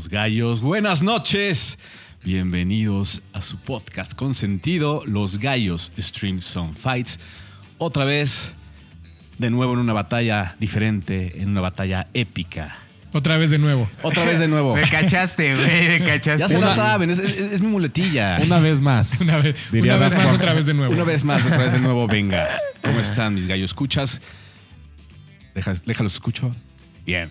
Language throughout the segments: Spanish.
los gallos. Buenas noches. Bienvenidos a su podcast con sentido, Los Gallos Stream Song Fights. Otra vez, de nuevo en una batalla diferente, en una batalla épica. Otra vez de nuevo. Otra vez de nuevo. Me cachaste, güey, me cachaste. Ya se Una- la saben, es, es- es mi muletilla. Una vez más. Una vez, Diría una vez más, otra vez de nuevo. Una vez más, otra vez de nuevo, venga. ¿Cómo están mis gallos? ¿Escuchas? Deja, déjalos escucho. Bien.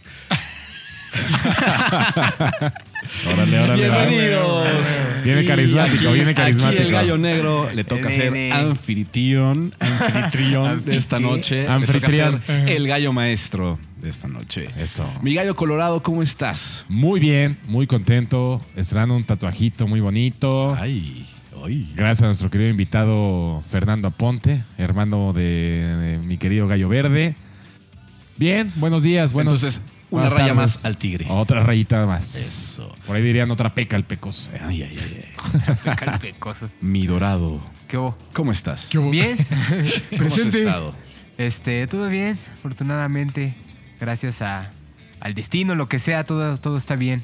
Órale, órale. Bienvenidos. Viene carismático, viene carismático. Aquí el gallo negro le toca ser anfitrión, anfitrión de esta noche. Anfitrión. Le toca ser el gallo maestro de esta noche. Eso. Mi gallo colorado, ¿cómo estás? Muy bien, muy contento. Estrenando un tatuajito muy bonito. Ay, ay. Gracias a nuestro querido invitado Fernando Aponte, hermano de, de mi querido Gallo Verde. Bien, buenos días, buenos Entonces, una buenas raya tardes. más al tigre. Otra rayita más. Eso. Por ahí dirían otra peca al pecoso. Ay, ay, ay, ay. Calpecoso. Mi dorado, ¿Qué hubo? ¿cómo estás? ¿Qué hubo? Bien. ¿Cómo has Presente. estado? Este, todo bien, afortunadamente. Gracias a, al destino, lo que sea, todo, todo está bien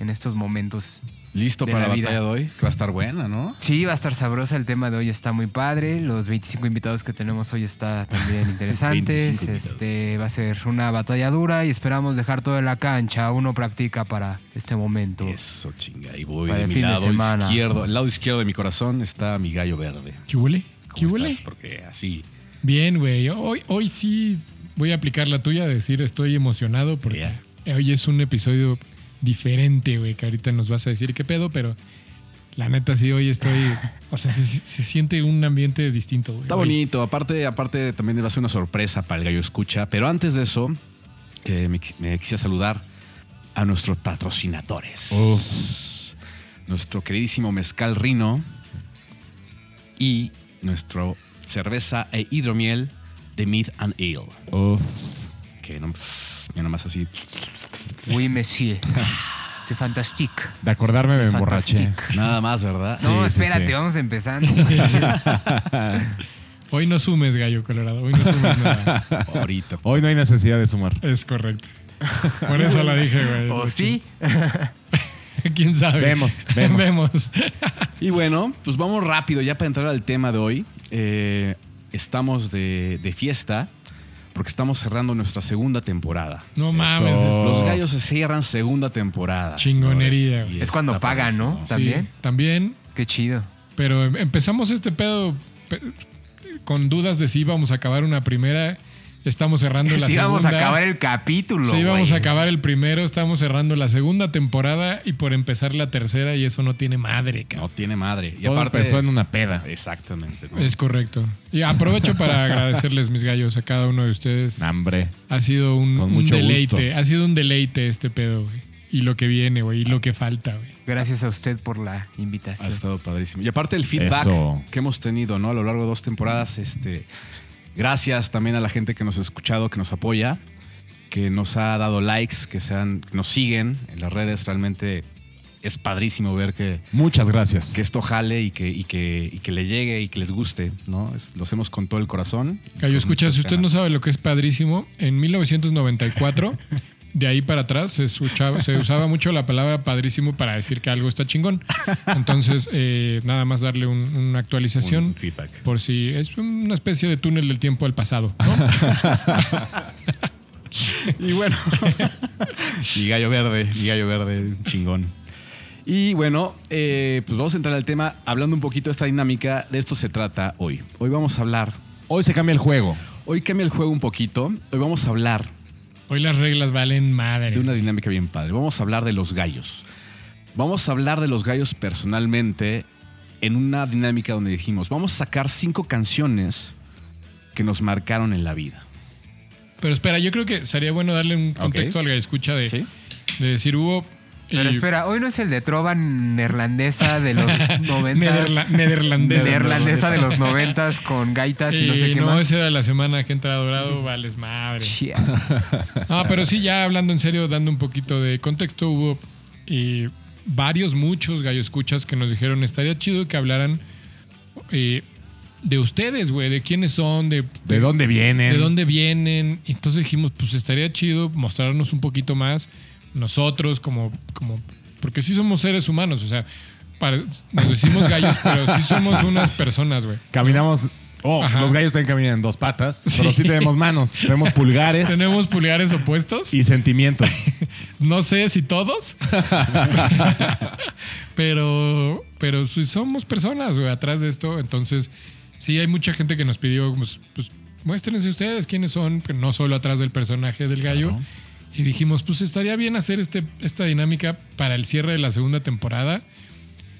en estos momentos. ¿Listo De para la vida. batalla de hoy? Que va a estar buena, ¿no? Sí, va a estar sabrosa. El tema de hoy está muy padre. Los 25 invitados que tenemos hoy está también interesantes. 25 invitados. este va a ser una batalla dura y esperamos dejar todo en la cancha. Uno practica para este momento. Eso, chinga. Y voy Para de el mi fin lado izquierdo. El lado izquierdo de mi corazón está mi gallo verde. ¿Qué huele? ¿Qué ¿Cómo huele? estás? Porque así. Bien, güey. Hoy, hoy sí voy a aplicar la tuya, decir estoy emocionado porque hoy es un episodio diferente, güey, que ahorita nos vas a decir qué pedo, pero la neta sí, hoy estoy... O sea, se, se siente un ambiente distinto, güey. Está bonito. Aparte, aparte también va a ser una sorpresa para el gallo escucha. Pero antes de eso, eh, me, me quise saludar a nuestros patrocinadores. Nuestro queridísimo Mezcal Rino y nuestro cerveza e hidromiel de Mead and Ale. Uf. Que no, ya nomás así. Oui, monsieur. C'est fantastique. De acordarme me emborraché. Nada más, ¿verdad? No, sí, espérate, sí. vamos empezando. Hoy no sumes, gallo colorado. Hoy no sumes nada. Ahorita. Hoy no hay necesidad de sumar. Es correcto. Por eso la dije, güey. ¿O sí? ¿Quién sabe? Vemos, vemos. vemos. Y bueno, pues vamos rápido ya para entrar al tema de hoy. Eh, estamos de, de fiesta porque estamos cerrando nuestra segunda temporada. No mames. Eso. Los gallos se cierran segunda temporada. Chingonería, güey. Es cuando pagan, ¿no? ¿También? Sí, también. Qué chido. Pero em- empezamos este pedo pe- con dudas de si íbamos a acabar una primera. Estamos cerrando la Sí, segunda. vamos a acabar el capítulo. Sí, íbamos a acabar el primero. Estamos cerrando la segunda temporada y por empezar la tercera y eso no tiene madre, No cabrón. tiene madre. Y Todo aparte, empezó en una peda. Exactamente. ¿no? Es correcto. Y aprovecho para agradecerles, mis gallos, a cada uno de ustedes. Hambre. Ha sido un, Con un mucho deleite. gusto. Ha sido un deleite este pedo, güey. Y lo que viene, güey. Y lo que falta, güey. Gracias a usted por la Ha invitación. estado padrísimo. Y aparte el feedback Eso. que hemos tenido, ¿no? A lo largo de dos temporadas, este. Gracias también a la gente que nos ha escuchado, que nos apoya, que nos ha dado likes, que, sean, que nos siguen en las redes. Realmente es padrísimo ver que, Muchas gracias. que esto jale y que, y, que, y que le llegue y que les guste, ¿no? Es- lo hacemos con todo el corazón. con escucha, si usted no sabe lo que es padrísimo, en 1994, de ahí para atrás, se, escuchaba- se usaba mucho la palabra padrísimo para decir que algo está chingón. Entonces, eh, nada más darle un- una actualización Un feedback. por si es una especie de túnel del tiempo al pasado. ¿no? Y bueno, y gallo verde, y gallo verde, chingón. Y bueno, eh, pues vamos a entrar al tema hablando un poquito de esta dinámica. De esto se trata hoy. Hoy vamos a hablar, Hoy se cambia el juego. hoy cambia el juego un poquito. Hoy vamos a hablar Hoy las reglas valen madre. de una dinámica bien padre. Vamos a hablar de los gallos. Vamos a hablar de los gallos personalmente en una dinámica donde dijimos, vamos a sacar cinco canciones que nos marcaron en la vida. Pero espera, yo creo que sería bueno darle un contexto al que escucha de, ¿Sí? de decir hubo. Pero y- espera, hoy no es el de trova neerlandesa de los noventas. Nederla- nederlandesa. Neerlandesa de los noventas con gaitas y no sé qué no, más. esa era la semana que entra Dorado, vales madre. No, pero sí, ya hablando en serio, dando un poquito de contexto, hubo eh, varios, muchos gallo escuchas que nos dijeron estaría chido que hablaran eh, de ustedes, güey, de quiénes son, de, ¿De dónde vienen? de dónde vienen. Entonces dijimos, pues estaría chido mostrarnos un poquito más, nosotros como, como, porque sí somos seres humanos, o sea, para- nos decimos gallos, pero sí somos unas personas, güey. Caminamos. Oh, Ajá. los gallos también caminan en dos patas, pero sí tenemos manos, tenemos pulgares Tenemos pulgares opuestos. y sentimientos. No sé si todos, pero, pero sí somos personas, güey, atrás de esto. Entonces, sí, hay mucha gente que nos pidió, pues, pues, muéstrense ustedes quiénes son, no solo atrás del personaje del gallo. Claro. Y dijimos, pues estaría bien hacer este, esta dinámica para el cierre de la segunda temporada,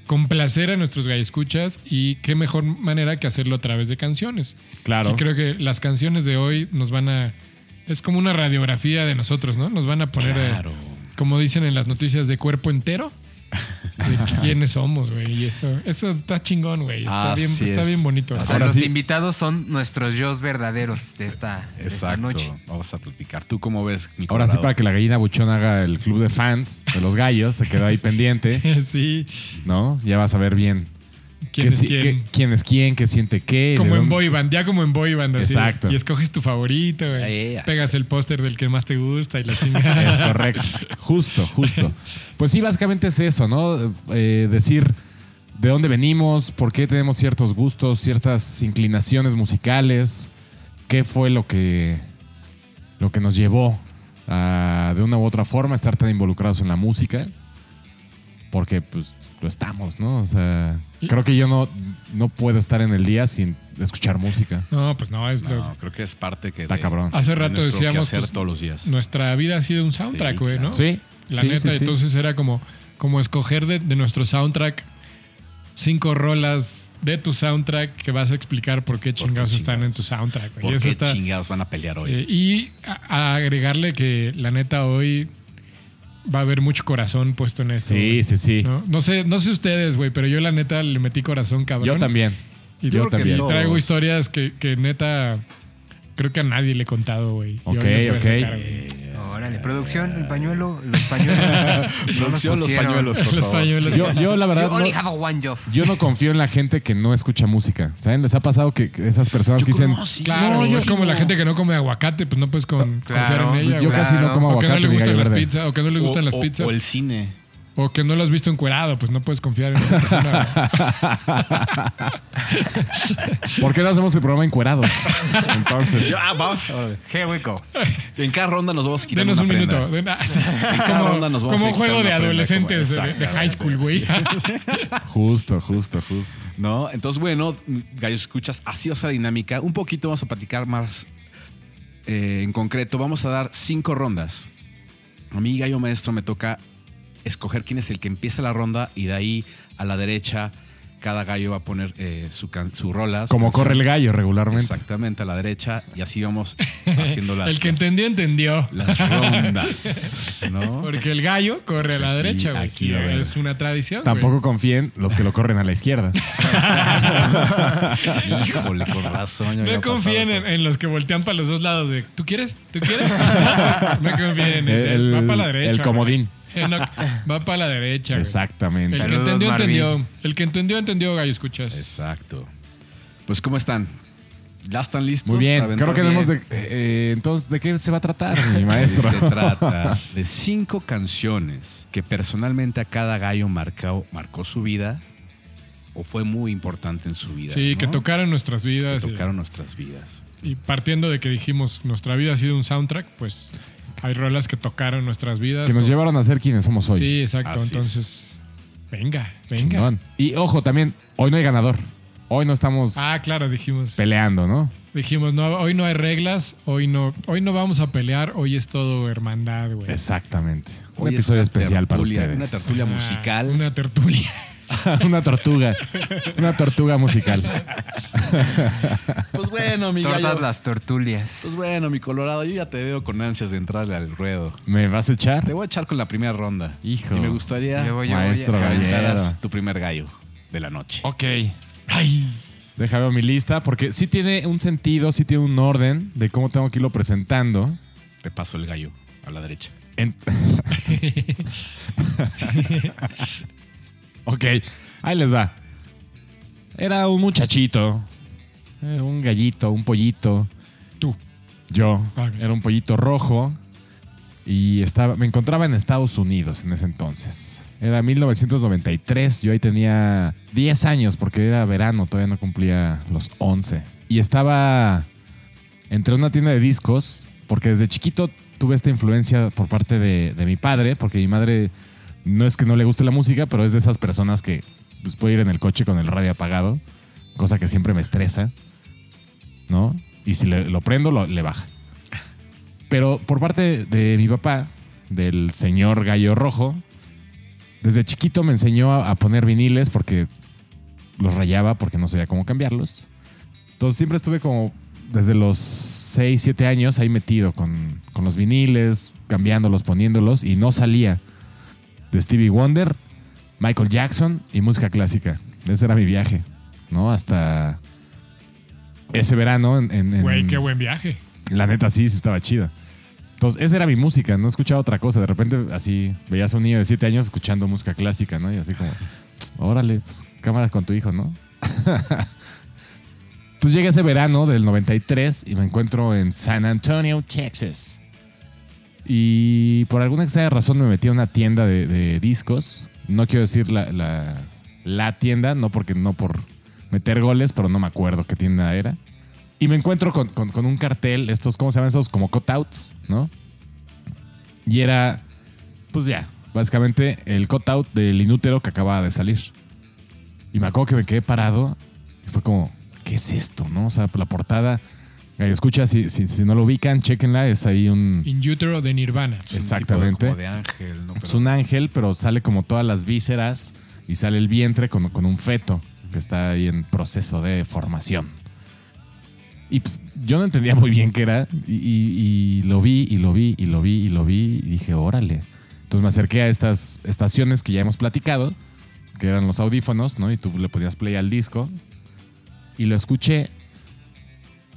complacer a nuestros escuchas y qué mejor manera que hacerlo a través de canciones. Claro. Y creo que las canciones de hoy nos van a... Es como una radiografía de nosotros, ¿no? Nos van a poner, eh, como dicen en las noticias, de cuerpo entero. De quiénes somos, güey. Y eso, eso está chingón, güey. Está, bien, está es. bien bonito. O sea, Ahora los sí. invitados son nuestros yo verdaderos de esta, de esta Exacto. noche. Vamos a platicar. ¿Tú cómo ves, mi Ahora sí, para que la gallina buchón haga el club de fans de los gallos, se quedó ahí pendiente, sí. ¿no? Ya vas a ver bien ¿Quién es si- quién? qué- quién es quién, qué siente qué. Como en dónde- boy band, ya como en boy band. así. Exacto. Y escoges tu favorito, güey. Eh, Pegas el póster del que más te gusta y la chingada. Es correcto. Justo, justo. Pues sí, básicamente es eso, ¿no? Eh, decir de dónde venimos, por qué tenemos ciertos gustos, ciertas inclinaciones musicales, qué fue lo que, lo que nos llevó a, de una u otra forma, a estar tan involucrados en la música. Porque, pues, lo estamos, ¿no? O sea, creo que yo no, no puedo estar en el día sin escuchar música. No, pues no, es lo- No, creo que es parte que. Está de- cabrón. Hace rato decíamos, quehacer pues, todos los días. nuestra vida ha sido un soundtrack, Sí, güey, ¿no? Sí. La sí, neta, sí, sí. entonces era como, como escoger de, de nuestro soundtrack cinco rolas de tu soundtrack que vas a explicar por qué chingados están en tu soundtrack. güey. ¿Por Y eso qué está- chingados van a pelear hoy? Sí, y a, a agregarle que la neta hoy va a haber mucho corazón puesto en esto. Sí, sí, sí. ¿No? No sé, no sé ustedes, güey, pero yo la neta le metí corazón, cabrón. Yo también. Y Yo también. traigo historias que, que neta creo que a nadie le he contado, güey. Y Ok, ok. sacar. Órale, producción, el pañuelo, los pañuelos. no Producción, los pañuelos, por Los favor. pañuelos. Yo, yo, la verdad, You only no- have one job. Yo no confío en la gente que no escucha música. ¿Saben? Les ha pasado que esas personas que dicen. conozco, sí. Claro, No, yo- es como la gente que no come aguacate, pues no puedes con- Claro, confiar en ella. Yo güey. casi no Claro. como o que no aguacate le gustan las pizzas, o que no le gustan o, las pizzas, o el cine. O que no lo has visto encuerado, pues no puedes confiar en esa persona. ¿Por qué no hacemos el programa encuerado? Entonces. Ah, vamos. Here we go. En cada ronda nos vamos quitando Denos un minuto. Den- cada como ronda nos vamos como a un juego quitar de prenda, adolescentes como- de, de high school, güey. Justo, justo, justo. ¿No? Entonces, bueno, gallos escuchas, así va a la dinámica. Un poquito vamos a platicar más eh, en concreto. Vamos a dar cinco rondas. A mí, gallo maestro, me toca escoger quién es el que empieza la ronda y de ahí a la derecha cada gallo va a poner eh, su, can- su rola. su Como canción. corre el gallo regularmente. Exactamente, a la derecha y así vamos haciendo las, El que entendió, entendió. las rondas. ¿No? Porque el gallo corre a la Aquí- derecha, güey. Sí, es una tradición. Tampoco confíen los que lo corren a la izquierda. Híjole, con razón. No confíen en, los que voltean para los dos lados de ¿tú quieres? ¿Tú quieres? no confíen en ese. El, va para la derecha. el comodín. No, va para la derecha. güey. Exactamente. El que Saludos, entendió, Marvin. entendió. El que entendió, entendió, gallo, escuchas. Exacto. Pues, ¿cómo están? ¿Ya están listos? Muy bien. para Creo que debemos de. eh, entonces, ¿de qué se va a tratar, mi maestro? Se trata de cinco canciones que personalmente a cada gallo marcó, marcó su vida o fue muy importante en su vida. Sí, ¿no? que tocaron nuestras Que vidas. y- tocaron nuestras vidas. Y, partiendo de que dijimos nuestra vida ha sido un soundtrack, pues hay rolas que tocaron nuestras vidas. que nos ¿no? llevaron a ser quienes somos hoy. Sí, exacto. Así es. Entonces, venga, venga. Chingón. Y ojo, también, hoy no hay ganador. Hoy no estamos Ah, claro, dijimos. peleando, ¿no? Dijimos, no, hoy no hay reglas, hoy no, hoy no vamos a pelear, hoy es todo hermandad, güey. Exactamente. Un Hoy episodio especial para ustedes. Una tertulia Ah, musical. Una tertulia. Una tortuga. Una tortuga musical. Pues bueno, mi Tortas gallo. las tortulias. Pues bueno, mi Colorado, yo ya te veo con ansias de entrarle al ruedo. ¿Me vas a echar? Te voy a echar con la primera ronda. Hijo. Y me gustaría Yo voy, yo voy. Maestro tu primer gallo de la noche. Ok. Ay. Deja ver mi lista, porque sí tiene un sentido, sí tiene un orden de cómo tengo que irlo presentando. Te paso el gallo a la derecha. En- ok, ahí les va. Era un muchachito, eh, un gallito, un pollito. Tú. Yo. Era un pollito rojo Y estaba, me encontraba en Estados Unidos en ese entonces. Era 1993, yo ahí tenía 10 años porque era verano, todavía no cumplía los 11. Y estaba entre una tienda de discos, porque desde chiquito tuve esta influencia por parte de, de mi padre, porque mi madre no es que no le guste la música, pero es de esas personas que pues, puede ir en el coche con el radio apagado, cosa que siempre me estresa, ¿no? Y si le- lo prendo, lo- le baja. Pero por parte de mi papá, del señor Gallo Rojo, desde chiquito me enseñó a, a poner viniles porque los rayaba porque no sabía cómo cambiarlos. Entonces siempre estuve como desde los 6, 7 años ahí metido con, con los viniles, cambiándolos, poniéndolos y no salía de Stevie Wonder, Michael Jackson y música clásica. Ese era mi viaje, ¿no? Hasta ese verano en... Güey, qué buen viaje. la neta sí, sí estaba chida. Entonces, esa era mi música, no escuchaba otra cosa. De repente, así, veías a un niño de 7 años escuchando música clásica, ¿no? Y así como, órale, pues, cámaras con tu hijo, ¿no? Entonces llega ese verano del 93 y me encuentro en San Antonio, Texas. Y por alguna extraña razón me metí a una tienda de, discos. No quiero decir la, la, tienda, no porque no por meter goles, pero no me acuerdo qué tienda era. Y me encuentro con, con- un cartel, estos, ¿cómo se llaman? Estos como cutouts, ¿no? Y era, pues ya, básicamente el cutout del inútero que acababa de salir. Y me acuerdo que me quedé parado y fue como, ¿qué es esto, no? O sea, la portada, escucha, si, si, si no lo ubican, chequenla, es ahí un... In Utero de Nirvana. Es un Exactamente. tipo de- como de ángel, ¿no? Es Pero- un ángel, pero sale como todas las vísceras y sale el vientre con, con un feto que está ahí en proceso de formación. Y pues, yo no entendía muy bien qué era y, y- y lo vi y lo vi y lo vi y lo vi y dije, órale. Entonces me acerqué a estas estaciones que ya hemos platicado, que eran los audífonos, ¿no? Y tú le podías play al disco y lo escuché.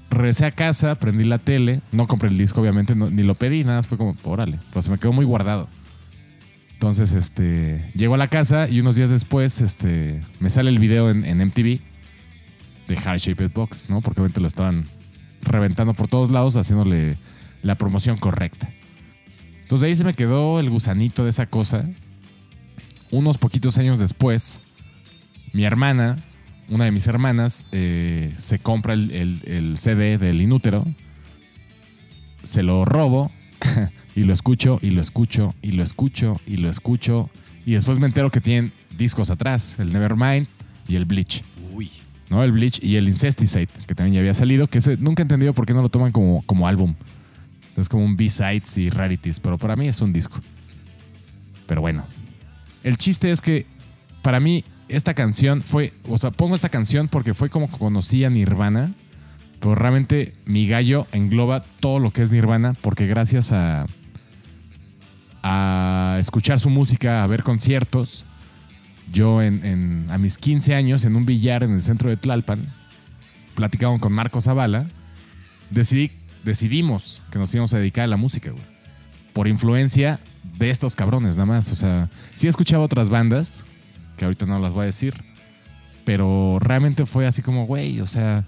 Regresé a casa, prendí la tele, no compré el disco obviamente, ni lo pedí, nada, fue como, órale, pero se me quedó muy guardado. Entonces, este, llego a la casa y unos días después, este, me sale el video en, MTV de Heart Shaped Box, ¿no? Porque obviamente lo estaban reventando por todos lados, haciéndole la promoción correcta. Entonces ahí se me quedó el gusanito de esa cosa. Unos poquitos años después, mi hermana, una de mis hermanas, eh, se compra el, el- el CD del Inútero, se lo robo y lo escucho y lo escucho y lo escucho y lo escucho y después me entero que tienen discos atrás, el Nevermind y el Bleach. Uy. ¿no? El Bleach y el Incesticide, que también ya había salido, que nunca he entendido por qué no lo toman como, como álbum. Es como un B-Sides y Rarities, pero para mí es un disco. Pero bueno, el chiste es que para mí esta canción fue, o sea, pongo esta canción porque fue como conocí a Nirvana, pero realmente mi gallo engloba todo lo que es Nirvana, porque gracias a, a escuchar su música, a ver conciertos, yo en, a mis 15 años en un billar en el centro de Tlalpan, platicamos con Marco Zavala, decidí, decidimos que nos íbamos a dedicar a la música, güey. Por influencia de estos cabrones, nada más. O sea, sí escuchaba otras bandas, que ahorita no las voy a decir, pero realmente fue así como, güey, o sea,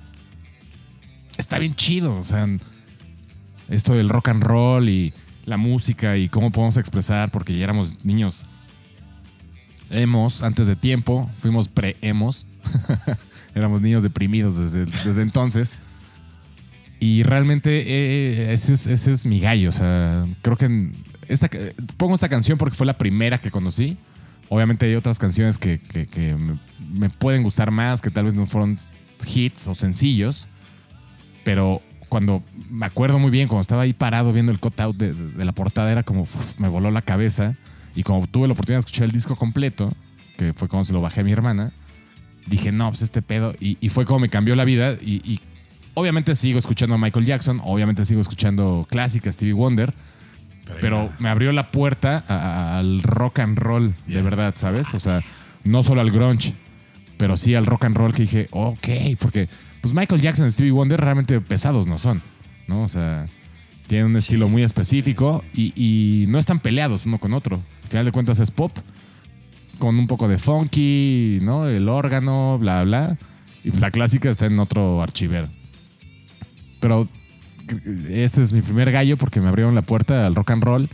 está bien chido, o sea, esto del rock and roll y la música y cómo podemos expresar, porque ya éramos niños emos antes de tiempo, fuimos pre-emos, éramos niños deprimidos desde, entonces. Y realmente eh, ese, es, ese es mi gallo, o sea, creo que pongo esta canción porque fue la primera que conocí. Obviamente hay otras canciones que, me, pueden gustar más, que tal vez no fueron hits o sencillos, pero cuando me acuerdo muy bien, cuando estaba ahí parado viendo el cutout de, de- de la portada, era como me voló la cabeza. Y como tuve la oportunidad de escuchar el disco completo, que fue como se lo bajé a mi hermana, dije, no, pues este pedo. Y, fue como me cambió la vida. Y, y obviamente sigo escuchando a Michael Jackson, obviamente sigo escuchando clásica Stevie Wonder, pero me abrió la puerta a- a- al rock and roll, de verdad, ¿sabes? O sea, no solo al grunge, pero sí al rock and roll que dije, ok, porque pues Michael Jackson y Stevie Wonder realmente pesados no son, ¿no? O sea, tienen un estilo muy específico y, y no están peleados uno con otro. Al final de cuentas es pop, con un poco de funky, ¿no? El órgano, bla, bla. Y la clásica está en otro archivero. Pero este es mi primer gallo porque me abrieron la puerta al rock and roll.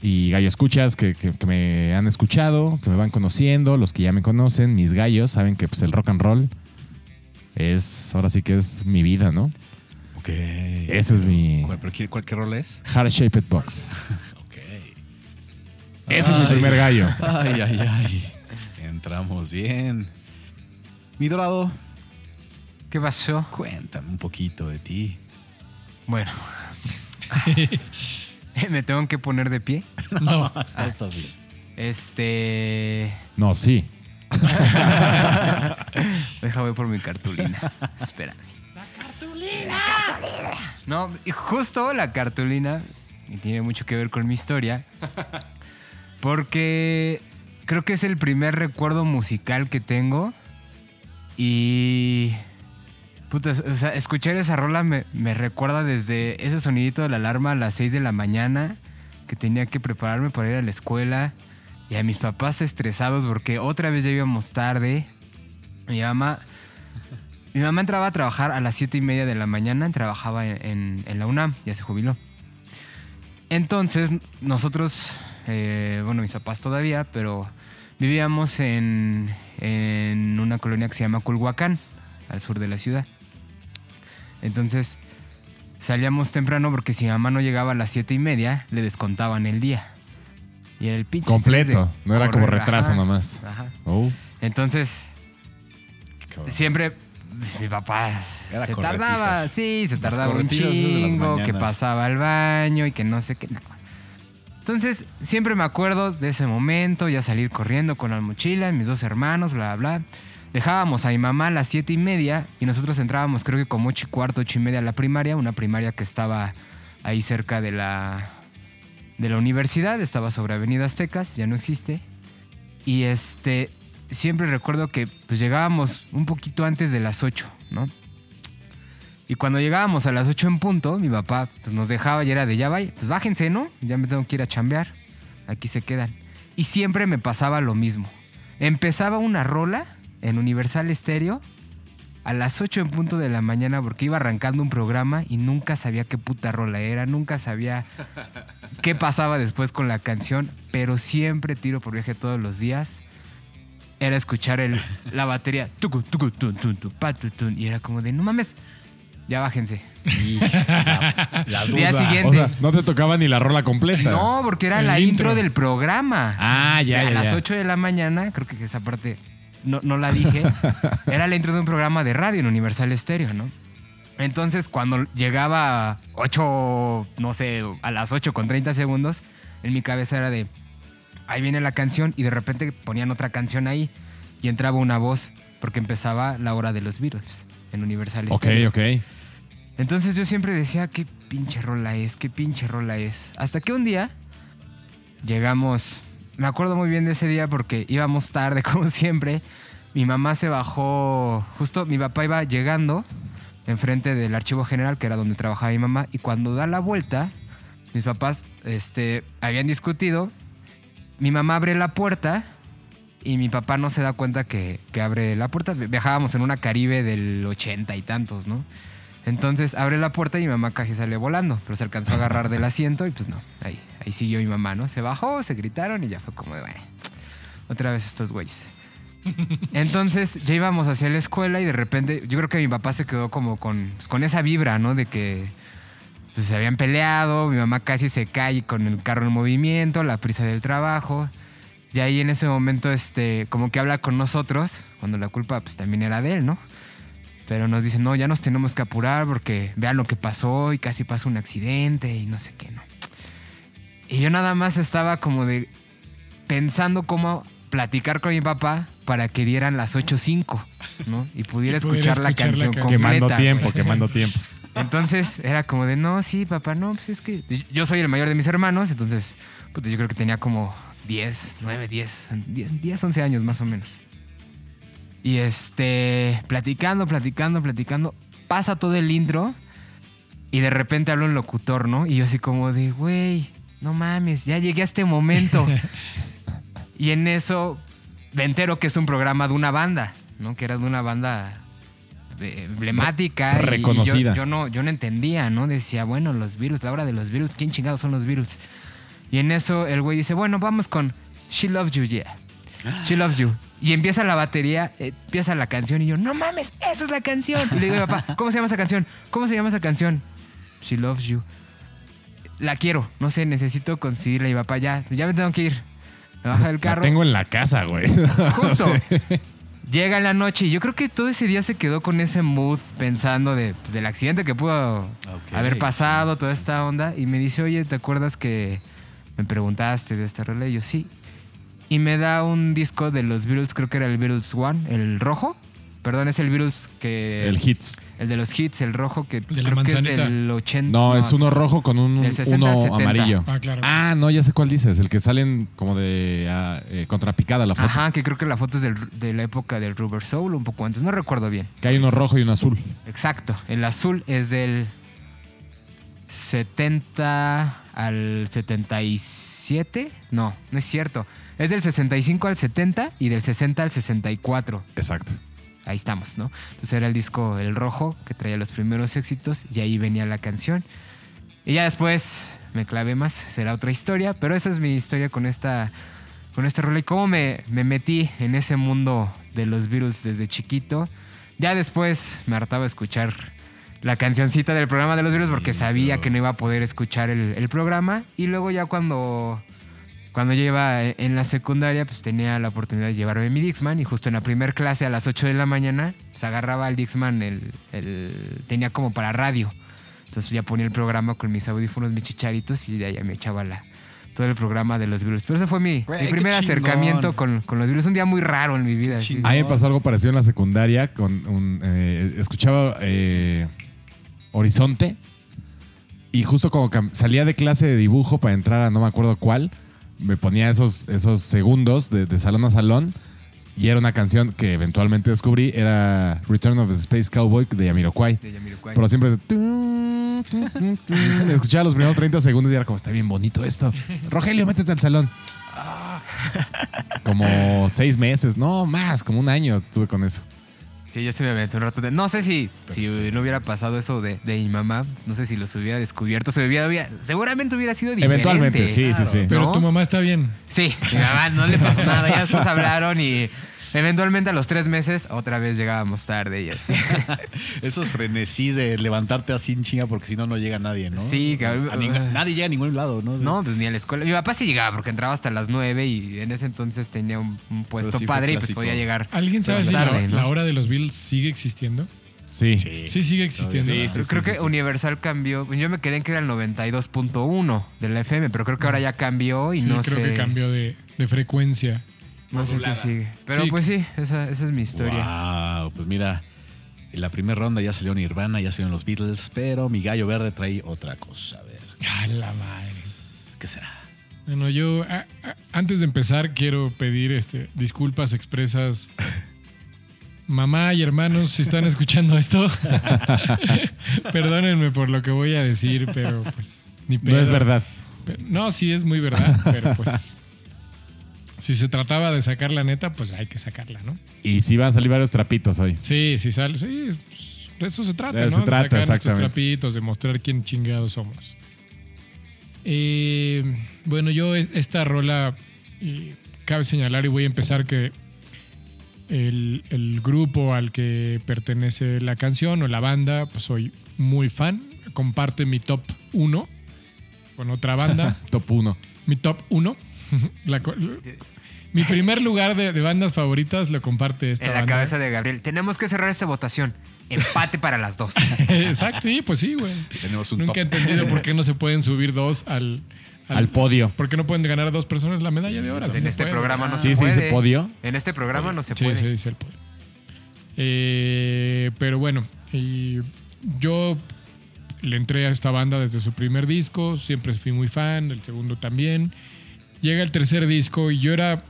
y gallo escuchas que, que- que me han escuchado, que me van conociendo, los que ya me conocen, mis gallos, saben que pues, el rock and roll es, ahora sí que es mi vida, ¿no? Ok. Ese es mi ¿Cuál, pero qué- cuál- qué rol es? Heart Shaped Box. Ok. Ese es mi primer gallo. Ay, ay, ay. Entramos bien. Mi dorado, ¿Qué pasó? cuéntame un poquito de ti. Bueno. ¿Me tengo que poner de pie? No. Bien. Este. No, sí. Deja voy por mi cartulina. Espérame. ¡La cartulina! No, y justo la cartulina, y tiene mucho que ver con mi historia, porque creo que es el primer recuerdo musical que tengo y... Puta, o sea, escuchar esa rola me, recuerda desde ese sonidito de la alarma a las 6 de la mañana, que tenía que prepararme para ir a la escuela, y a mis papás estresados porque otra vez ya íbamos tarde. Mi mamá, mi mamá entraba a trabajar a las 7 y media de la mañana, trabajaba en, la UNAM, ya se jubiló. Entonces, nosotros, eh, bueno, mis papás todavía, pero vivíamos en una colonia que se llama Culhuacán, al sur de la ciudad. Entonces, salíamos temprano porque si mi mamá no llegaba a las 7 y media, le descontaban el día. Y era el pinche Completo. No era como retraso ajá, nomás. Ajá. Oh. Entonces, siempre pues, mi papá Era se tardaba, sí, se tardaba un chingo, que pasaba al baño y que no sé qué. no. Entonces, siempre me acuerdo de ese momento, ya salir corriendo con la mochila, mis dos hermanos, bla, bla, bla. Dejábamos a mi mamá a las siete y media y nosotros entrábamos creo que como ocho y cuarto, ocho y media a la primaria, una primaria que estaba ahí cerca de la, de la universidad, estaba sobre Avenida Aztecas, ya no existe. Y este, siempre recuerdo que pues llegábamos un poquito antes de las 8, ¿no? Y cuando llegábamos a las 8 en punto, mi papá pues, nos dejaba y era de ya vaya, pues bájense, ¿no? Ya me tengo que ir a chambear. Aquí se quedan. Y siempre me pasaba lo mismo. Empezaba una rola en Universal Stereo a las 8 en punto de la mañana porque iba arrancando un programa y nunca sabía qué puta rola era, nunca sabía qué pasaba después con la canción, pero siempre tiro por viaje todos los días. Era escuchar el, la batería tucu, tucu, tun, tun, tu, pa, tu, tun, y era como de no mames, ya bájense. La Día duda. siguiente. O sea, no te tocaba ni la rola completa. No, porque era El la intro. intro. del programa. Ah, ya, a ya, las ya. 8 de la mañana, creo que esa parte no, no la dije. era la intro de un programa de radio en Universal Stereo, ¿no? Entonces, cuando llegaba a 8, no sé, a las 8 con 30 segundos, en mi cabeza era de, ahí viene la canción, y de repente ponían otra canción ahí, y entraba una voz, porque empezaba la hora de los Beatles en Universal Ok, Stereo. ok. Entonces yo siempre decía, qué pinche rola es, qué pinche rola es. Hasta que un día llegamos, me acuerdo muy bien de ese día porque íbamos tarde como siempre. Mi mamá se bajó, justo mi papá iba llegando enfrente del archivo general, que era donde trabajaba mi mamá, y cuando da la vuelta, mis papás este, habían discutido, mi mamá abre la puerta y mi papá no se da cuenta que, que abre la puerta. Viajábamos en una Caribe del ochenta y tantos, ¿no? Entonces abre la puerta y mi mamá casi sale volando, pero se alcanzó a agarrar del asiento y pues no, ahí, ahí siguió mi mamá, ¿no? Se bajó, se gritaron y ya fue como de, bueno, otra vez estos güeyes. Entonces ya íbamos hacia la escuela y de repente yo creo que mi papá se quedó como con, pues, con esa vibra, ¿no? De que pues, se habían peleado, mi mamá casi se cae con el carro en movimiento, la prisa del trabajo. Y ahí en ese momento, este, como que habla con nosotros, cuando la culpa pues también era de él, ¿no? Pero nos dice, no, ya nos tenemos que apurar porque vean lo que pasó y casi pasa un accidente y no sé qué, ¿no? Y yo nada más estaba como de pensando cómo platicar con mi papá para que dieran las 8.05, ¿no? Y pudiera Y pudiera escuchar, la escuchar la canción canción. completa. Quemando tiempo, quemando tiempo. Entonces era como de, no, sí, papá, no, pues es que yo soy el mayor de mis hermanos, entonces puta, yo creo que tenía como 10, 9, 10, 10, 10, 11 años más o menos. Y este, platicando, platicando, platicando, pasa todo el intro y de repente habla un locutor, ¿no? Y yo así como de, güey, no mames, ya llegué a este momento. y en eso me entero que es un programa de una banda, ¿no? Que era de una banda emblemática. y- y yo- Reconocida. yo, no, yo no entendía, ¿no? Decía, bueno, los Beatles, la hora de los Beatles, ¿quién chingados son los Beatles? Y en eso el güey dice, bueno, vamos con She Loves You, yeah. She Loves You. Y empieza la batería, empieza la canción y yo, no mames, esa es la canción. Y le digo a mi papá, ¿cómo se llama esa canción? ¿Cómo se llama esa canción? She Loves You. La quiero, no sé, necesito conseguirla. Y papá, ya, ya me tengo que ir. Me baja del La carro. tengo en la casa, güey. Justo. Llega la noche y yo creo que todo ese día se quedó con ese mood pensando de, pues, del accidente que pudo haber pasado, toda esta onda. Y me dice, oye, ¿te acuerdas que me preguntaste de esta rola? Y yo, sí. Y me da un disco de los Beatles, creo que era el Beatles One, el rojo. Perdón, es el Beatles que... El hits. el de los hits, el rojo que De la creo que es manzanita. del 80. No, es uno rojo con un Del 60 al uno 70. amarillo. Ah, claro. Ah, no, ya sé cuál dices. El que salen como de ah, eh, contrapicada la foto. Ajá, que creo que la foto es del- de la época del Rubber Soul, un poco antes, no recuerdo bien. Que hay uno rojo y uno azul. Exacto. El azul es del 70 al 77. No, no es cierto. Es del 65 al 70 y del 60 al 64. Exacto. Ahí estamos, ¿no? Entonces era el disco El Rojo que traía los primeros éxitos y ahí venía la canción. Y ya después me clavé más, será otra historia, pero esa es mi historia con esta con esta rola y cómo me, me metí en ese mundo de los Beatles desde chiquito. Ya después me hartaba escuchar la cancioncita del programa de los Beatles porque sabía que no iba a poder escuchar el, el programa y luego ya cuando cuando yo iba en la secundaria, pues tenía la oportunidad de llevarme mi Dixman y justo en la primera clase a las 8 de la mañana, pues agarraba al Dixman, el, el- tenía como para radio. Entonces ya ponía el programa con mis audífonos, mis chicharitos y ya me echaba la, todo el programa de los Beatles. Pero ese fue mi, primer acercamiento con, con los Beatles. Un día muy raro en mi vida. Así. A mí me pasó algo parecido en la secundaria. Con un, eh, escuchaba eh, Horizonte y justo como salía de clase de dibujo para entrar a no me acuerdo cuál, me ponía esos, esos segundos de, de salón a salón y era una canción que eventualmente descubrí, era Return of the Space Cowboy de Yamiroquai. De. Pero siempre... tum, tum, tum, tum. Escuchaba los primeros 30 segundos y era como, está bien bonito esto. Rogelio, métete al salón. Ah. Como seis meses, no más, como un año estuve con eso. Sí, yo se me aventé un rato. de- no sé si, si no hubiera pasado eso de, de mi mamá, no sé si los hubiera descubierto, se hubiera, hubiera- seguramente hubiera sido diferente. Eventualmente, sí, sí, sí. Pero ¿no? tu mamá está bien. Sí, mi mamá no le pasó nada. Ya después hablaron y eventualmente a los tres meses otra vez llegábamos tarde y así. Esos frenesís de levantarte así en chinga porque si no, no llega nadie, ¿no? Sí, cabrón. Nadie llega a ningún lado, ¿no? No, pues ni a la escuela. Mi papá sí llegaba porque entraba hasta las nueve y en ese entonces tenía un, un puesto sí padre y pues podía llegar. ¿Alguien sabe si la, tarde, ¿no? la hora de los Bills sigue existiendo? Sí. Sí, sigue existiendo. Sí, Ah, sí, creo que Universal cambió. Yo me quedé en que era el 92.1 de la FM, pero creo que ahora ya cambió y Sí, no creo sé. que cambió de, de frecuencia. No sé qué sigue. Pero Sí. pues sí, esa, esa es mi historia. Wow, pues mira, en la primera ronda ya salió Nirvana, ya salieron los Beatles, pero mi gallo verde trae otra cosa. A ver, A la madre. ¿qué será? Bueno, yo a- a- antes de empezar quiero pedir este, disculpas expresas. Mamá y hermanos, si están escuchando esto, perdónenme por lo que voy a decir, pero pues ni No es verdad. Pero- no, sí es muy verdad, pero pues si se trataba de sacar la neta, pues hay que sacarla, ¿no? Y sí van a salir varios trapitos hoy. Sí, sí sale, sí, pues, de eso se trata, De eso ¿no? se trata, de sacar nuestros exactamente. trapitos, de mostrar quién chingados somos. Eh, bueno, yo es- esta rola, eh, cabe señalar y voy a empezar que el, el grupo al que pertenece la canción o la banda, pues soy muy fan, comparte mi top 1 con otra banda. Top 1. mi top 1. La co- mi primer lugar de, de bandas favoritas lo comparte esta En la banda. cabeza de Gabriel. Tenemos que cerrar esta votación. Empate para las dos. Exacto, sí, pues sí, güey. Tenemos un Nunca he entendido por qué no se pueden subir dos al, Al podio. ¿Por qué no pueden ganar a dos personas la medalla de oro? Pues Sí en se este puede. programa no Sí, se se puede. dice podio. En este programa no se Sí, puede. se dice el podio. Eh, pero bueno, y yo le entré a esta banda desde su primer disco, siempre fui muy fan, el segundo también. Llega el tercer disco y yo era,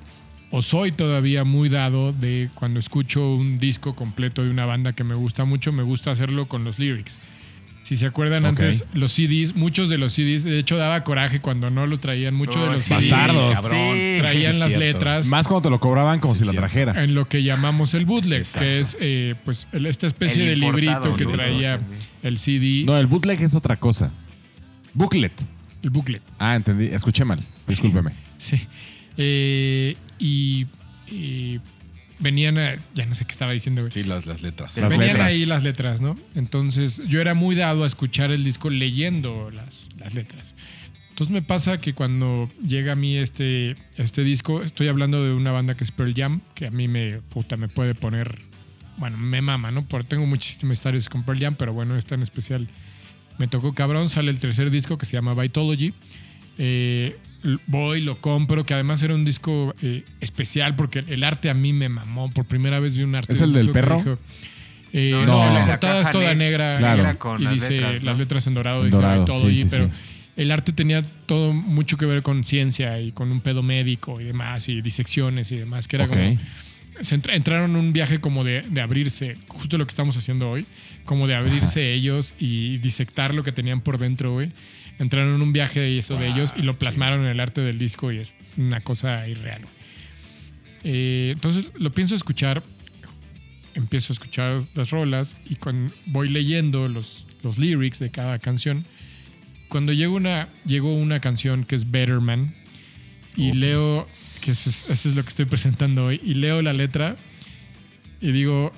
o soy todavía muy dado de cuando escucho un disco completo de una banda que me gusta mucho, me gusta hacerlo con los lyrics. Si se acuerdan antes, los CDs, muchos de los CDs, de hecho daba coraje cuando no los traían, muchos de los sí. CDs Bastardos. Cabrón. Sí. traían las cierto. letras Más cuando te lo cobraban como si la trajera. en lo que llamamos el bootleg, Exacto. que es eh, pues esta especie El de librito que ¿no? traía También. el CD. No, el bootleg es otra cosa. Booklet. el booklet. Ah, entendí. Escuché mal. Discúlpeme. Sí. Eh, y, y venían, a- ya no sé qué estaba diciendo, güey. Sí, las, las letras. Las venían letras. ahí las letras, ¿no? Entonces yo era muy dado a escuchar el disco leyendo las, las letras. Entonces me pasa que cuando llega a mí este, este disco, estoy hablando de una banda que es Pearl Jam, que a mí me, puta, me puede poner, bueno, me mama, ¿no? Porque tengo muchísimas historias con Pearl Jam, pero bueno, esta en especial me tocó cabrón. Sale el tercer disco que se llama Vitology. Eh, voy, lo compro, que además era un disco eh, especial porque el arte a mí me mamó. Por primera vez vi un arte. ¿Es el del perro? dijo, eh, No, la la portada es toda ne- negra Claro. negra con y las dice letras, ¿no? las letras en dorado, En dorado, "Ay, todo sí, ahí", sí, pero sí. el arte tenía todo mucho que ver con ciencia y con un pedo médico y demás, y disecciones y demás, que era como se entra- entraron en un viaje como de, de abrirse, justo lo que estamos haciendo hoy, como de abrirse ellos y disectar lo que tenían por dentro, güey. Entraron en un viaje de eso de ellos y lo plasmaron en el arte del disco y es una cosa irreal. Eh, entonces lo pienso escuchar, empiezo a escuchar las rolas y voy leyendo los, los lyrics de cada canción, cuando llegó una, llegó una canción que es Better Man y leo, que eso es, eso es lo que estoy presentando hoy, y leo la letra y digo,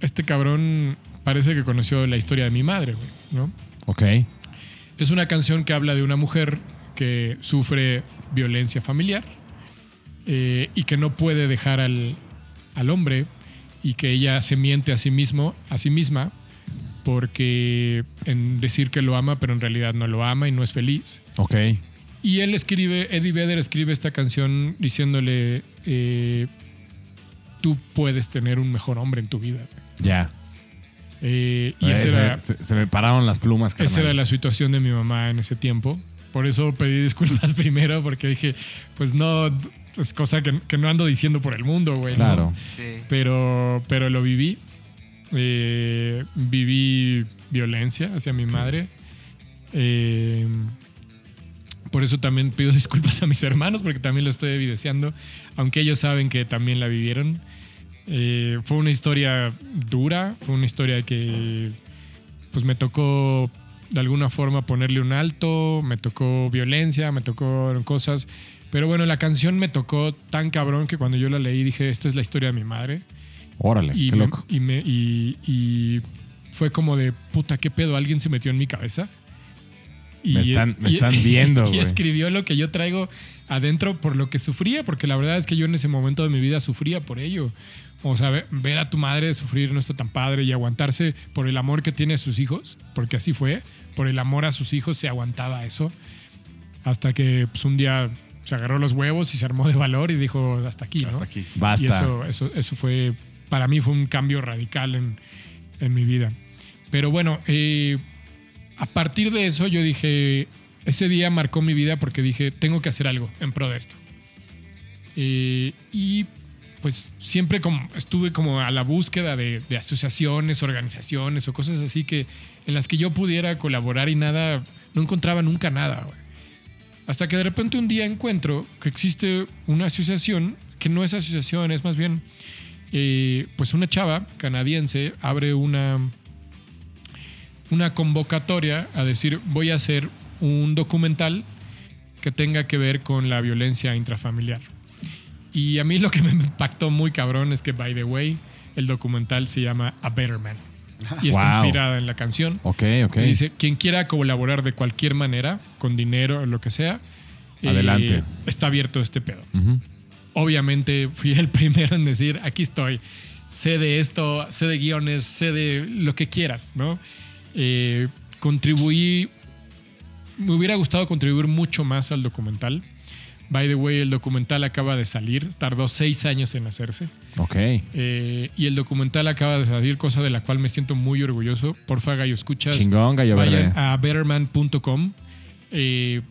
este cabrón parece que conoció la historia de mi madre, güey, ¿no? Ok. Es una canción que habla de una mujer que sufre violencia familiar eh, y que no puede dejar al, al hombre y que ella se miente a sí mismo, a sí misma, porque en decir que lo ama, pero en realidad no lo ama y no es feliz. Ok. Y él escribe, Eddie Vedder escribe esta canción diciéndole, eh, tú puedes tener un mejor hombre en tu vida. Ya. Eh, y esa se, era, se- se me pararon las plumas, carnal. esa era la situación de mi mamá en ese tiempo. Por eso pedí disculpas primero, porque dije, pues no, es cosa que, que no ando diciendo por el mundo, güey. ¿no? Claro. Sí. Pero, pero lo viví. Eh, viví violencia hacia mi madre. Eh, por eso también pido disculpas a mis hermanos, porque también lo estoy evidenciando, aunque ellos saben que también la vivieron. Eh, fue una historia dura, fue una historia que pues me tocó de alguna forma ponerle un alto, me tocó violencia, me tocó cosas, pero bueno, la canción me tocó tan cabrón que cuando yo la leí dije, esta es la historia de mi madre. Órale, Y, qué me- loco. y, me- y- y fue como de, puta, ¿qué pedo? ¿Alguien se metió en mi cabeza? Me están- me están viendo, Y escribió lo que yo traigo adentro por lo que sufría, porque la verdad es que yo en ese momento de mi vida sufría por ello. O sea, ve- ver a tu madre sufrir no está tan padre y aguantarse por el amor que tiene a sus hijos, porque así fue, por el amor a sus hijos se aguantaba eso, hasta que pues, un día se agarró los huevos y se armó de valor y dijo, hasta aquí, ¿no? Hasta aquí. Y Basta. eso, eso, eso fue, para mí fue un cambio radical en, en mi vida. Pero bueno, eh, a partir de eso yo dije, ese día marcó mi vida porque dije, tengo que hacer algo en pro de esto. Eh, y pues siempre como, estuve como a la búsqueda de, asociaciones, organizaciones o cosas así que en las que yo pudiera colaborar y nada, no encontraba nunca nada. Hasta que de repente un día encuentro que existe una asociación que no es asociación, es más bien, eh, pues una chava canadiense abre una, una convocatoria a decir voy a hacer un documental que tenga que ver con la violencia intrafamiliar. Y a mí lo que me impactó muy cabrón es que, by the way, el documental se llama A Better Man. Y está Wow. inspirada en la canción. Ok, ok. Y dice, quien quiera colaborar de cualquier manera, con dinero o lo que sea, eh, Adelante. está abierto este pedo. Obviamente fui el primero en decir, aquí estoy, sé de esto, sé de guiones, sé de lo que quieras, ¿no? Eh, contribuí, me hubiera gustado contribuir mucho más al documental. By the way, el documental acaba de salir, tardó seis años en hacerse. Ok. Eh, y el documental acaba de salir, cosa de la cual me siento muy orgulloso. Porfa, Gallo, escuchas. Chingón, gallo Vayan verde. a betterman.com. Eh,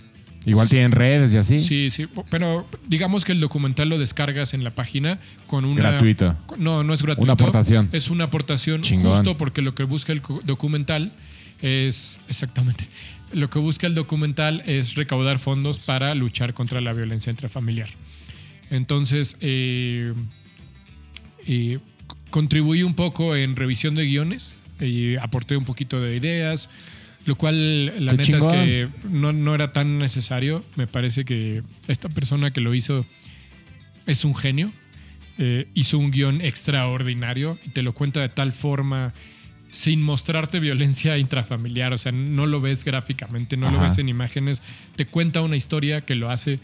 Igual tienen redes y así. sí, sí, pero digamos que el documental lo descargas en la página con una... Gratuito. No, no es gratuito. Una aportación. Es una aportación Chingón. justo porque lo que busca el documental es... Exactamente. Lo que busca el documental es recaudar fondos para luchar contra la violencia intrafamiliar. Entonces, eh, eh, contribuí un poco en revisión de guiones y aporté un poquito de ideas. Lo cual, la Qué neta chingón. es que no, no era tan necesario. Me parece que esta persona que lo hizo es un genio. Eh, hizo un guion extraordinario y te lo cuenta de tal forma sin mostrarte violencia intrafamiliar. O sea, no lo ves gráficamente, no lo ves en imágenes. Te cuenta una historia que lo hace,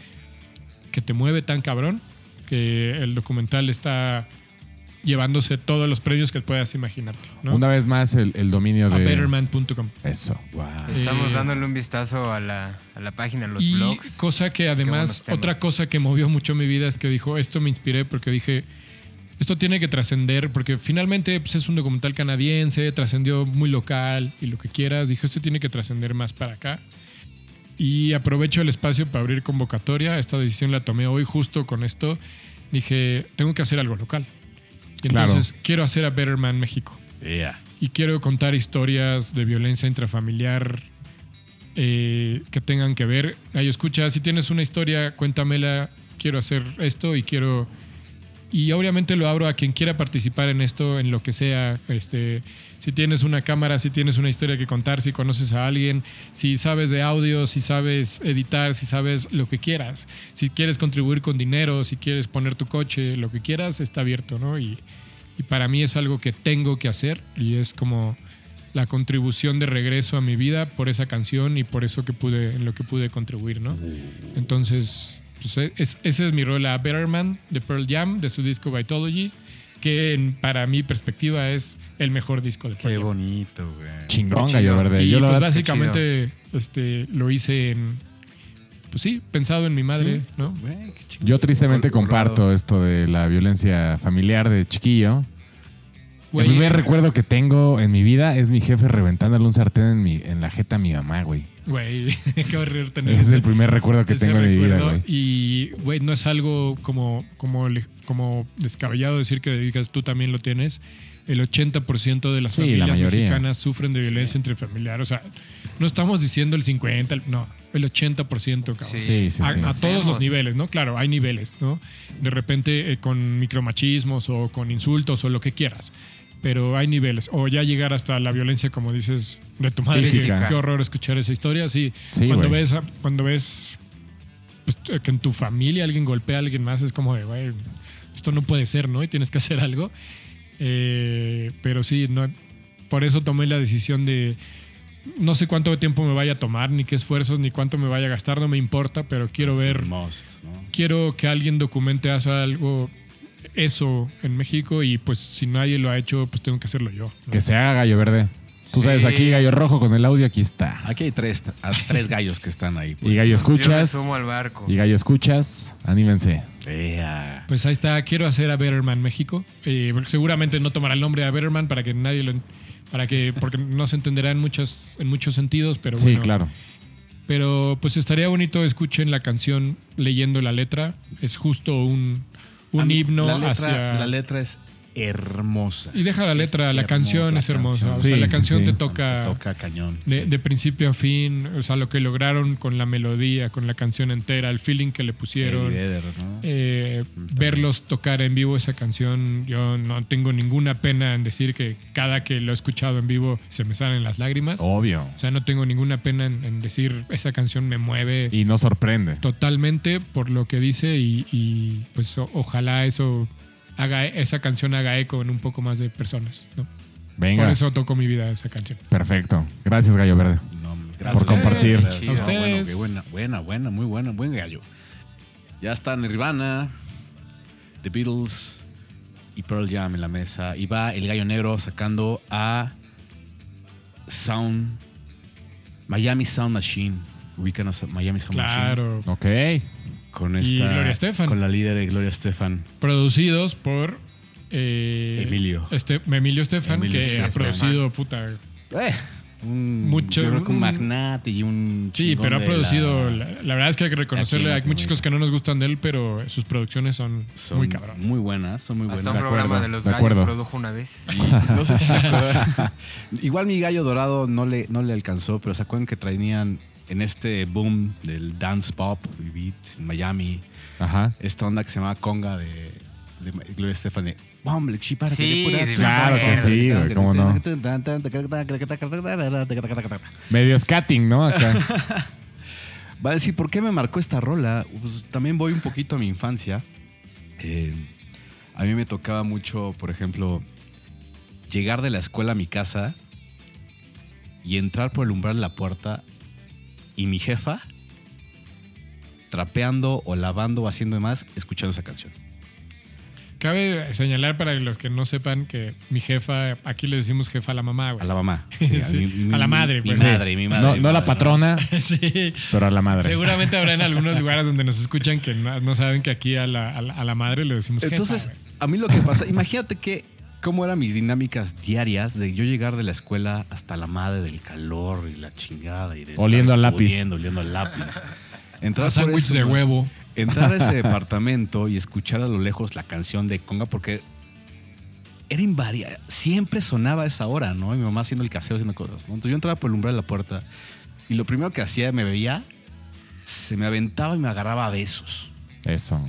que te mueve tan cabrón, que el documental está llevándose todos los premios que puedas imaginarte. ¿no? Una vez más, el, el dominio A de. betterman.com. Eso. Estamos Eh, dándole un vistazo a la, a la página, a los y blogs. cosa que además, otra cosa que movió mucho mi vida es que dijo, esto me inspiré porque dije, esto tiene que trascender, porque finalmente pues, es un documental canadiense, trascendió muy local y lo que quieras. Dijo, esto tiene que trascender más para acá. Y aprovecho el espacio para abrir convocatoria. Esta decisión la tomé hoy justo con esto. Dije, tengo que hacer algo local. Y Claro. entonces quiero hacer a Better Man México Yeah. y quiero contar historias de violencia intrafamiliar eh, que tengan que ver. Gallo, escucha, si tienes una historia, cuéntamela. Quiero hacer esto y quiero. Y obviamente lo abro a quien quiera participar en esto, en lo que sea. Este, si tienes una cámara, si tienes una historia que contar, si conoces a alguien, si sabes de audio, si sabes editar, si sabes lo que quieras. Si quieres contribuir con dinero, si quieres poner tu coche, lo que quieras, está abierto, ¿no? Y, y para mí es algo que tengo que hacer y es como la contribución de regreso a mi vida por esa canción y por eso que pude en lo que pude contribuir, ¿no? Entonces, pues, es- ese es mi rol a Better Man de Pearl Jam de su disco Vitology, que en- para mi perspectiva es el mejor disco de Pearl Qué Jam. bonito, güey. Chingón, Gallo. Verde. Y Yo pues básicamente este, lo hice en, pues sí, pensado en mi madre, ¿no? Güey. Yo tristemente comparto esto de la violencia familiar de chiquillo. Güey, el primer recuerdo que tengo en mi vida es mi jefe reventándole un sartén en, mi, en la jeta a mi mamá, güey. Güey, qué horror tener Ese es el primer recuerdo que tengo en mi vida, güey. Y, güey, no es algo como, como, descabellado decir que digas tú también lo tienes. El 80% de las Sí, familias mexicanas sufren de violencia intrafamiliar. O sea, no estamos diciendo el 50, el- no, el 80%, cabrón. Sí, sí, a, sí. a todos los niveles, ¿no? Claro, hay niveles, ¿no? De repente eh, con micromachismos o con insultos o lo que quieras. Pero hay niveles. O ya llegar hasta la violencia, como dices, de tu madre. Que- Qué horror escuchar esa historia. Sí, Sí, cuando ves, cuando ves pues, que en tu familia alguien golpea a alguien más, es como de, güey, esto no puede ser, ¿no? Y tienes que hacer algo. Eh, pero sí, no, por eso tomé la decisión de no sé cuánto tiempo me vaya a tomar, ni qué esfuerzos, ni cuánto me vaya a gastar, no me importa, pero quiero ver, must, ¿no? quiero que alguien documente haga algo, eso en México y pues si nadie lo ha hecho, pues tengo que hacerlo yo. ¿no? Que se haga Gallo Verde. Tú sabes, Sí. aquí Gallo Rojo con el audio, aquí está. Aquí hay tres, a- tres gallos que están ahí. pues. Y Gallo Yo me Escuchas. sumo al barco. Y Gallo Escuchas, anímense. Pues ahí está, quiero hacer a Betterman México. Eh, seguramente no tomará el nombre de Betterman para que nadie lo para que porque no se entenderá en muchos en muchos sentidos, pero sí, bueno. claro. Pero pues estaría bonito escuchen la canción leyendo la letra, es justo un A un mí, himno la letra, hacia La letra es hermosa. y deja la letra, Es la hermosa, canción la es hermosa, canción. o sea, Sí, la canción sí. te Te toca toca cañón. de, de principio a fin, o sea, lo que lograron con la melodía, con la canción entera, el feeling que le pusieron. Vedder, ¿no? Eh, verlos tocar en vivo esa canción, yo no tengo ninguna pena en decir que cada que lo he escuchado en vivo se me salen las lágrimas. Obvio. O sea, no tengo ninguna pena en, en decir esa canción me mueve Y no sorprende. totalmente por lo que dice y, y, pues o- ojalá eso haga esa canción haga eco en un poco más de personas. ¿no? Venga. Por eso tocó mi vida esa canción. Perfecto. Gracias, Gallo Verde. No, Por compartir. Gracias. A bueno, ustedes. qué buena, buena, buena, muy buena, buen gallo. Ya están Nirvana, The Beatles y Pearl Jam en la mesa. Y va el gallo negro sacando a Sound Miami Sound Machine. Ubican a Miami Sound Machine. Claro. Ok. Con Y esta. Gloria Estefan. Con la líder de Gloria Estefan. Producidos por eh, Emilio. Este, Emilio Estefan, Emilio que ha producido puta. Eh, un, Mucho- yo creo que un magnate y un. Sí, pero ha producido. la- La, la verdad es que hay que reconocerle. Hay muchas cosas que no nos gustan de él, pero sus producciones son, son muy cabrón. Muy buenas, son muy buenas. Hasta un De programa acuerdo, de los de gallos produjo una vez. Y no sé si se. Igual mi gallo dorado no le, no le alcanzó, pero se acuerdan que traían en este boom del dance pop y beat en Miami Ajá. esta onda que se llamaba conga de de Gloria Estefan de "Hombre, sí, Claro que sí, güey, cómo no. Va Medio scatting, ¿no? Acá. a decir, ¿por qué me marcó esta rola? Pues también voy un poquito a mi infancia. Eh, a mí me tocaba mucho, por ejemplo, llegar de la escuela a mi casa y entrar por el umbral de la puerta y mi jefa trapeando o lavando o haciendo demás, escuchando esa canción. Cabe señalar para los que no sepan que mi jefa, aquí le decimos jefa a la mamá, güey. A la mamá. Sí, a la madre, Mi, pues. madre, mi madre. No, mi no la madre, patrona, sí. pero a la madre. Seguramente habrá en algunos lugares donde nos escuchan que no, no saben que aquí a la, a la- a la madre le decimos jefa, Entonces, güey. a mí lo que pasa, imagínate que cómo eran mis dinámicas diarias de yo llegar de la escuela hasta la madre del calor y la chingada y de Oliendo al lápiz. Oliendo al lápiz. Entrar, sándwich de huevo. entrar a ese departamento y escuchar a lo lejos la canción de Conga porque era invariable, siempre sonaba a esa hora, ¿no? Y mi mamá haciendo el caseo, haciendo cosas. ¿no? Entonces yo entraba por el umbral de la puerta y lo primero que hacía, me veía, se me aventaba y me agarraba a besos. Eso.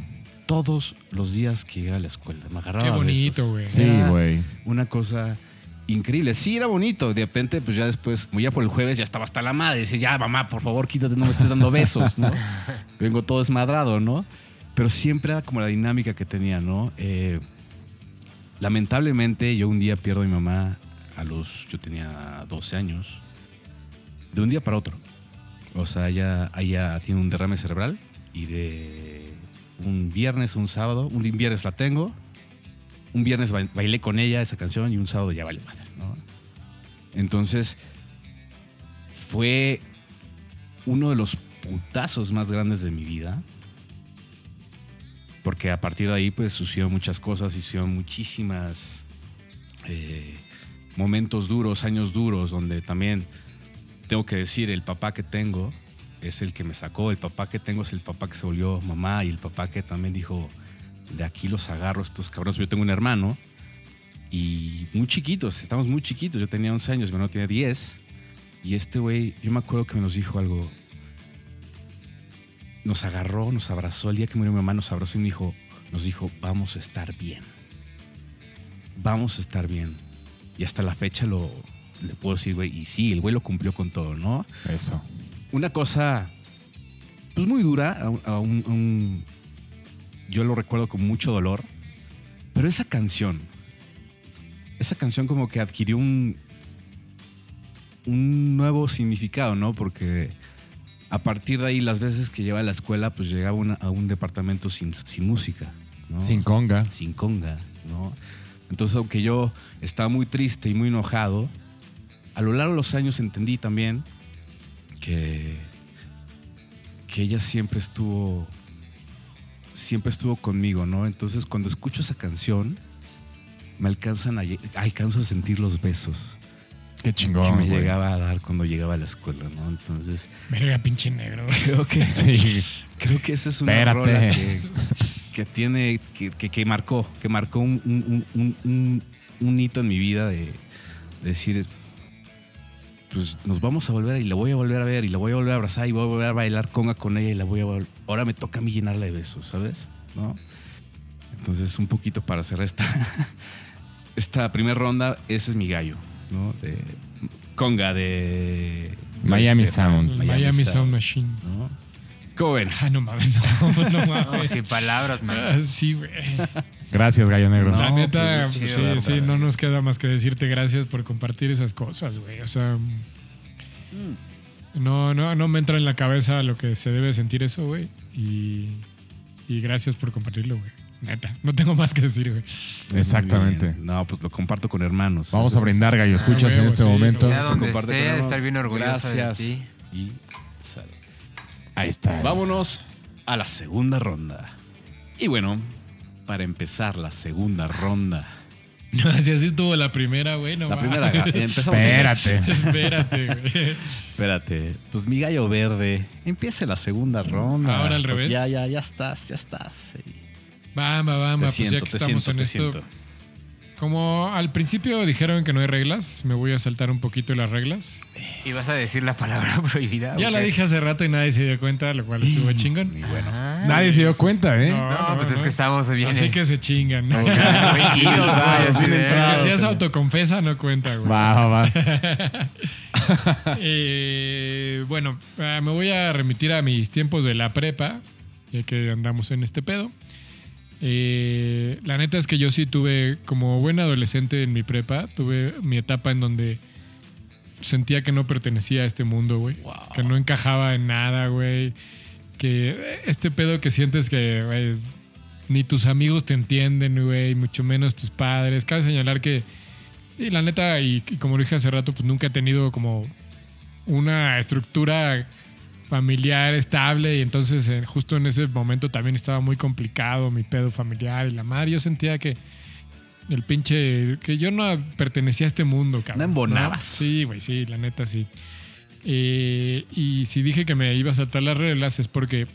Todos los días que llegaba a la escuela, me agarraba Qué bonito, güey. Sí, güey. Una cosa increíble. Sí, era bonito. De repente, pues ya después, como ya por el jueves, ya estaba hasta la madre. Decía, ya, mamá, por favor, quítate, no me estés dando besos, ¿no? Vengo todo desmadrado, ¿no? Pero siempre era como la dinámica que tenía, ¿no? Eh, lamentablemente, yo un día pierdo a mi mamá a los. Yo tenía 12 años. De un día para otro. O sea, ella, ella tiene un derrame cerebral y de un viernes un sábado, un viernes la tengo, un viernes ba- bailé con ella esa canción y un sábado ya vale madre, ¿no? Entonces, fue uno de los putazos más grandes de mi vida. Porque a partir de ahí, pues, sucedieron muchas cosas, hicieron muchísimas eh, momentos duros, años duros, donde también tengo que decir, el papá que tengo es el que me sacó, el papá que tengo es el papá que se volvió mamá y el papá que también dijo, de aquí los agarro estos cabrones. Yo tengo un hermano y muy chiquitos, estamos muy chiquitos. Yo tenía 11 años, mi hermano tenía 10. Y este güey, yo me acuerdo que me nos dijo algo. Nos agarró, nos abrazó. El día que murió mi mamá nos abrazó y me dijo, nos dijo, vamos a estar bien. Vamos a estar bien. Y hasta la fecha lo le puedo decir, güey. Y sí, el güey lo cumplió con todo, ¿no? Eso. Una cosa pues muy dura a un- a un- a un- yo lo recuerdo con mucho dolor pero esa canción esa canción como que adquirió un un nuevo significado no porque a partir de ahí las veces que llevaba a la escuela pues llegaba una- a un departamento sin, sin música ¿no? Sin conga. sin conga, ¿no? Entonces, aunque yo estaba muy triste y muy enojado, a lo largo de los años entendí también que, que ella siempre estuvo, siempre estuvo conmigo, ¿no? Entonces, cuando escucho esa canción, me alcanzan a, alcanzo a sentir los besos Qué que chingón. me güey. llegaba a dar cuando llegaba a la escuela, ¿no? Entonces, Verga, pinche negro. creo que Sí. Creo que esa es una Espérate. rola que, que tiene, que, que- que marcó, que marcó un, un- un- un- un hito en mi vida de, de decir, pues nos vamos a volver y la voy a volver a ver y la voy a volver a abrazar y voy a volver a bailar conga con ella y la voy a vol- ahora me toca a mí llenarla de besos, ¿sabes? ¿No? Entonces, un poquito para cerrar esta, esta primera ronda, ese es mi gallo, ¿no? De conga de Miami Sound. Miami, Sound Machine. ¿no? ¿Cómo ven? Ah, no mames, no, no No, mames. sin palabras, man. Ah, sí, güey. Gracias, Gallo Negro. No, La neta, pues, pues, es sí, sí, no nos queda más que decirte gracias por compartir esas cosas, güey. O sea, no, no, no me entra en la cabeza lo que se debe sentir eso, güey. Y, y gracias por compartirlo, güey. Neta, no tengo más que decir, güey. Exactamente. No, pues lo comparto con hermanos. Vamos a brindar, Gallo. Escuchas Ah, en huevo, este sí, momento. Ya Se donde comparte esté, con de hermanos. estar bien orgulloso Gracias. de ti. Y. Ahí está. Vámonos a la segunda ronda. Y bueno, para empezar la segunda ronda. Si así estuvo la primera, güey. No La primera. Empezamos. Espérate. Espérate, güey. Espérate. Pues mi gallo verde. Empiece la segunda ronda. Ahora al revés. Ya, ya, ya estás, ya estás. Sí. Vamos, vamos, Te pues ya siento, que te estamos siento, en te esto, siento. Como al principio dijeron que no hay reglas, me voy a saltar un poquito las reglas. Y vas a decir la palabra prohibida. Ya ¿o la dije hace rato y nadie se dio cuenta, lo cual estuvo chingón. Y bueno. Ah. Nadie se dio cuenta, ¿eh? No, pues es que estamos bien. Así que se chingan. ¿no? Si es autoconfesa, no cuenta, güey. Va, va, va. Eh, bueno, ah, me voy a remitir a mis tiempos de la prepa, ya que andamos en este pedo. Eh, la neta es que yo sí tuve, como buen adolescente en mi prepa, tuve mi etapa en donde sentía que no pertenecía a este mundo, güey. Que no encajaba en nada, güey. Que este pedo que sientes que, güey, ni tus amigos te entienden, güey, mucho menos tus padres. Cabe señalar que, y la neta, y, y como lo dije hace rato, pues nunca he tenido como una estructura familiar estable y entonces eh, justo en ese momento también estaba muy complicado mi pedo familiar y la madre. Yo sentía que el pinche, que yo no pertenecía a este mundo, cabrón. No embonabas. Sí, güey, sí, la neta sí. Eh, y si dije que me iba a saltar las reglas es porque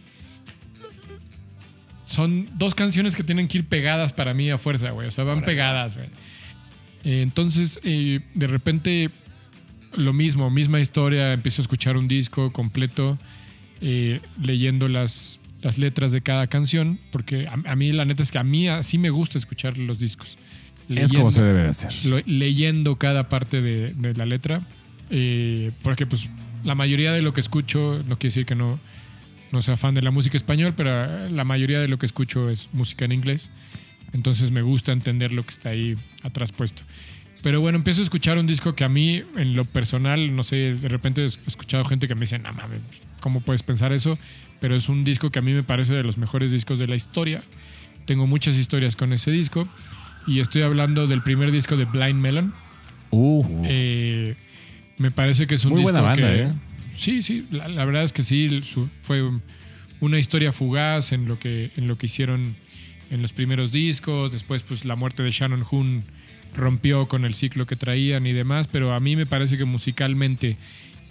son dos canciones que tienen que ir pegadas para mí a fuerza, güey. O sea, van pegadas, güey. Eh, entonces, eh, de repente, lo mismo, misma historia. Empiezo a escuchar un disco completo, eh, leyendo las, las letras de cada canción, porque a, a mí, la neta es que a mí así me gusta escuchar los discos. Es como se debe de hacer. lo- leyendo cada parte de, de la letra. eh, porque pues la mayoría de lo que escucho, no quiere decir que no, no sea fan de la música español, pero la mayoría de lo que escucho es música en inglés. Entonces me gusta entender lo que está ahí atrás puesto. Pero bueno, empiezo a escuchar un disco que a mí, en lo personal, no sé, de repente he escuchado gente que me dice, no mames, ¿cómo puedes pensar eso? Pero es un disco que a mí me parece de los mejores discos de la historia. Tengo muchas historias con ese disco. Y estoy hablando del primer disco de Blind Melon. Uh, Eh, me parece que es un Muy disco buena banda, que- ¿eh? Sí, sí, la, la verdad es que sí, su- fue un- una historia fugaz en lo que en lo que hicieron en los primeros discos, después pues la muerte de Shannon Hoon rompió con el ciclo que traían y demás, pero a mí me parece que musicalmente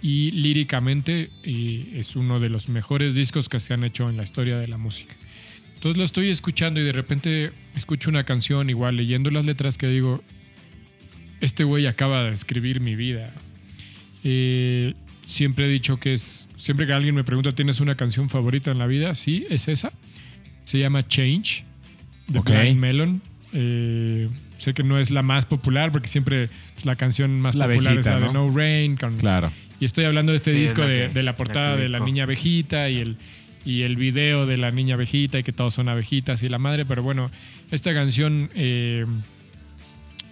y líricamente es uno de los mejores discos que se han hecho en la historia de la música. Entonces lo estoy escuchando y de repente escucho una canción, igual leyendo las letras que digo, este güey acaba de escribir mi vida. Eh, siempre he dicho que es, siempre que alguien me pregunta, ¿tienes una canción favorita en la vida? Sí, es esa. Se llama Change, de Ok. Blind Melon. Eh, sé que no es la más popular porque siempre pues, la canción más La popular abejita, es la de ¿no? Rain. con- claro. y estoy hablando de este Sí, es disco la de, que- de la portada de la niña abejita y el, y el video de la niña abejita y que todos son abejitas y la madre. Pero bueno, esta canción eh,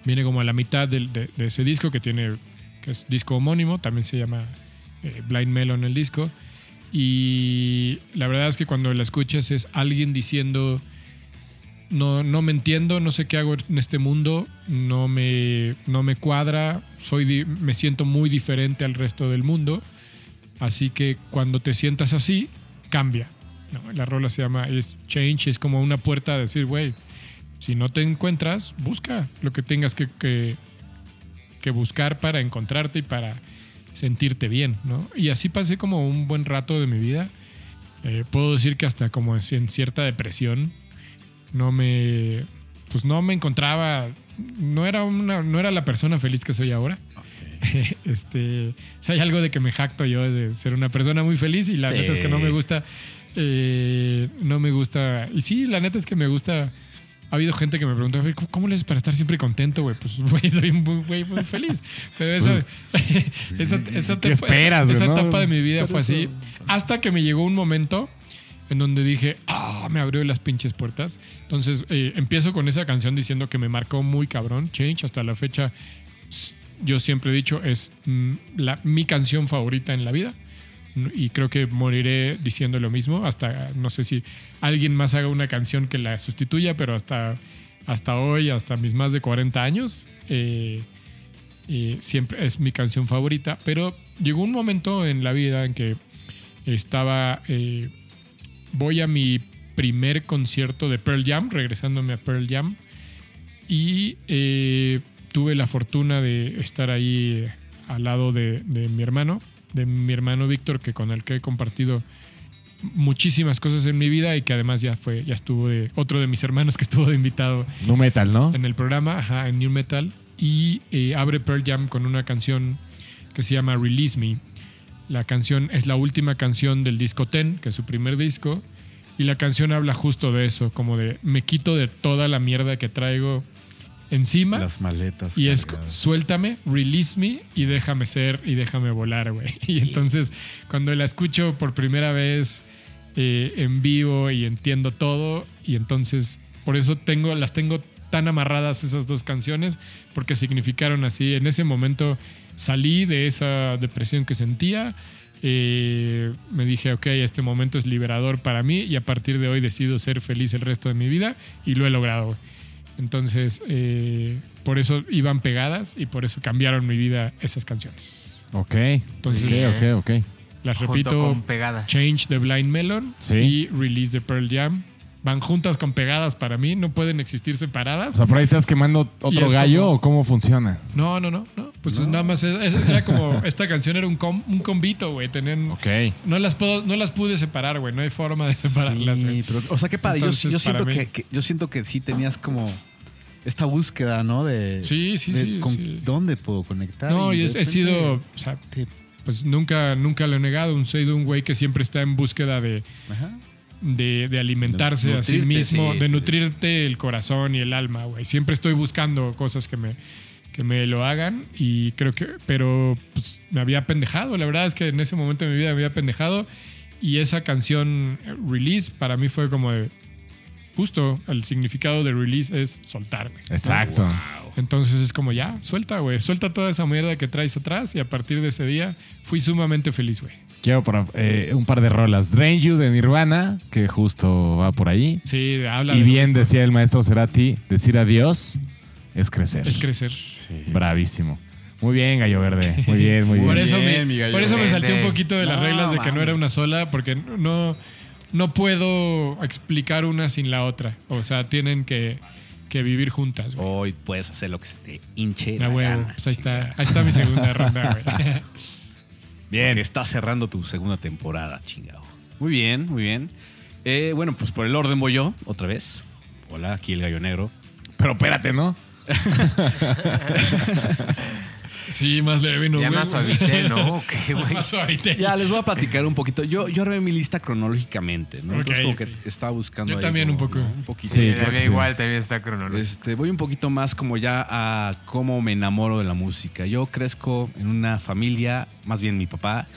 viene como a la mitad de ese disco que tiene, que es disco homónimo, también se llama eh, Blind Melon el disco. Y la verdad es que cuando la escuchas es alguien diciendo, no, no me entiendo, no sé qué hago en este mundo, no me, no me cuadra, soy me siento muy diferente al resto del mundo. Así que cuando te sientas así, cambia. ¿no? La rola se llama es Change, es como una puerta a decir, güey, si no te encuentras, busca lo que tengas que, que, que buscar para encontrarte y para sentirte bien, ¿no? Y así pasé como un buen rato de mi vida. Eh, puedo decir que hasta como en cierta depresión, no me, pues no me encontraba, no era una, no era la persona feliz que soy ahora. este, o sea, hay algo de que me jacto yo de ser una persona muy feliz y la Sí. neta es que no me gusta, eh, no me gusta, y sí, la neta es que me gusta. Ha habido gente que me pregunta, "Güey, ¿cómo, cómo le haces para estar siempre contento, güey? Pues, güey, soy un bu- güey muy feliz. Pero esa, esa, esa, ¿Qué etapa- esperas, esa, esa no? etapa de mi vida fue así. eso. Hasta que me llegó un momento en donde dije, ah, me abrió las pinches puertas. Entonces eh, empiezo con esa canción diciendo que me marcó muy cabrón. Change, hasta la fecha, yo siempre he dicho, es mm, la, mi canción favorita en la vida. Y creo que moriré diciendo lo mismo. Hasta no sé si alguien más haga una canción que la sustituya, pero hasta, hasta hoy, hasta mis más de 40 años, eh, eh, siempre es mi canción favorita. Pero llegó un momento en la vida en que estaba. eh, voy a mi primer concierto de Pearl Jam, regresándome a Pearl Jam. Y eh, tuve la fortuna de estar ahí eh, al lado de, de mi hermano, de mi hermano Víctor, que con el que he compartido muchísimas cosas en mi vida y que además ya fue, ya estuvo de otro de mis hermanos que estuvo de invitado Nu metal, ¿no? en el programa, ajá, en New Metal, y eh, abre Pearl Jam con una canción que se llama Release Me. La canción es la última canción del disco Ten, que es su primer disco, y la canción habla justo de eso, como de me quito de toda la mierda que traigo encima. Las maletas. Y es suéltame, release me y déjame ser y déjame volar, güey. Y entonces cuando la escucho por primera vez eh, en vivo y entiendo todo y entonces por eso tengo las tengo tan amarradas esas dos canciones porque significaron así. En ese momento salí de esa depresión que sentía. eh, me dije, ok, este momento es liberador para mí y a partir de hoy decido ser feliz el resto de mi vida y lo he logrado. Entonces, eh, por eso iban pegadas y por eso cambiaron mi vida esas canciones. Ok. Entonces, ok, ok, ok. las Junto repito, con pegadas. Change the Blind Melon Sí. y Release the Pearl Jam. Van juntas con pegadas para mí, no pueden existir O separadas. sea, por ahí estás quemando otro es gallo como- o cómo funciona. No, no, no, no. Pues nada más es- era como esta canción era un, com- un combito, güey. Tenían Ok. no las puedo, no las pude separar, güey. No hay forma de separarlas, Sí, pero, o sea, qué padre. Yo, Entonces, yo siento para mí- que, que- yo siento que sí tenías como esta búsqueda, ¿no? De, Sí, sí, de sí, con sí. ¿Dónde puedo conectar? No, y de he, sido, o sea, pues nunca, nunca lo he negado. Un sido un güey que siempre está en búsqueda de, ajá. De, de alimentarse De a sí mismo, sí, de sí. nutrirte el corazón y el alma, güey. Siempre estoy buscando cosas que me, que me lo hagan y creo que, pero pues, me había pendejado. La verdad es que en ese momento de mi vida me había pendejado y esa canción eh, Release para mí fue como de, justo el significado de Release es soltar, güey. Exacto. Entonces es como ya, suelta, güey. Suelta toda esa mierda que traes atrás y a partir de ese día fui sumamente feliz, güey. Quiero por, eh, un par de rolas. Drain You de Nirvana, que justo va por ahí. Sí, habla Y de bien decía el maestro Cerati, decir adiós es crecer. es crecer. Bravísimo. Muy bien, Gallo Verde. Muy bien, muy Por bien. eso, bien, me, mi gallo por eso me salté un poquito de las No, reglas de que no era una sola, porque no, no puedo explicar una sin la otra. O sea, tienen que, que vivir juntas. güey. Hoy puedes hacer lo que se te hinche. A la huevo. gana. Pues ahí está, ahí está mi segunda ronda, güey. Bien. Que estás cerrando tu segunda temporada, chingado. Muy bien, muy bien. Eh, bueno, pues por el orden voy yo, otra vez. Hola, aquí el gallo negro. Pero espérate, ¿no? Sí, más leve, ¿no? Ya más suavité, ¿no? ¿O qué, güey? Más suavite. Ya les voy a platicar un poquito. Yo, yo armé mi lista cronológicamente, ¿no? Entonces, Ok, como que estaba buscando. Yo ahí también como, un poco. ¿no? Un poquito. Sí, sí. igual también está cronológico. Este, voy un poquito más como ya a cómo me enamoro de la música. Yo crezco en una familia, más bien mi papá,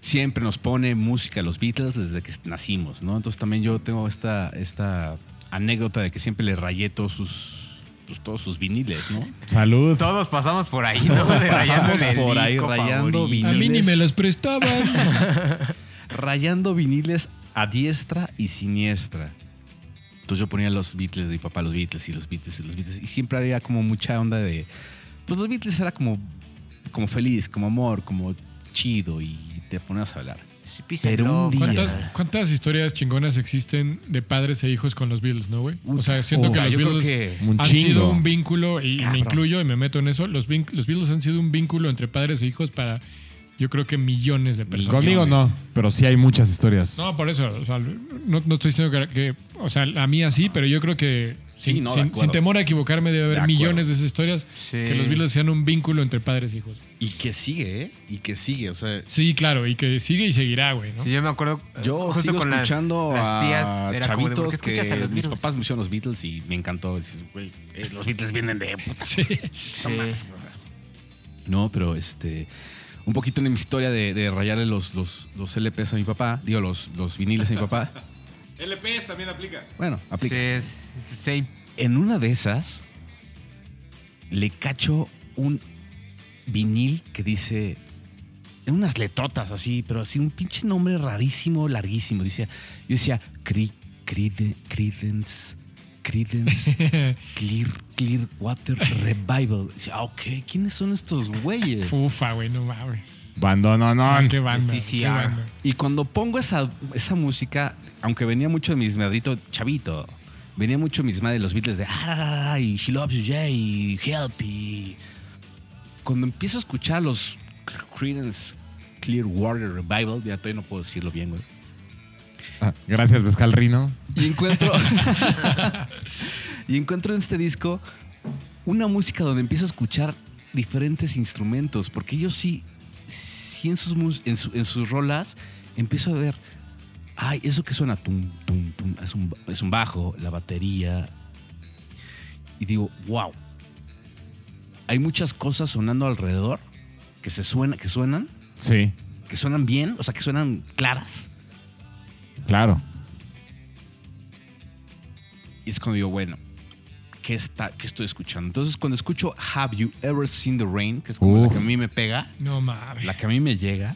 siempre nos pone música a los Beatles desde que nacimos, ¿no? Entonces también yo tengo esta, esta anécdota de que siempre le rayé todos sus, pues, todos sus viniles, ¿no? Salud. Todos pasamos por ahí, ¿no? En el por ahí, rayando favorito. viniles. A mí ni me los prestaban. Rayando viniles a diestra y siniestra. Entonces yo ponía los Beatles de mi papá, los Beatles y los Beatles y los Beatles. Y siempre había como mucha onda de. Pues los Beatles era como, como feliz, como amor, como chido y te ponías a hablar. Sí, pisa Pero un día- ¿Cuántas, cuántas historias chingonas existen de padres e hijos con los Beatles, no, güey? O sea, siento que los Beatles que- han chingo. sido un vínculo, y me incluyo y me meto en eso, los, los Beatles han sido un vínculo entre padres e hijos para, yo creo que millones de personas. Conmigo no, pero sí hay muchas historias. No, por eso, o sea, no, no estoy diciendo que, que- o sea, la mía sí, pero yo creo que Sí, sin, no, de sin- acuerdo. sin temor a equivocarme debe haber De millones de esas historias Sí. que los Beatles sean un vínculo entre padres e hijos. Y que sigue, ¿eh? Y que sigue. O sea, Sí, claro, y que sigue y seguirá, güey, ¿no? Sí, yo me acuerdo. yo justo sigo con escuchando las, a tías. Era como de, ¿por chavitos que a los mis papás me hicieron los Beatles y me encantó. Dices, güey, eh, los Beatles vienen de puta Sí. Sí. No, pero este. Un poquito en mi historia de, de rayarle los, los, los LPs a mi papá, digo, los, los viniles a mi papá. LPs también aplica. Bueno, aplica. Sí, es. Sí. En una de esas, le cacho un vinil que dice. En unas letrotas así, pero así un pinche nombre rarísimo, larguísimo. Dice, yo decía, Cre- Crede- Credence. Credence. Clear, Clearwater Revival. Decía, ah, ok, ¿quiénes son estos güeyes? Fufa, güey, no mames. Bando, no, no. Qué banda. Sí, sí, qué ah. banda. Y cuando pongo esa, esa música, aunque venía mucho de mis merdito chavito, venía mucho de mis madres de los Beatles de "Ah, y She Loves You Jay y Help y cuando empiezo a escuchar los Creedence Clearwater Revival, ya todavía no puedo decirlo bien, güey. Ah, Gracias, Mezcal Rino. Y encuentro. y encuentro en este disco una música donde empiezo a escuchar diferentes instrumentos. Porque yo sí, sí en sus, en, su- en sus rolas empiezo a ver. Ay, eso que suena tum, tum, tum. Es un, es un bajo, la batería. Y digo, wow. Hay muchas cosas sonando alrededor que se suena, que suenan, Sí, que suenan bien, o sea, que suenan claras. claro. Y es cuando digo, bueno, ¿qué, está, ¿qué estoy escuchando? Entonces, cuando escucho Have You Ever Seen the Rain, que es como la que a mí me pega, No mames. la que a mí me llega,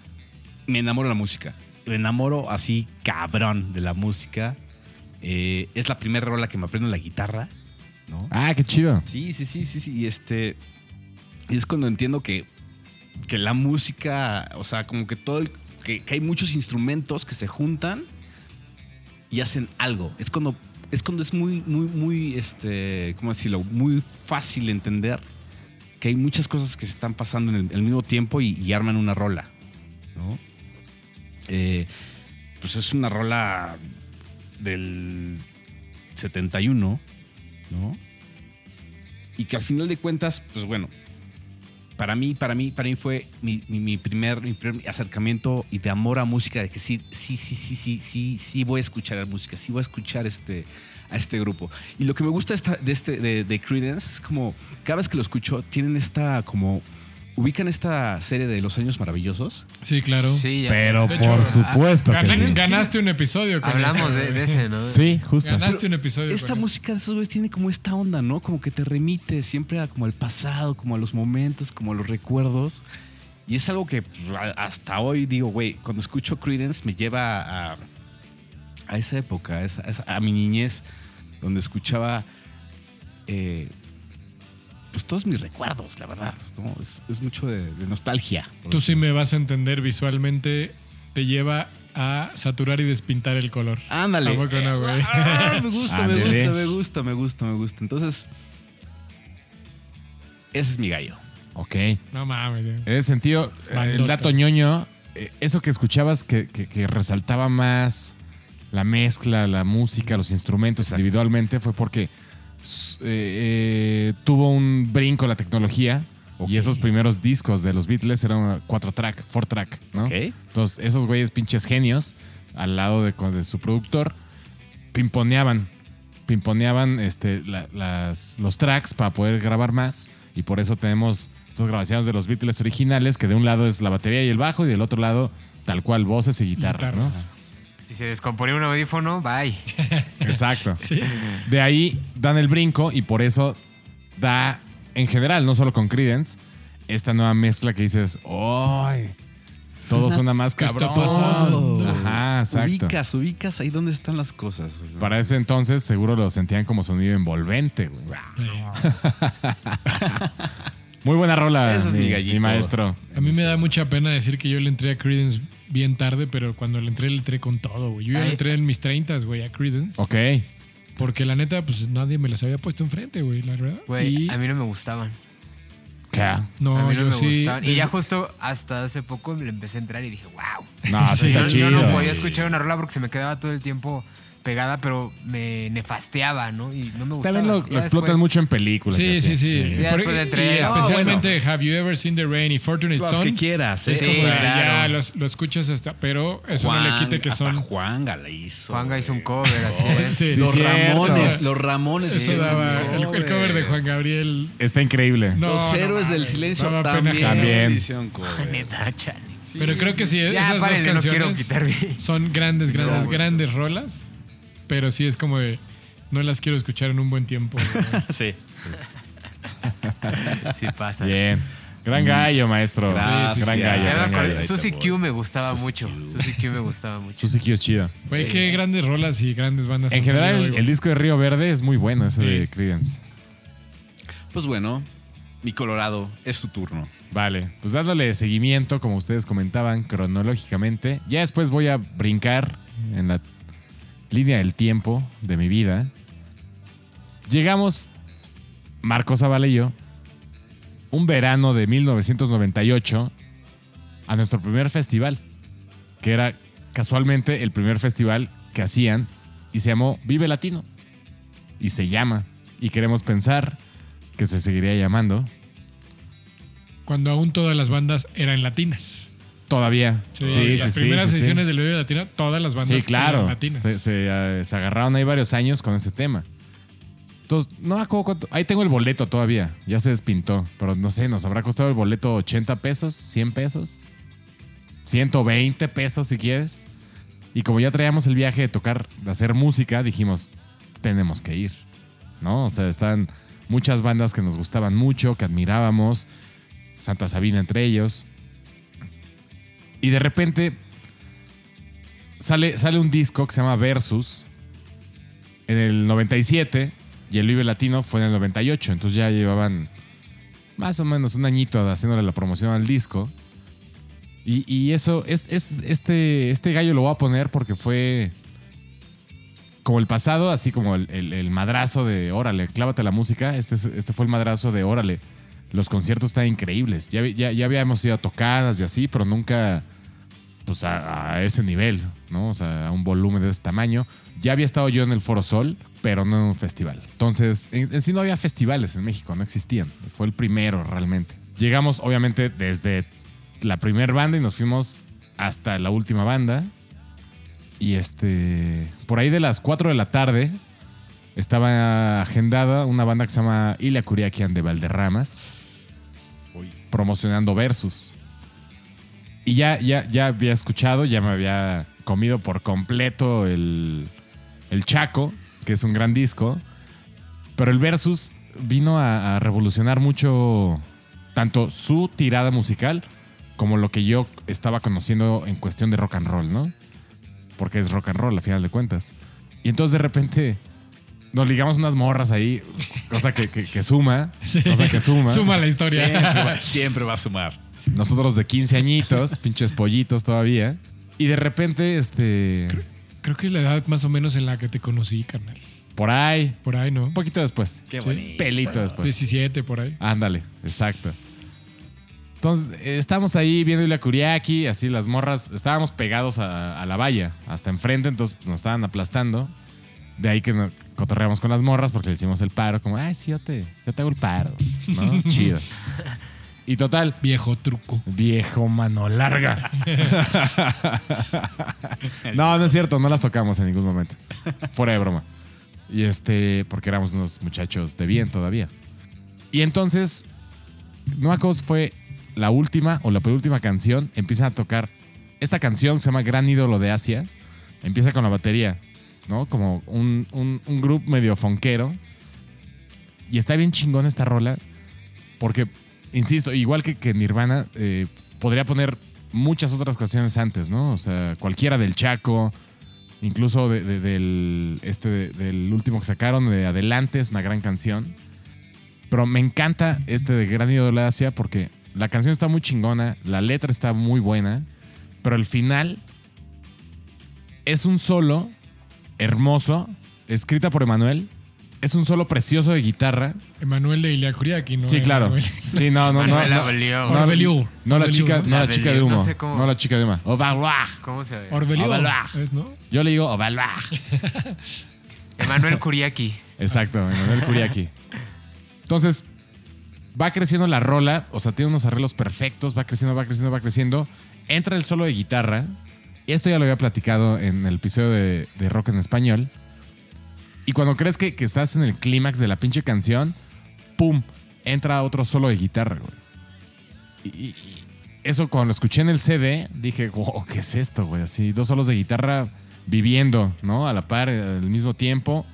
me enamoro de la música. Me enamoro así cabrón de la música. Eh, es la primera rola que me aprendo en la guitarra, ¿no? Ah, qué chido. Sí, sí, sí, sí, sí. Y este. Y es cuando entiendo que, que la música, o sea, como que todo el- que, que hay muchos instrumentos que se juntan y hacen algo. Es cuando es cuando es muy, muy, muy, este, ¿cómo decirlo? Muy fácil entender que hay muchas cosas que se están pasando en el, el mismo tiempo y, y arman una rola, ¿no? Eh, pues es una rola del 71, ¿no? Y que al final de cuentas, pues bueno, para mí, para mí, para mí fue mi, primer, mi primer acercamiento y de amor a música, de que sí, sí, sí, sí, sí, sí, sí voy a escuchar la música, sí voy a escuchar este, a este grupo. Y lo que me gusta de este, de, de Creedence es como, cada vez que lo escucho, tienen esta como, ubican esta serie de Los Años Maravillosos. Sí, claro. Sí, ya. Pero De por hecho, supuesto que Gan- sí. Ganaste un episodio con Hablamos eso, de, ese, ¿no? Sí, justo. Ganaste un episodio. Esta con música de esos güeyes tiene como esta onda, ¿no? Como que te remite siempre a como al pasado, como a los momentos, como a los recuerdos. Y es algo que pues, a- hasta hoy digo, güey, cuando escucho Creedence me lleva a, a esa época, a, esa- a esa- a mi niñez, donde escuchaba eh, pues todos mis recuerdos, la verdad. ¿no? Es, es mucho de, de nostalgia. Tú sí me vas a entender visualmente. Te lleva a saturar y despintar el color. Ándale. Ah, me gusta, me gusta, me gusta, me gusta, me gusta. Entonces, ese es mi gallo. Ok. No mames. En ese sentido, eh, el dato ñoño, eh, eso que escuchabas que, que- que resaltaba más la mezcla, la música, los instrumentos individualmente, fue porque eh, eh, tuvo un brinco la tecnología y esos primeros discos de los Beatles eran cuatro track, four track, ¿no? Entonces, esos güeyes pinches genios, al lado de, su productor, pimponeaban, pimponeaban este, la- las, los tracks para poder grabar más. Y por eso tenemos estas grabaciones de los Beatles originales, que de un lado es la batería y el bajo, y del otro lado, tal cual, voces y guitarras, Guitarras. Si se descomponía un audífono, bye. Exacto. Sí. De ahí dan el brinco y por eso da, en general, no solo con Credence, esta nueva mezcla que dices, ¡ay! Todo suena más ¿Qué está cabrón. pasando? Ajá, exacto. Ubicas, ubicas ahí donde están las cosas. güey. Para ese entonces seguro lo sentían como sonido envolvente, güey. Muy buena rola, Ese es mi, mi maestro. A mí me da mucha pena decir que yo le entré a Credence bien tarde, pero cuando le entré, le entré con todo, güey. Yo ya le entré en mis 30, güey, a Credence. Ok. Porque la neta, pues nadie me las había puesto enfrente, güey, la verdad. Güey, Y- a mí no me gustaban. ¿Qué? no, a mí no yo me sí. gustaban. Y desde- ya justo hasta hace poco le empecé a entrar y dije, wow. No, sí está yo, chido. yo no podía escuchar una rola porque se me quedaba todo el tiempo pegada, pero me nefasteaba, ¿no? Y no me gustaba. También lo, lo explotan mucho en películas. y Sí, así. sí, sí. Y. No, especialmente Have You Ever Seen the Rain y Fortunate Los Son. que quieras, ¿eh? Es como Sí, claro. ya los- lo escuchas hasta, pero eso no le quite que son. Juanga la hizo. Juanga hizo un cover, así es. Sí. los cierto. Ramones, los Ramones. Eso daba. El, el cover de Juan Gabriel. Está increíble. No, los no héroes del silencio también. También. Neta. Pero creo que sí, Ya, esas dos canciones son grandes, grandes, grandes rolas. Pero sí es como de. No las quiero escuchar en un buen tiempo. Sí. Sí pasa. Bien. Gran gallo, maestro. Gracias. Gran gallo. Gran Q me gustaba mucho. Q. Susie Q me gustaba mucho. Susie Q es chida. Güey, qué grandes rolas y grandes bandas. En general, salido el, disco de Río Verde es muy bueno, ese de Sí. Credence. Pues bueno, mi Colorado, es tu turno. Vale, pues dándole seguimiento, como ustedes comentaban, cronológicamente. Ya después voy a brincar en la línea del tiempo de mi vida. Llegamos, Marcos Zavala y yo, un verano de 1998, a nuestro primer festival, que era casualmente el primer festival que hacían y se llamó Vive Latino. Y se llama. Y queremos pensar que se seguiría llamando Cuando aún todas las bandas eran latinas. Todavía. Sí, Sí, las sí, primeras sí, ediciones del Vive Latina, todas las bandas Sí, claro. eran latinas. Se, se, eh, se agarraron ahí varios años con ese tema. Entonces, no me acuerdo cuánto. Ahí tengo el boleto todavía. Ya se despintó. Pero no sé, nos habrá costado el boleto 80 pesos, 100 pesos, 120 pesos si quieres. Y como ya traíamos el viaje de tocar, de hacer música, dijimos, tenemos que ir. ¿No? O sea, están muchas bandas que nos gustaban mucho, que admirábamos. Santa Sabina entre ellos. Y de repente sale, sale un disco que se llama Versus en el 97 y el Vive Latino fue en el 98. Entonces ya llevaban más o menos un añito haciéndole la promoción al disco. Y, y eso, es- es- este, este gallo lo voy a poner porque fue como el pasado, así como el, el- el madrazo de órale, clávate la música. Este, es- este fue el madrazo de órale. Los conciertos están increíbles. Ya, ya, ya habíamos ido a tocadas y así, pero nunca pues a, ese nivel, ¿no? O sea, a un volumen de ese tamaño. Ya había estado yo en el Foro Sol, pero no en un festival. Entonces, en, sí no había festivales en México, no existían. Fue el primero realmente. Llegamos, obviamente, desde la primera banda y nos fuimos hasta la última banda. Y este, por ahí de las 4 de la tarde estaba agendada una banda que se llama Ilia Curiaquian de Valderramas, promocionando Versus. Y ya, ya, ya había escuchado, ya me había comido por completo el, el Chaco, que es un gran disco. Pero el Versus vino a, revolucionar mucho tanto su tirada musical como lo que yo estaba conociendo en cuestión de rock and roll, ¿no? Porque es rock and roll, a final de cuentas. Y entonces de repente nos ligamos unas morras ahí, cosa que, que- que suma, cosa que suma. Suma la historia. Siempre va, siempre va a sumar. Nosotros de 15 añitos, pinches pollitos todavía. Y de repente, este, Creo que es la edad más o menos en la que te conocí, carnal. por ahí, Por ahí, ¿no? un poquito después. Qué Sí. bonito. Pelito después. 17, por ahí. Ándale, exacto. Entonces, eh, estábamos ahí viendo la Curiaki, así las morras, estábamos pegados a, a la valla, hasta enfrente, entonces pues, nos estaban aplastando. De ahí que nos cotorreamos con las morras porque le hicimos el paro, como, ay, sí, yo te, yo te hago el paro, ¿no? Chido. Y total, Viejo truco. viejo mano larga. no, no es cierto, no las tocamos en ningún momento. Fuera de broma. Y este, porque éramos unos muchachos de bien todavía. Y entonces, si fue la última o la penúltima canción. Empiezan a tocar esta canción que se llama Gran Ídolo de Asia. Empieza con la batería, ¿no? Como un, un, grupo medio fonquero. Y está bien chingón esta rola. Porque, insisto, igual que, que Nirvana, eh, podría poner muchas otras canciones antes, ¿no? O sea, cualquiera del Chaco, incluso de- de- del, este, de- del último que sacaron, de Adelante, es una gran canción. Pero me encanta este de Gran Ídolo de Asia porque la canción está muy chingona, la letra está muy buena, pero el final es un solo hermoso, escrita por Emanuel. Es un solo precioso de guitarra. Emanuel de Iliacuriaki, ¿no? sí, claro. Emanuel. Sí, no, no, no. Manuel no, no, la chica, no la chica de humo. No sé cómo- No la chica de humo. Ovalua. ¿Cómo se ve? Yo le digo Ovalua. Emanuel Curiaki. Exacto, Emanuel Curiaki. Entonces, va creciendo la rola, o sea, tiene unos arreglos perfectos, va creciendo, va creciendo, va creciendo. Entra el solo de guitarra. Esto ya lo había platicado en el episodio de, Rock en Español. Y cuando crees que, estás en el clímax de la pinche canción, ¡pum! Entra otro solo de guitarra, güey. Y, y- eso cuando lo escuché en el CD, dije, wow, ¿qué es esto, güey? Así, dos solos de guitarra viviendo, ¿no? A la par, al mismo tiempo.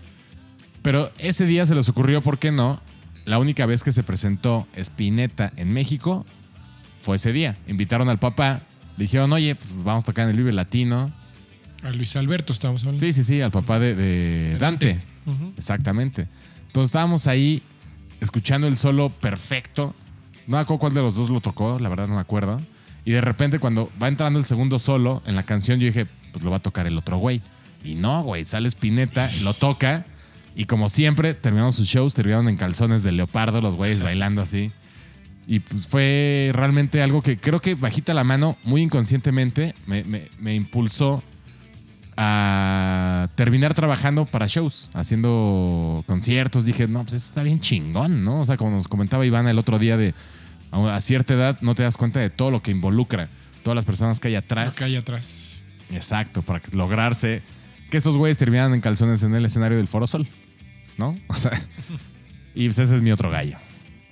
Pero ese día se les ocurrió, ¿por qué no? La única vez que se presentó Spinetta en México fue ese día. Invitaron al papá, le dijeron, oye, pues vamos a tocar en el Vive Latino. A Luis Alberto estamos hablando. Sí, sí, sí, al papá de, de Dante. Exactamente. Entonces estábamos ahí escuchando el solo perfecto. No me acuerdo cuál de los dos lo tocó, la verdad no me acuerdo. Y de repente cuando va entrando el segundo solo en la canción, yo dije, pues lo va a tocar el otro güey. Y no, güey, sale Spinetta, lo toca. Y como siempre, terminaron sus shows, terminaron en calzones de leopardo, los güeyes bailando así. Y pues fue realmente algo que creo que bajita la mano, muy inconscientemente, me, me- me impulsó a terminar trabajando para shows, haciendo conciertos. Dije, no, pues eso está bien chingón, ¿no? O sea, como nos comentaba Ivana el otro día de a cierta edad no te das cuenta de todo lo que involucra, todas las personas que hay Lo atrás. que hay atrás. Exacto, para lograrse que estos güeyes terminaran en calzones en el escenario del Foro Sol, ¿no? O sea, y pues ese es mi otro gallo.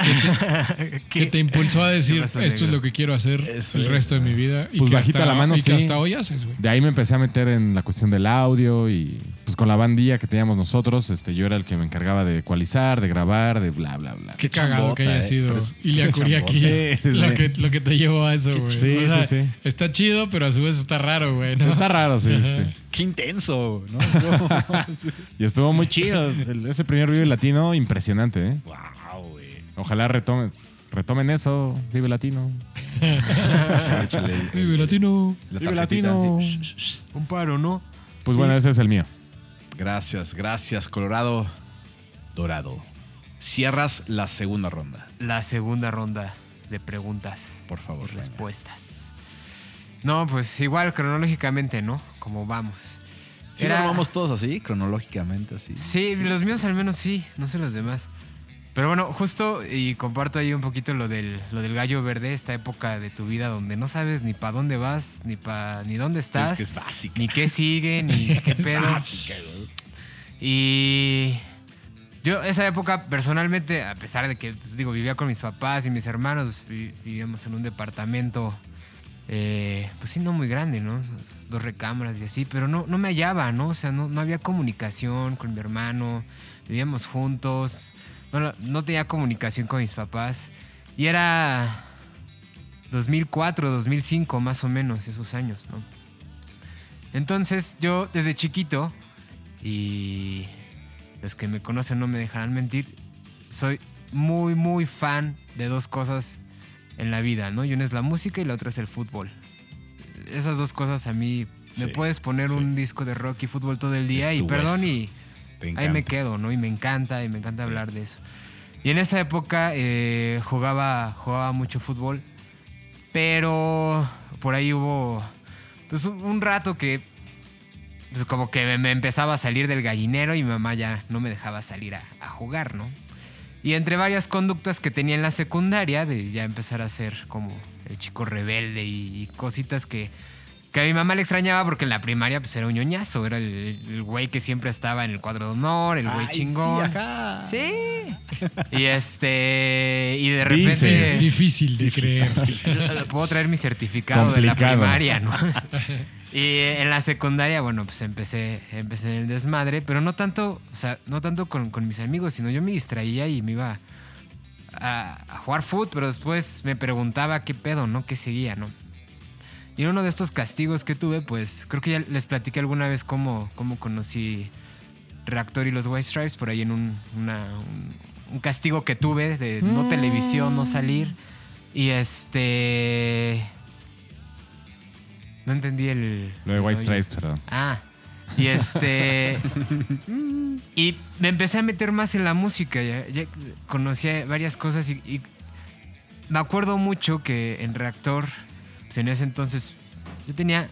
Que te impulsó a decir, ¿Qué pasó, esto es lo que quiero hacer Eso el es. resto de mi vida. Y Pues que bajita hasta- la mano, y que sí. hasta hoy haces, güey. De ahí me empecé a meter en la cuestión del audio y pues con la bandilla que teníamos nosotros, este, yo era el que me encargaba de ecualizar, de grabar, de bla, bla, bla. Qué cagado que haya eh, sido sí, Kuriaki. Sí, sí, lo, que, lo que te llevó a eso, güey. Sí, O sea, sí, sí. Está chido, pero a su vez está raro, güey. ¿no? Está raro, sí, sí. Qué intenso, ¿no? Y estuvo muy chido. Ese primer Vive Latino, impresionante, ¿eh? wow. Ojalá retomen, retomen eso, Vive Latino. Vive latino. la Vive Latino. sí. Un paro, ¿no? Pues bueno, ese es el mío. Gracias, gracias, Colorado Dorado. Cierras la segunda ronda, La segunda ronda de preguntas por favor. y respuestas. No, pues igual cronológicamente, ¿no? Como vamos. ¿Sí Era- nos vamos todos así, cronológicamente así? Sí, los míos al menos sí, no sé los demás. Pero bueno, justo y comparto ahí un poquito lo del, lo del gallo verde, esta época de tu vida donde no sabes ni para dónde vas, ni pa, ni dónde estás, Es que es básica. ni qué sigue, ni qué Es pedo. básica, güey. Y yo esa época personalmente, a pesar de que, pues, digo, vivía con mis papás y mis hermanos, vi- vivíamos en un departamento, eh, pues sí, no muy grande, ¿no? Dos recámaras y así, pero no, no me hallaba, ¿no? O sea, no, no había comunicación con mi hermano, vivíamos juntos, no, no tenía comunicación con mis papás. Y era 2004, 2005 más o menos, esos años, ¿no? Entonces yo desde chiquito, y los que me conocen no me dejarán mentir, soy muy, muy fan de dos cosas en la vida, ¿no? Y una es la música y la otra es el fútbol. Esas dos cosas a mí me puedes poner sí. un disco de rock y fútbol todo el día Es y perdón y ahí me quedo, ¿no? Y me encanta, y me encanta hablar de eso. Y en esa época eh, jugaba, jugaba mucho fútbol, pero por ahí hubo pues, un, rato que pues, como que me, me empezaba a salir del gallinero y mi mamá ya no me dejaba salir a, a jugar, ¿no? Y entre varias conductas que tenía en la secundaria, de ya empezar a ser como el chico rebelde y, y cositas que, que a mi mamá le extrañaba porque en la primaria pues era un ñoñazo, era el, el güey que siempre estaba en el cuadro de honor, el güey Ay, chingón. Sí, ajá. Sí. Y este. Y de repente. Dices. Es difícil de creer. Puedo traer mi certificado de la primaria, ¿no? Y en la secundaria, bueno, pues empecé, empecé en el desmadre, pero no tanto, o sea, no tanto con, con mis amigos, sino yo me distraía y me iba a, a jugar fútbol, pero después me preguntaba qué pedo, ¿no? ¿Qué seguía, no? Y en uno de estos castigos que tuve, pues creo que ya les platiqué alguna vez cómo, cómo conocí Reactor y los White Stripes, por ahí en un, una- un, un castigo que tuve de no televisión, no salir. Y este... No entendí el... Lo de White Stripes, perdón. Ah, y este. y me empecé a meter más en la música. Ya, ya conocía varias cosas y, y me acuerdo mucho que en Reactor, pues en ese entonces, yo tenía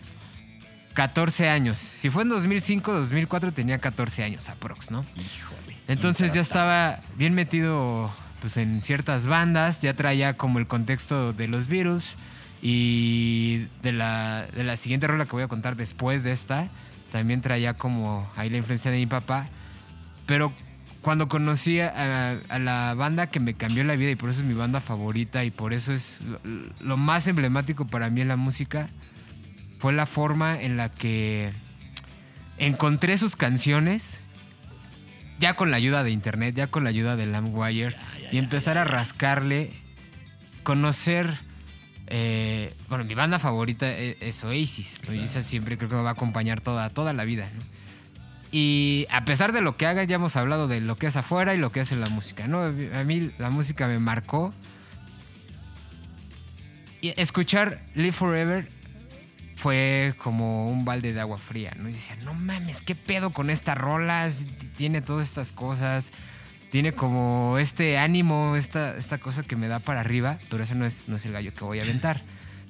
14 años. Si fue en 2005, 2004, tenía 14 años, aprox, ¿no? Híjole. Entonces ya estaba bien metido pues, en ciertas bandas, ya traía como el contexto de los Beatles y de la, de la siguiente rola que voy a contar después de esta, también traía como ahí la influencia de mi papá, pero cuando conocí a, a la banda que me cambió la vida y por eso es mi banda favorita y por eso es lo, lo más emblemático para mí en la música, fue la forma en la que encontré sus canciones ya con la ayuda de internet, ya con la ayuda de LimeWire y empezar a rascarle, conocer, eh, bueno, mi banda favorita e- es, Oasis, y esa siempre creo que me va a acompañar toda, toda la vida, ¿no? Y a pesar de lo que haga, ya hemos hablado de lo que es afuera y lo que en la música, ¿no? A mí la música me marcó. Y escuchar Live Forever fue como un balde de agua fría, ¿no? Y decía, no mames, ¿qué pedo con estas rolas? Tiene todas estas cosas, tiene como este ánimo, esta, esta cosa que me da para arriba, pero ese no es, no es el gallo que voy a aventar.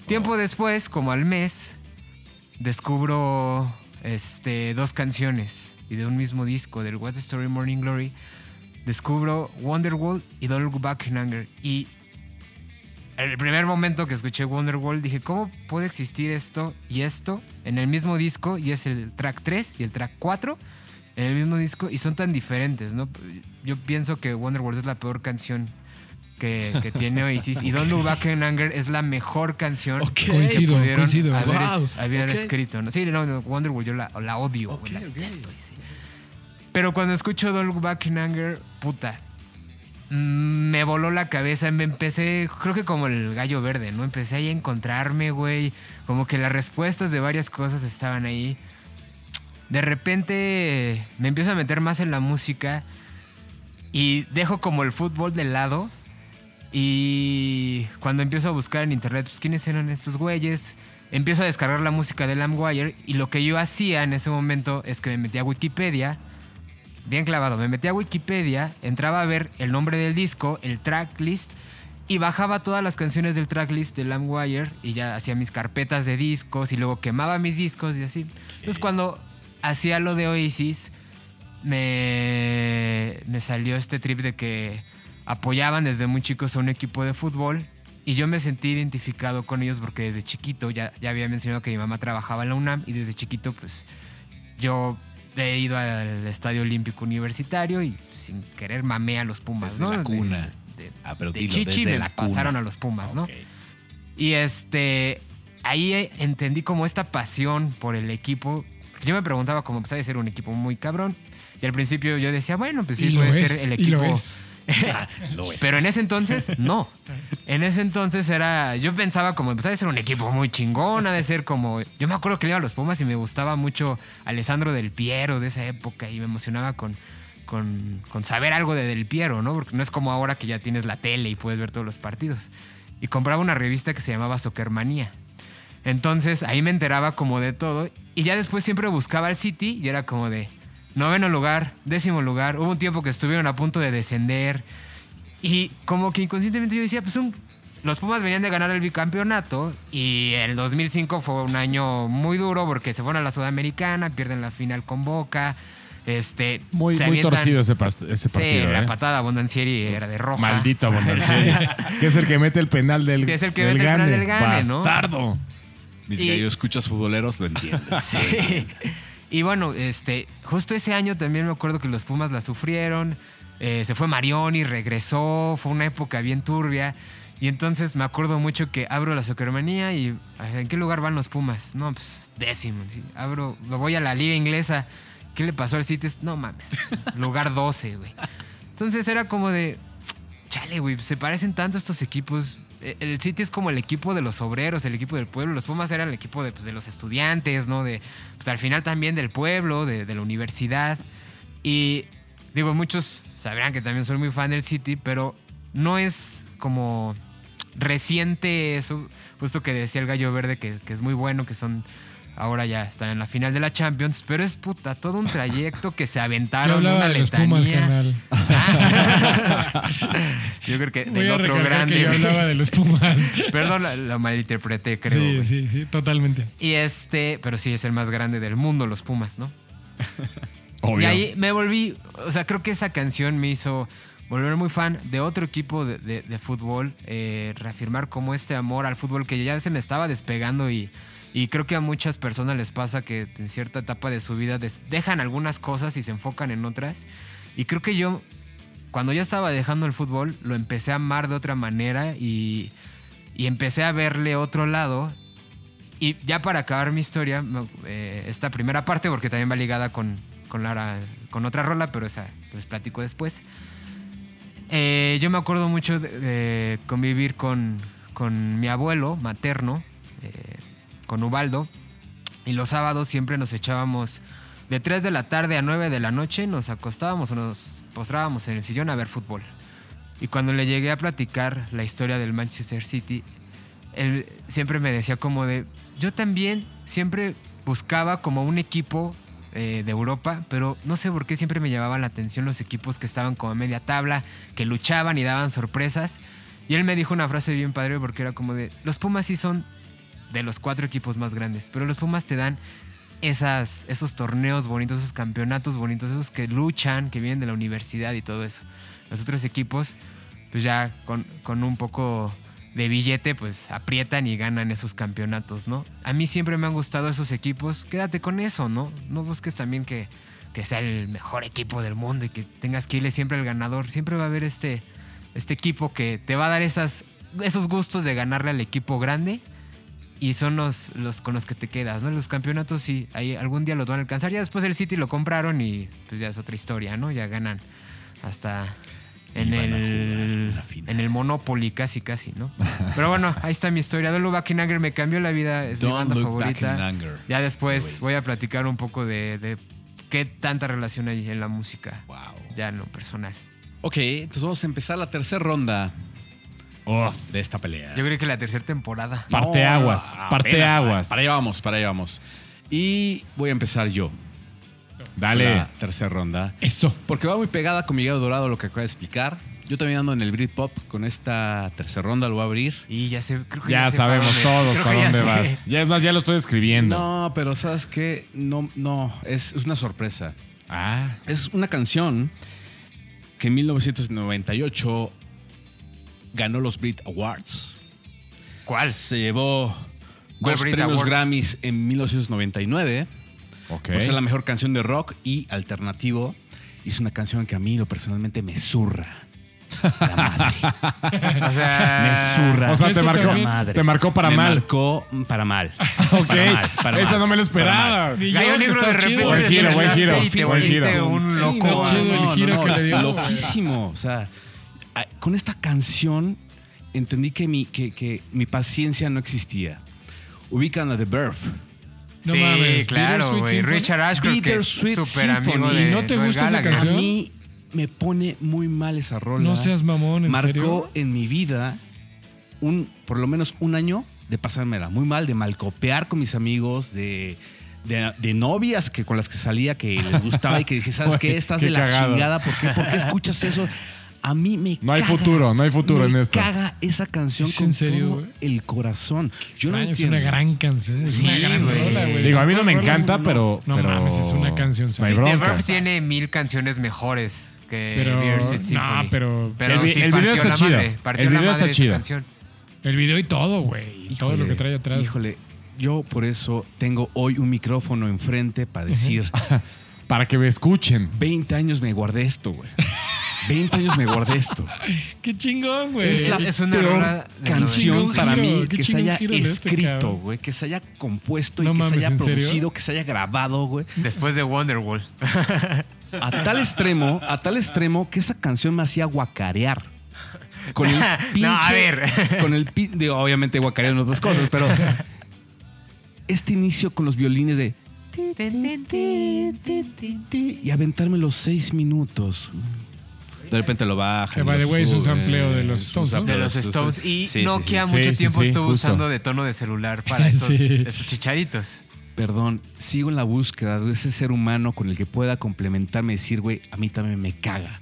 Tiempo después, como al mes, descubro este, dos canciones y de un mismo disco, del What's the Story Morning Glory, descubro Wonderwall y Don't Look Back in Anger. Y el primer momento que escuché Wonderwall dije, ¿cómo puede existir esto y esto en el mismo disco? Y es el track 3 y el track 4 en el mismo disco y son tan diferentes, ¿no? Yo pienso que Wonderwall es la peor canción que, que tiene Oasis y Don't Look Back in Anger es la mejor canción Ok. que Coincido, pudieron coincido. haber, Wow. haber escrito. ¿no? Sí, no, no, Wonderwall yo la, la odio, Ok, la ok. detesto, sí. Pero cuando escucho Don't Look Back in Anger, puta, mm, me voló la cabeza. Me empecé, creo que como el gallo verde, ¿no? Empecé ahí a encontrarme, güey. Como que las respuestas de varias cosas estaban ahí. De repente me empiezo a meter más en la música y dejo como el fútbol de lado. Y cuando empiezo a buscar en internet, pues quiénes eran estos güeyes, empiezo a descargar la música de Lamwire y lo que yo hacía en ese momento es que me metía a Wikipedia, bien clavado, me metía a Wikipedia, entraba a ver el nombre del disco, el tracklist y bajaba todas las canciones del tracklist de Lamwire y ya hacía mis carpetas de discos y luego quemaba mis discos y así. Entonces cuando hacía lo de Oasis, me, me salió este trip de que apoyaban desde muy chicos a un equipo de fútbol y yo me sentí identificado con ellos porque desde chiquito, ya, ya había mencionado que mi mamá trabajaba en la UNAM y desde chiquito pues yo he ido al Estadio Olímpico Universitario y sin querer mamé a los Pumas, Desde ¿no? la cuna. De, Ah, pero de dilo, chichi desde me la cuna. pasaron a los Pumas, ¿no? Y este, ahí eh, entendí como esta pasión por el equipo. Yo me preguntaba cómo pues, de ser un equipo muy cabrón. Y al principio yo decía, bueno, pues sí, puede es, ser el y lo equipo. Pero en ese entonces, no. En ese entonces era. Yo pensaba como, pues ha de ser un equipo muy chingón, ha de ser como. Yo me acuerdo que le iba a los Pumas y me gustaba mucho Alessandro Del Piero de esa época y me emocionaba con, con, con saber algo de Del Piero, ¿no? Porque no es como ahora que ya tienes la tele y puedes ver todos los partidos. Y compraba una revista que se llamaba Soccermanía. Entonces ahí me enteraba como de todo. Y ya después siempre buscaba al City y era como de noveno lugar, décimo lugar. Hubo un tiempo que estuvieron a punto de descender. Y como que inconscientemente yo decía, pues un- los Pumas venían de ganar el bicampeonato y el 2005 fue un año muy duro porque se fueron a la Sudamericana, pierden la final con Boca. Este, Muy, muy avientan- torcido ese, pas- ese Sí, partido. la ¿eh? patada Bondancieri era de roja. Maldito Bondancieri. que es el que mete el penal del, Que es el que del mete el penal Gane. del Gane, ¿no? Bastardo. Mis Y- gallos escuchas futboleros lo entienden. Sí. Y bueno, este, justo ese año también me acuerdo que los Pumas la sufrieron. Eh, se fue Marioni, regresó. Fue una época bien turbia. Y entonces me acuerdo mucho que abro la Soccermanía y ¿en qué lugar van los Pumas? No, pues décimo. sí. Abro, lo voy a la liga inglesa. ¿Qué le pasó al City? No mames. lugar 12, güey. Entonces era como de, chale, güey, se parecen tanto estos equipos. Eh, El City es como el equipo de los obreros, el equipo del pueblo. Los Pumas eran el equipo de, pues, de los estudiantes, ¿no? De, pues al final también del pueblo, de, la universidad. Y digo, muchos sabrán que también soy muy fan del City, pero no es como reciente eso, justo que decía el Gallo Verde, que, que es muy bueno, que son... Ahora ya están en la final de la Champions, pero es puta, todo un trayecto que se aventaron. hablaba una de los Pumas. Yo creo que Voy del a otro grande. que yo hablaba de los Pumas. Perdón, la, la malinterpreté, creo. sí, sí, sí, totalmente. Y este, pero sí es el más grande del mundo, los Pumas, ¿no? Obvio. Y ahí me volví, o sea, creo que esa canción me hizo volver muy fan de otro equipo de, de- de fútbol, eh, reafirmar como este amor al fútbol que ya se me estaba despegando y, y creo que a muchas personas les pasa que en cierta etapa de su vida dejan algunas cosas y se enfocan en otras. Y creo que yo, cuando ya estaba dejando el fútbol, lo empecé a amar de otra manera y, y empecé a verle otro lado. Y ya para acabar mi historia, eh, esta primera parte, porque también va ligada con, con, Lara- con otra rola, pero esa les platico después. Eh, yo me acuerdo mucho de, de convivir con, con mi abuelo materno, con Ubaldo, y los sábados siempre nos echábamos de 3 de la tarde a 9 de la noche, nos acostábamos o nos postrábamos en el sillón a ver fútbol. Y cuando le llegué a platicar la historia del Manchester City, él siempre me decía como de, yo también siempre buscaba como un equipo eh, de Europa, pero no sé por qué siempre me llamaban la atención los equipos que estaban como a media tabla, que luchaban y daban sorpresas. Y él me dijo una frase bien padre porque era como de, los Pumas sí son de los cuatro equipos más grandes, pero los Pumas te dan esas, esos torneos bonitos, esos campeonatos bonitos, esos que luchan, que vienen de la universidad y todo eso. Los otros equipos, pues ya con, con un poco de billete, pues aprietan y ganan esos campeonatos, ¿no? A mí siempre me han gustado esos equipos. Quédate con eso, ¿no? No busques también que, que sea el mejor equipo del mundo y que tengas que irle siempre al ganador. Siempre va a haber este, este equipo que te va a dar esas, esos gustos de ganarle al equipo grande y son los, los con los que te quedas, ¿no? Los campeonatos sí, ahí algún día los van a alcanzar. Ya después el City lo compraron y pues ya es otra historia, ¿no? Ya ganan hasta en el, en el Monopoly casi, casi, ¿no? Pero bueno, ahí está mi historia. Don't Look Back in Anger me cambió la vida, es mi banda look back in favorita. anger. Ya después voy a platicar un poco de, de qué tanta relación hay en la música, Wow. ya en lo personal. Ok, entonces vamos a empezar la tercera ronda Uf. de esta pelea. Yo creo que la tercera temporada. Parteaguas, No, parteaguas. Para allá vamos, para allá vamos. Y voy a empezar yo. Dale. La tercera ronda. Eso. Porque va muy pegada con Miguel Dorado lo que acaba de explicar. Yo también ando en el Britpop con esta tercera ronda, lo voy a abrir. Y ya sé, creo que Ya para sabemos dónde- todos para ya dónde sé. vas. Ya es más, ya lo estoy escribiendo. No, pero ¿sabes qué? No, no, es, es una sorpresa. Ah. Es una canción que en 1998 ganó los Brit Awards. ¿Cuál? Se llevó ¿Cuál dos Brit premios Award? Grammys en 1999 Ok. por ser la mejor canción de rock y alternativo. Y es una canción que a mí, lo personalmente, me zurra. La madre. O sea, me zurra. O sea, te marcó, madre. te marcó para Me mal. marcó para mal. Ok. Para mal, para Esa mal, no me lo esperaba. Gallo Negro de repente. Buen giro, buen giro, buen giro. un Sí, loco. que le dio. Loquísimo. O sea, con esta canción entendí que mi, que, que mi paciencia no existía. Ubican a The Birth. No sí, mames, claro, güey. Richard Ashcroft, que es súper amigo de ¿Y no te Noel gusta esa Gallagher. A canción? mí me pone muy mal esa rola. No seas mamón, ¿en Marcó serio? en mi vida un, por lo menos un año de pasármela muy mal, de malcopear con mis amigos, de, de, de novias que con las que salía que les gustaba y que dije, ¿sabes qué? Estás qué de la cagado. chingada. ¿Por qué, ¿Por qué escuchas eso? A mí me No hay caga, futuro, no hay futuro me en esto. caga esa canción ¿Es con en serio, todo güey? el corazón. Yo no Extraño, es entiendo. una gran canción. Es Sí, una gran güey. rola, güey. Digo, a mí no me encanta, no. pero. No pero mames, es una canción. No hay The bronca. Verve tiene mil canciones mejores que Pero- Symphony. no, pero- pero El vi- el video partió está la chido. madre, partió El la video madre está esa chido. canción. El video y todo, güey. Y todo lo que trae atrás. Híjole, yo por eso tengo hoy un micrófono enfrente para decir, Para que me escuchen. 20 años me guardé esto, güey. 20 años me guardé esto. Qué chingón, güey. Es la Es una peor canción para mí que se haya este escrito, güey. Que se haya compuesto No y que mames, se haya producido, que se haya grabado, güey. Después de Wonderwall. A tal extremo, a tal extremo que esa canción me hacía guacarear. Con el pinche, No, a ver. Con el pin- digo, obviamente guacarear en otras cosas, pero este inicio con los violines de y aventarme los seis minutos. De repente lo baja. Que, by the way, es un sampleo de los Stones, ¿no? de los Stones. Y Sí, Nokia sí. mucho Sí, sí, tiempo sí, estuvo justo. usando de tono de celular para esos, Sí. esos chicharitos. Perdón, sigo en la búsqueda de ese ser humano con el que pueda complementarme y decir, güey, a mí también me caga.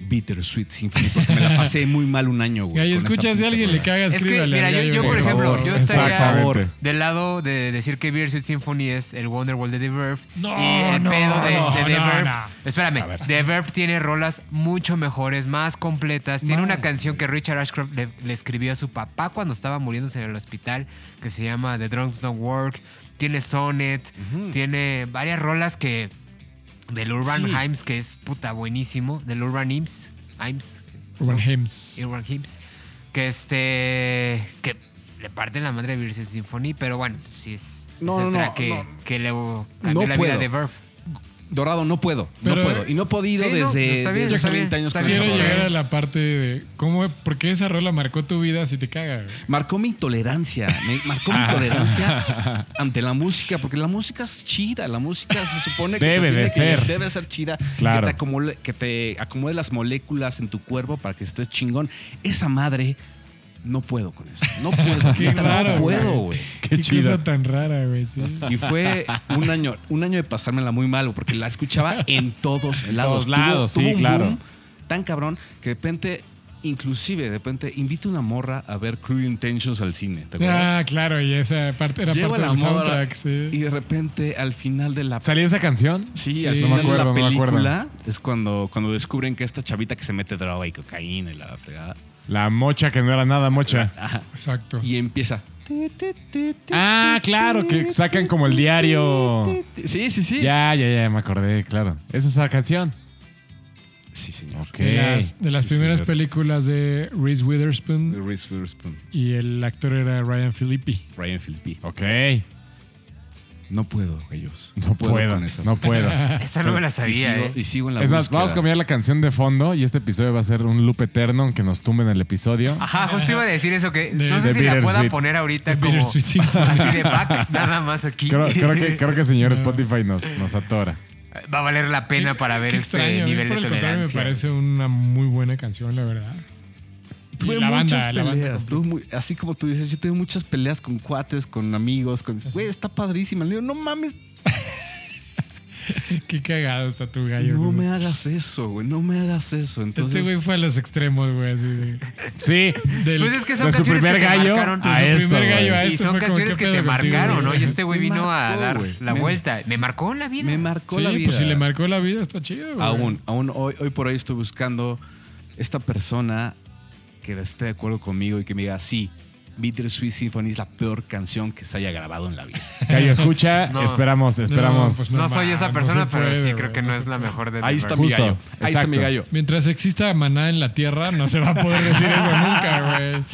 Bittersweet Symphony, porque me la pasé muy mal un año, güey. Esa escuchas de alguien, le cagas, Es que, escríbale. mira, yo, por por ejemplo, favor. yo estaría del lado de decir que Bittersweet Symphony es el Wonderwall de The Verve. No, y el no, pedo de, no, de The no, Verve. no. Espérame, The Verve tiene rolas mucho mejores, más completas. Tiene una canción que Richard Ashcroft le, le escribió a su papá cuando estaba muriéndose en el hospital, que se llama The Drunks Don't Work. Tiene Sonnet, tiene varias rolas que. Del Urban Sí. Hymns, que es puta buenísimo. Del Urban Hymns. Hymns. Urban Hymns. Urban que este que le parten la madre a Virgin Symphony, pero bueno, sí es, No, es el no, no, que, no. que le cambió No la puedo. vida de Verve. Dorado, no puedo, Pero- no puedo. Y no he podido Sí, no, desde, está bien, desde está hace bien, 20 años está con bien. Quiero llegar a la parte de cómo, por qué esa rola marcó tu vida si te caga. güey? Marcó mi intolerancia, me marcó Ah. mi intolerancia ante la música, porque la música es chida, la música se supone que Debe de tiene que- ser. debe ser chida, Claro. que te acumule, que te acomode las moléculas en tu cuerpo para que estés chingón. Esa madre no puedo con eso, no puedo, Qué raro, no puedo, güey. güey. Qué chido. cosa tan rara, güey. sí. Y fue un año, un año de pasármela muy mal, porque la escuchaba en todos lados. todos lados, sí, un claro. boom tan cabrón que de repente inclusive de repente invita una morra a ver Cruel Intentions al cine. ¿te acuerdas? Ah, claro, y esa parte era Lleva parte la del morra soundtrack, sí. y de repente al final de la ¿Salía esa canción? Sí, Sí. al No final me acuerdo, de no la me acuerdo. película es cuando, cuando descubren que esta chavita que se mete droga y cocaína y la fregada. La mocha que no era nada mocha. Ajá. Exacto. Y empieza. Ah, claro, que sacan como el diario. Sí, sí, sí. Ya, ya, ya, me acordé, claro. ¿Es esa canción? Sí, señor. De las, de las Sí, primeras señor. películas de Reese Witherspoon Reese Witherspoon, y el actor era Ryan Philippi. Ryan Phillippe. Ok. No puedo, ellos. No puedo, con eso. no puedo. Esa no me la y sabía, sigo, ¿eh? y sigo en la Es más, búsqueda. vamos a cambiar la canción de fondo y este episodio va a ser un loop eterno aunque nos tumben el episodio. Ajá, justo iba a decir eso que De- no sé si la pueda poner ahorita como así de back, nada más aquí. Creo, creo que, creo que señor Spotify nos, nos atora. Va a valer la pena Qué- para ver qué este extraño, a mí, nivel por de el tolerancia. Me parece una muy buena canción, la verdad. Tuve la muchas banda, la banda peleas. tuve muy- así como tú dices, yo tuve muchas peleas con cuates, con amigos, con. Güey, está padrísima. Le digo, no mames, Qué cagado está tu gallo. no güey. me hagas eso, güey. No me hagas eso. Entonces. Este güey fue a los extremos, güey, así de, Sí, del- Pues es que son de su canciones primer que te gallo marcaron. a esto. Y esto son canciones ¿qué que te marcaron, ¿no? Y este güey Me vino a dar güey. la Me- vuelta. Me marcó la vida. Me marcó Sí, la vida. pues si le marcó la vida, está chido, güey. Aún, aún hoy, hoy por hoy estoy buscando esta persona que esté de acuerdo conmigo y que me diga, sí, Bittersweet Symphony es la peor canción que se haya grabado en la vida. Gallo, escucha, No. esperamos, esperamos. pues No No soy esa persona, pero sí creo que no es la mejor de Ahí está mi Justo. Ahí está mi gallo. Mientras exista maná en la tierra, no se va a poder decir eso nunca, güey.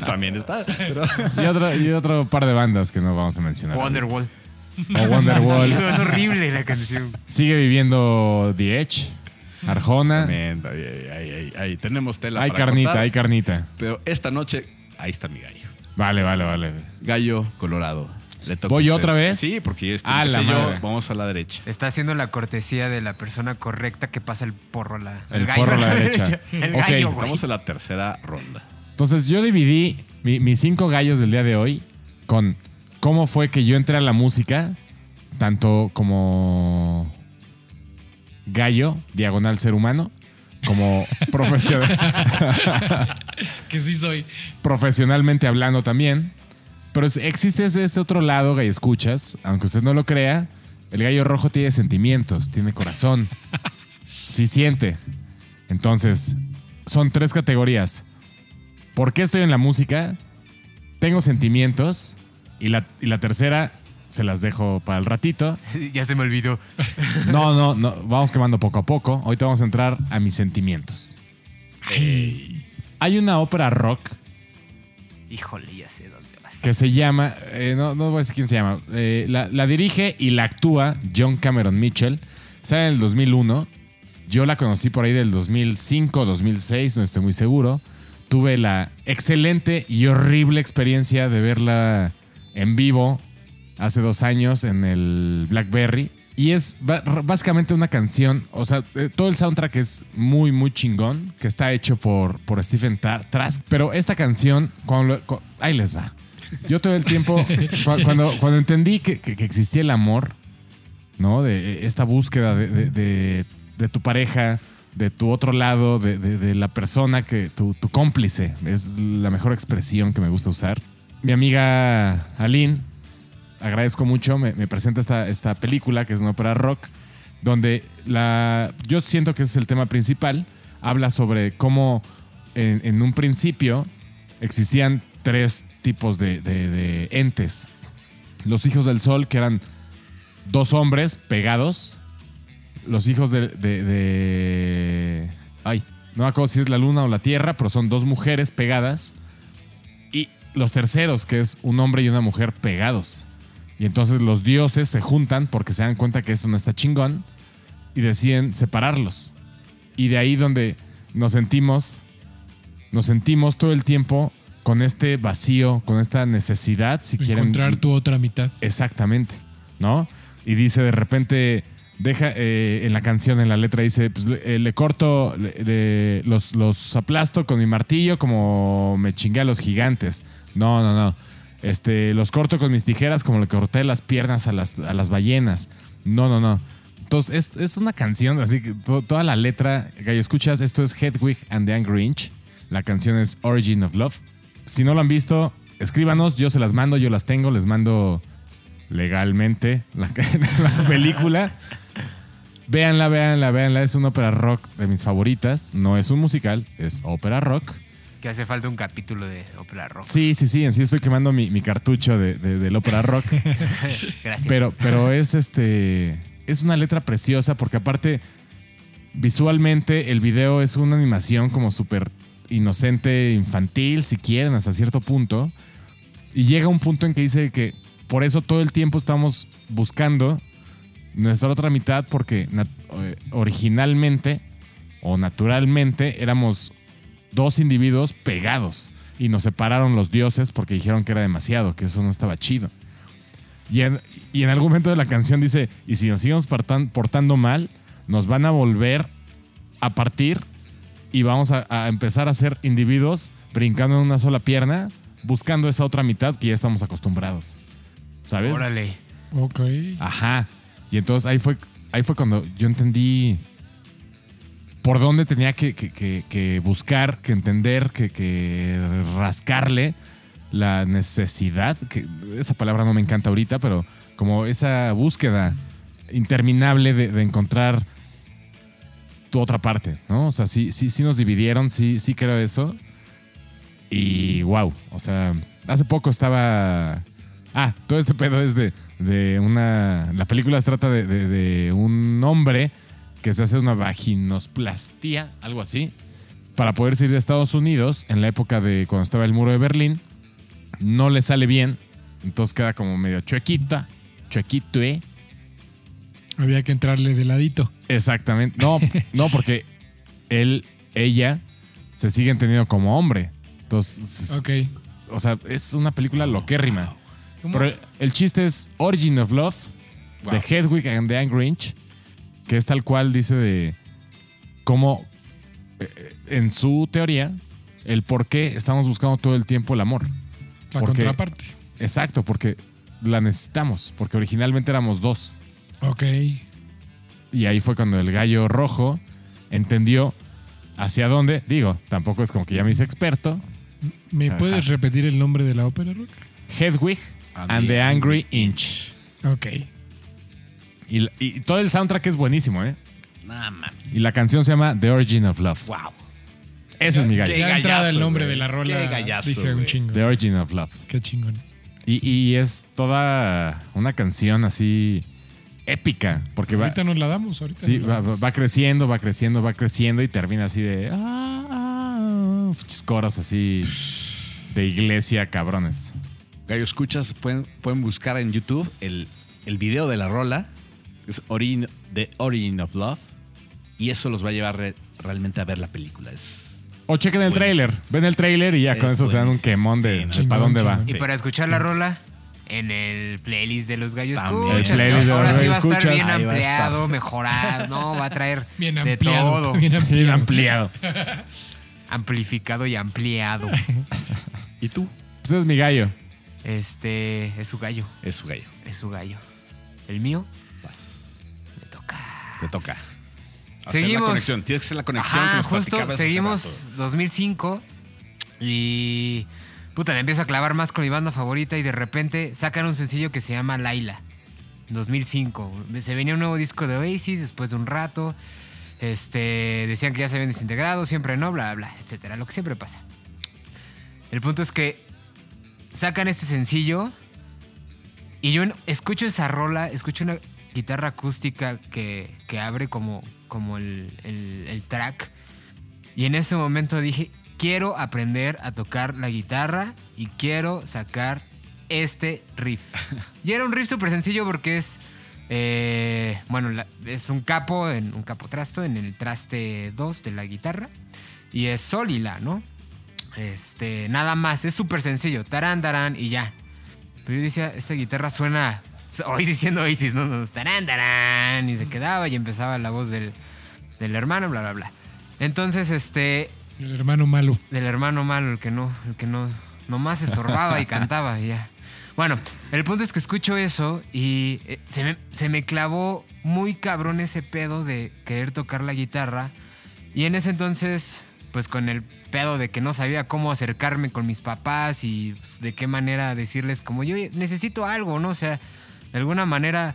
También está. pero- y, otro, y otro par de bandas que no vamos a mencionar. Wonderwall. O Wonderwall. Sí, es horrible la canción. Sigue viviendo The Edge, Arjona. También, ahí, ahí, ahí, ahí, ahí. Tenemos tela Hay para carnita, cortar, hay carnita. Pero esta noche, ahí está mi gallo. Vale, vale, vale. Gallo colorado. Le toca ¿Voy a usted. otra vez? Sí, porque este A la yo. Vamos a la derecha. Está haciendo la cortesía de la persona correcta que pasa el porro a la El porro a la derecha. El Ok. gallo. Estamos en la tercera ronda. Entonces yo dividí mi- mis cinco gallos del día de hoy con cómo fue que yo entré a la música, tanto como gallo, diagonal ser humano, como profesional, Que sí soy. profesionalmente hablando también. Pero existe desde este otro lado, gallo escuchas, aunque usted no lo crea, el gallo rojo tiene sentimientos, tiene corazón, sí siente. Entonces, son tres categorías. ¿Por qué estoy en la música? Tengo sentimientos. Y la, y la tercera, se las dejo para el ratito. Ya se me olvidó. No, no, no, vamos quemando poco a poco. Ahorita vamos a entrar a mis sentimientos. Hay una ópera rock Híjole, ya sé dónde vas. que se llama, eh, no, no voy a decir quién se llama, eh, la, la dirige y la actúa John Cameron Mitchell. Sale en el 2001. Yo la conocí por ahí del 2005, 2006, no estoy muy seguro. Tuve la excelente y horrible experiencia de verla en vivo hace dos años en el Blackberry. Y es básicamente una canción, o sea, eh, todo el soundtrack es muy, muy chingón, que está hecho por, por Stephen Tra- Trask. Pero esta canción, ahí les va. Yo todo el tiempo, cu- cuando, cuando entendí que, que- existía el amor, ¿no? De eh, esta búsqueda de, de- tu pareja, de tu otro lado, de la persona que, tu, tu cómplice, es la mejor expresión que me gusta usar. Mi amiga Aline, agradezco mucho, me, presenta esta, película que es una ópera rock, donde la, yo siento que ese es el tema principal. Habla sobre cómo en, un principio existían tres tipos de entes. Los hijos del sol, que eran dos hombres pegados. Los hijos de, de- de- Ay, no me acuerdo si es la luna o la tierra, pero son dos mujeres pegadas. Y los terceros, que es un hombre y una mujer pegados. Y entonces los dioses se juntan porque se dan cuenta que esto no está chingón y deciden separarlos. Y de ahí donde nos sentimos, nos sentimos todo el tiempo con este vacío, con esta necesidad, si quieren. Encontrar tu otra mitad. Exactamente, ¿no? Y dice de repente, deja eh, en la canción, en la letra, dice, pues, le, eh, le corto, le- los, los aplasto con mi martillo como me chingué a los gigantes. No, no, no. Este, los corto con mis tijeras como le corté las piernas a las, a las ballenas. No, no, no. Entonces, es, es una canción, así que to- toda la letra, Gallo, escuchas, esto es Hedwig and the Angry Inch. La canción es Origin of Love. Si no lo han visto, escríbanos, yo se las mando, yo las tengo, les mando legalmente la, la película. Véanla, véanla, véanla. Es una ópera rock de mis favoritas. No es un musical, es ópera rock. Que hace falta un capítulo de ópera rock. Sí, sí, sí, en sí estoy quemando mi, mi cartucho de, de- del ópera rock. Gracias. Pero, pero es este. Es una letra preciosa porque aparte, visualmente, el video es una animación como súper inocente, infantil, si quieren, hasta cierto punto. Y llega un punto en que dice que por eso todo el tiempo estamos buscando nuestra otra mitad porque eh, originalmente o naturalmente éramos dos individuos pegados y nos separaron los dioses porque dijeron que era demasiado, que eso no estaba chido. Y en, y en algún momento de la canción dice, y si nos seguimos partan- portando mal, nos van a volver a partir y vamos a, a empezar a ser individuos brincando en una sola pierna, buscando esa otra mitad que ya estamos acostumbrados. ¿Sabes? Órale. Ok. Ajá. Y entonces ahí fue, ahí fue cuando yo entendí por dónde tenía que, buscar, que entender, que, rascarle la necesidad, que esa palabra no me encanta ahorita, pero como esa búsqueda interminable de, encontrar tu otra parte, ¿no? O sea, sí, sí, sí nos dividieron, sí, sí creo eso. Y wow, o sea, hace poco estaba... Ah, todo este pedo es de, de una... La película se trata de- de un hombre que se hace una vaginosplastia, algo así, para poder ir a Estados Unidos en la época de cuando estaba el muro de Berlín. No le sale bien, entonces queda como medio chuequita, chuequito, ¿eh? Había que entrarle de ladito. Exactamente. No, no, porque él, ella, se siguen teniendo como hombre. Entonces, Ok. o sea, es una película loquérrima. ¿Cómo? Pero el chiste es Origin of Love, de Hedwig and the Angry Inch, que es tal cual dice de cómo, eh, en su teoría, el por qué estamos buscando todo el tiempo el amor. La contraparte. Exacto, porque la necesitamos, porque originalmente éramos dos. Ok. Y ahí fue cuando el gallo rojo entendió hacia dónde. Digo, tampoco es como que ya me hice experto. ¿Me Ajá. puedes repetir el nombre de la ópera rock? Hedwig and the Angry Inch. Ok. Y, todo el soundtrack es buenísimo, ¿eh? Nah. Y la canción se llama The Origin of Love. Wow. Ese es mi gallo. Qué Ya entrada gallazo, el nombre güey. de la rola Qué gallazo, dice un güey. chingo. The Origin of Love. Qué chingón. Y, y es toda una canción así épica. Porque va, ahorita nos la damos, ahorita. sí, nos la va, damos. va creciendo, va creciendo, va creciendo y termina así de. ah, ah, pinches coros así de iglesia cabrones. Gallo Escuchas, pueden, pueden buscar en YouTube el, el video de la rola, es Origin, The Origin of Love, y eso los va a llevar re- realmente a ver la película. Es O chequen el trailer. Ven el trailer y ya con Es eso se dan un quemón de, Sí, de no. Chingón, para dónde va. Y Sí. para escuchar la rola, en el playlist de los gallos También. escuchas. El playlist ¿no? de los Ahora sí gallos va a estar escuchas. bien Ahí estar. ampliado, mejorado. No, va a traer Bien de ampliado. todo. Bien ampliado. Bien ampliado. Amplificado y ampliado. ¿Y tú? Pues es mi gallo. Este es su gallo. Es su gallo. Es su gallo. El mío Te toca. Hacer Seguimos. la conexión. Tienes que hacer la conexión que Ajá, nos justo seguimos rato. 2005 y puta, me empiezo a clavar más con mi banda favorita y de repente sacan un sencillo que se llama Laila. 2005. Se venía un nuevo disco de Oasis después de un rato. Este, decían que ya se habían desintegrado, siempre no, bla, bla, etcétera, lo que siempre pasa. El punto es que sacan este sencillo y yo escucho esa rola, escucho una guitarra acústica que, que abre como, como el, el- el track. Y en ese momento dije, quiero aprender a tocar la guitarra y quiero sacar este riff. y era un riff súper sencillo porque es, eh, bueno, la- es un capo, en, un capo trasto en el traste 2 de la guitarra. Y es sol y la, ¿no? Este, nada más, es súper sencillo, tarán, tarán y ya. Pero yo decía, esta guitarra suena. Hoy diciendo Oasis, ¿no? no, Tarán, tarán. Y se quedaba y empezaba la voz del, del hermano, bla, bla, bla. Entonces, este. El hermano malo. Del hermano malo, el que no. El que no. Nomás estorbaba y cantaba y ya. Bueno, el punto es que escucho eso y eh, se me, se me clavó muy cabrón ese pedo de querer tocar la guitarra. Y en ese entonces, pues con el pedo de que no sabía cómo acercarme con mis papás y pues, de qué manera decirles como yo necesito algo, ¿no? O sea, de alguna manera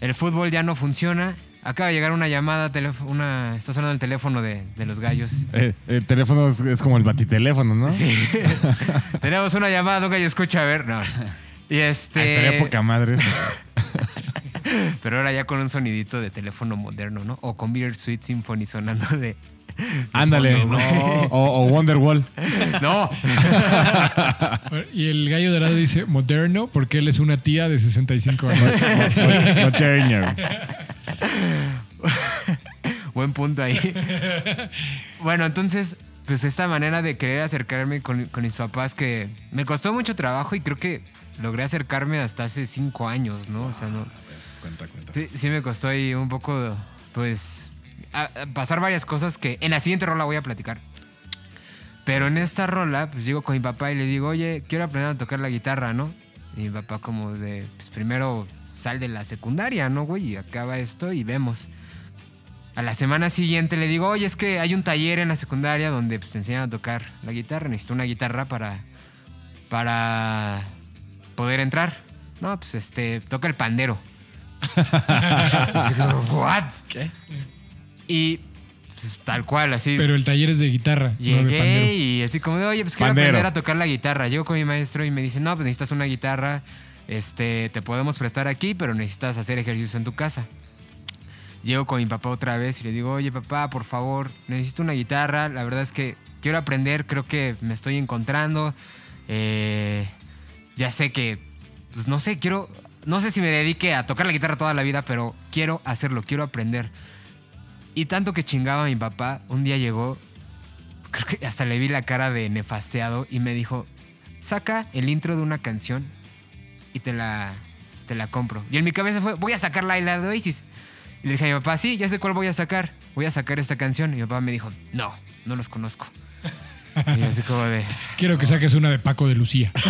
el fútbol ya no funciona. Acaba de llegar una llamada, una, está sonando el teléfono de, de los gallos. Eh, el teléfono es, es como el batiteléfono, ¿no? Sí. Tenemos una llamada, nunca yo escucho, a ver, no. Y este... Ah, estaría poca madre eso. Pero ahora ya con un sonidito de teléfono moderno, ¿no? O con Beer Sweet Symphony sonando de... Ándale. güey. O, o Wonderwall. No. Y el gallo dorado dice moderno porque él es una tía de 65 años. No Turner. Buen punto ahí. Bueno, entonces, pues esta manera de querer acercarme con, con mis papás que me costó mucho trabajo y creo que logré acercarme hasta hace cinco años, ¿no? O sea, no... Cuenta, cuenta. Sí, sí me costó ahí un poco, pues, a- pasar varias cosas que en la siguiente rola voy a platicar. Pero en esta rola, pues llego con mi papá y le digo, oye, quiero aprender a tocar la guitarra, ¿no? Y mi papá como de, pues primero sal de la secundaria, ¿no, güey? Y acaba esto y vemos. A la semana siguiente le digo, oye, es que hay un taller en la secundaria donde pues, te enseñan a tocar la guitarra. Necesito una guitarra para, para poder entrar. No, pues este, toca el pandero. Como, ¿What? ¿Qué? Y pues, tal cual, así. Pero el taller es de guitarra, no de Llegué y así como de, oye, pues quiero Pandero. aprender a tocar la guitarra. Llego con mi maestro y me dice, no, pues necesitas una guitarra, este, te podemos prestar aquí, pero necesitas hacer ejercicios en tu casa. Llego con mi papá otra vez y le digo, oye, papá, por favor, necesito una guitarra. La verdad es que quiero aprender, creo que me estoy encontrando. Eh, ya sé que, pues no sé, quiero, no sé si me dedique a tocar la guitarra toda la vida, pero quiero hacerlo, quiero aprender. Y tanto que chingaba mi papá, un día llegó, creo que hasta le vi la cara de nefasteado y me dijo, saca el intro de una canción y te la, te la compro. Y en mi cabeza fue, voy a sacar la de Oasis. Y le dije a mi papá, sí, ya sé cuál voy a sacar. Voy a sacar esta canción. Y mi papá me dijo, no, no los conozco. Y yo así como de... Quiero que saques una de Paco de Lucía.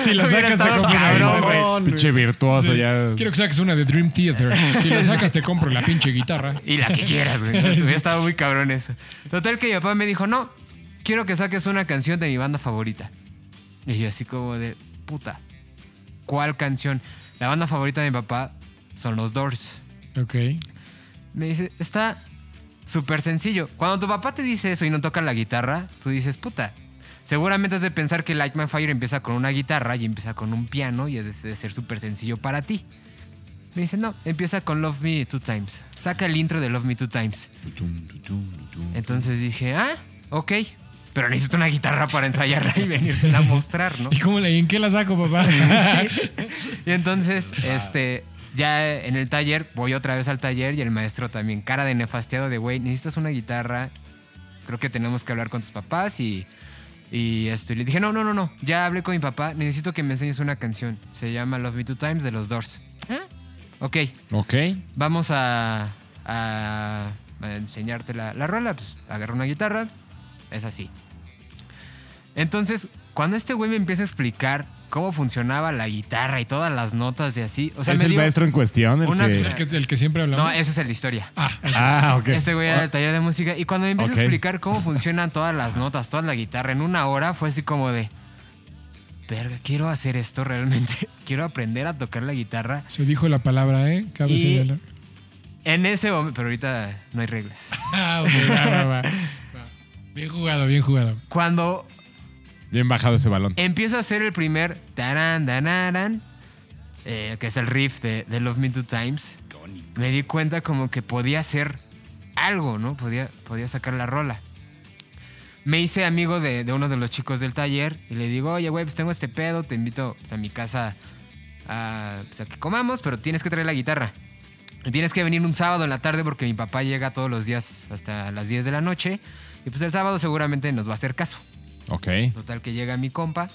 si la sacas, te compro cabrón. Pinche virtuoso ya. Quiero que saques una de Dream Theater. Si la sacas, te compro la pinche guitarra. Y la que quieras, güey. Entonces, hubiera estado muy cabrón eso. Total que mi papá me dijo, no, quiero que saques una canción de mi banda favorita. Y yo así como de, puta, ¿cuál canción? La banda favorita de mi papá son los Doors. Ok. Me dice, está súper sencillo. Cuando tu papá te dice eso y no toca la guitarra, tú dices, puta. Seguramente has de pensar que Light My Fire empieza con una guitarra y empieza con un piano y es de, ser súper sencillo para ti. Me dice, no, empieza con Love Me Two Times. Saca el intro de Love Me Two Times. Entonces dije, ah, ok. Pero necesito una guitarra para ensayarla y venirte a mostrar, ¿no? ¿Y cómo la, y en qué la saco, papá? Sí. Y entonces, este, ya en el taller, voy otra vez al taller y el maestro también, cara de nefasteado de, güey, necesitas una guitarra, creo que tenemos que hablar con tus papás y, y esto. Y le dije, no, no, no, no, ya hablé con mi papá, necesito que me enseñes una canción. Se llama Love Me Two Times de los Doors. ¿Ah? Ok, Ok. vamos a, a, a enseñarte la, la rola. Pues agarra una guitarra, es así. Entonces, cuando este güey me empieza a explicar cómo funcionaba la guitarra y todas las notas y así, o sea, es me el dio- maestro en cuestión el una- que... el, que, el que siempre hablamos. No, esa es la historia. Ah, Ah, ok. Este güey era del taller de música y cuando me empieza a explicar cómo funcionan todas las notas, toda la guitarra en una hora, fue así como de, verga, quiero hacer esto realmente, quiero aprender a tocar la guitarra. se dijo la palabra, ¿eh? Cabe Y- señalar. En ese momento, pero ahorita no hay reglas. Ah, ok, va, va, va. Va. Bien jugado, bien jugado. Cuando Bien bajado ese balón. empiezo a hacer el primer taran, danaran, eh, que es el riff de, de Love Me Two Times, me di cuenta como que podía hacer algo, ¿no? Podía, podía sacar la rola. Me hice amigo de, de uno de los chicos del taller y le digo, oye, güey, pues tengo este pedo, te invito pues, a mi casa a, pues, a que comamos, pero tienes que traer la guitarra. Y tienes que venir un sábado en la tarde porque mi papá llega todos los días hasta las 10 de la noche. Y pues el sábado seguramente nos va a hacer caso. Ok. Total que llega mi compa.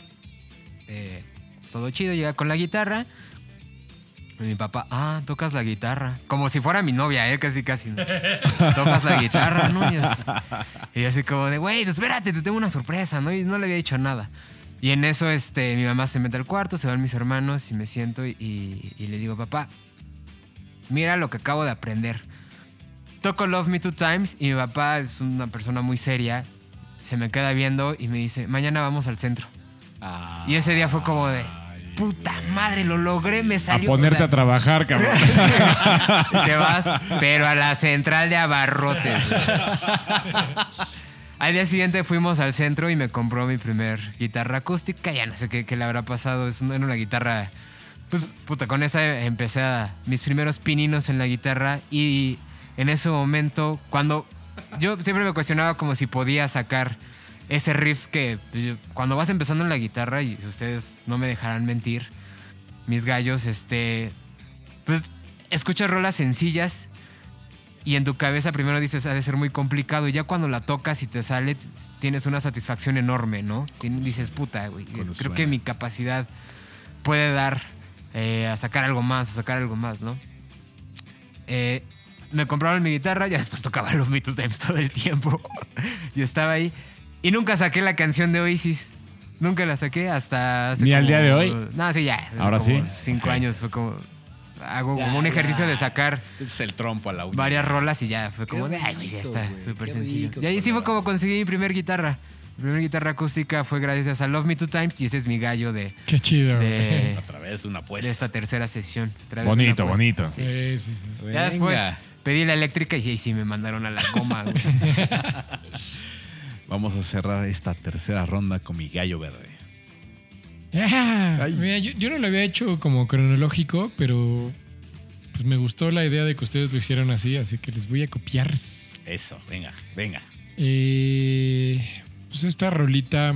eh, todo chido, llega con la guitarra. Y mi papá, ah, tocas la guitarra. Como si fuera mi novia, ¿eh? Casi, casi. tocas la guitarra, ¿no? Y así, y así como de, güey, pues espérate, te tengo una sorpresa, ¿no? Y no le había dicho nada. Y en eso este, mi mamá se mete al cuarto, se van mis hermanos y me siento y, y- y le digo, papá, mira lo que acabo de aprender. Toco Love Me Two Times y mi papá es una persona muy seria. Se me queda viendo y me dice, mañana vamos al centro. Y ese día fue como de, puta madre, lo logré, me A salió. ponerte o sea, a trabajar, cabrón. te vas, pero a la central de abarrotes. Al día siguiente fuimos al centro y me compró mi primer guitarra acústica. Ya no sé qué, qué le habrá pasado. Es una, era una guitarra. Pues, puta, con esa empecé a, mis primeros pininos en la guitarra. Y en ese momento, cuando. Yo siempre me cuestionaba como si podía sacar ese riff que. pues, cuando vas empezando en la guitarra, y ustedes no me dejarán mentir, mis gallos, este. Pues escuchas rolas sencillas y en tu cabeza primero dices, ha de ser muy complicado. Y ya cuando la tocas y te sale, tienes una satisfacción enorme, ¿no? Dices, puta, güey. Cuando Creo suena. que mi capacidad puede dar eh, a sacar algo más, a sacar algo más, ¿no? Eh, me compraron mi guitarra, ya después tocaba los Me Two Times todo el tiempo. y estaba ahí. Y nunca saqué la canción de Oasis. Nunca la saqué hasta hace ¿Ni al como- día de hoy? No, sí, ya. Ahora como sí. Cinco Ok. años fue como... Hago Ya, como un ejercicio ya. de sacar Es el trompo a la uña. varias rolas y ya fue como de, ay, güey, ya está, súper sencillo. rico Y ahí sí fue como conseguí mi primer guitarra. Mi primera guitarra acústica fue gracias a Love Me Two Times y ese es mi gallo de, Qué chido, de, vez una de apuesta. esta tercera sesión. Bonito, una bonito. apuesta. Sí, sí, sí. Ya después Venga. Pedí la eléctrica y ahí sí me mandaron a la goma, güey. Vamos a cerrar esta tercera ronda con mi gallo verde. Ah, mira, yo, yo no lo había hecho como cronológico, pero pues me gustó la idea de que ustedes lo hicieron así, así que les voy a copiar. Eso, venga, venga. Eh, pues esta rolita,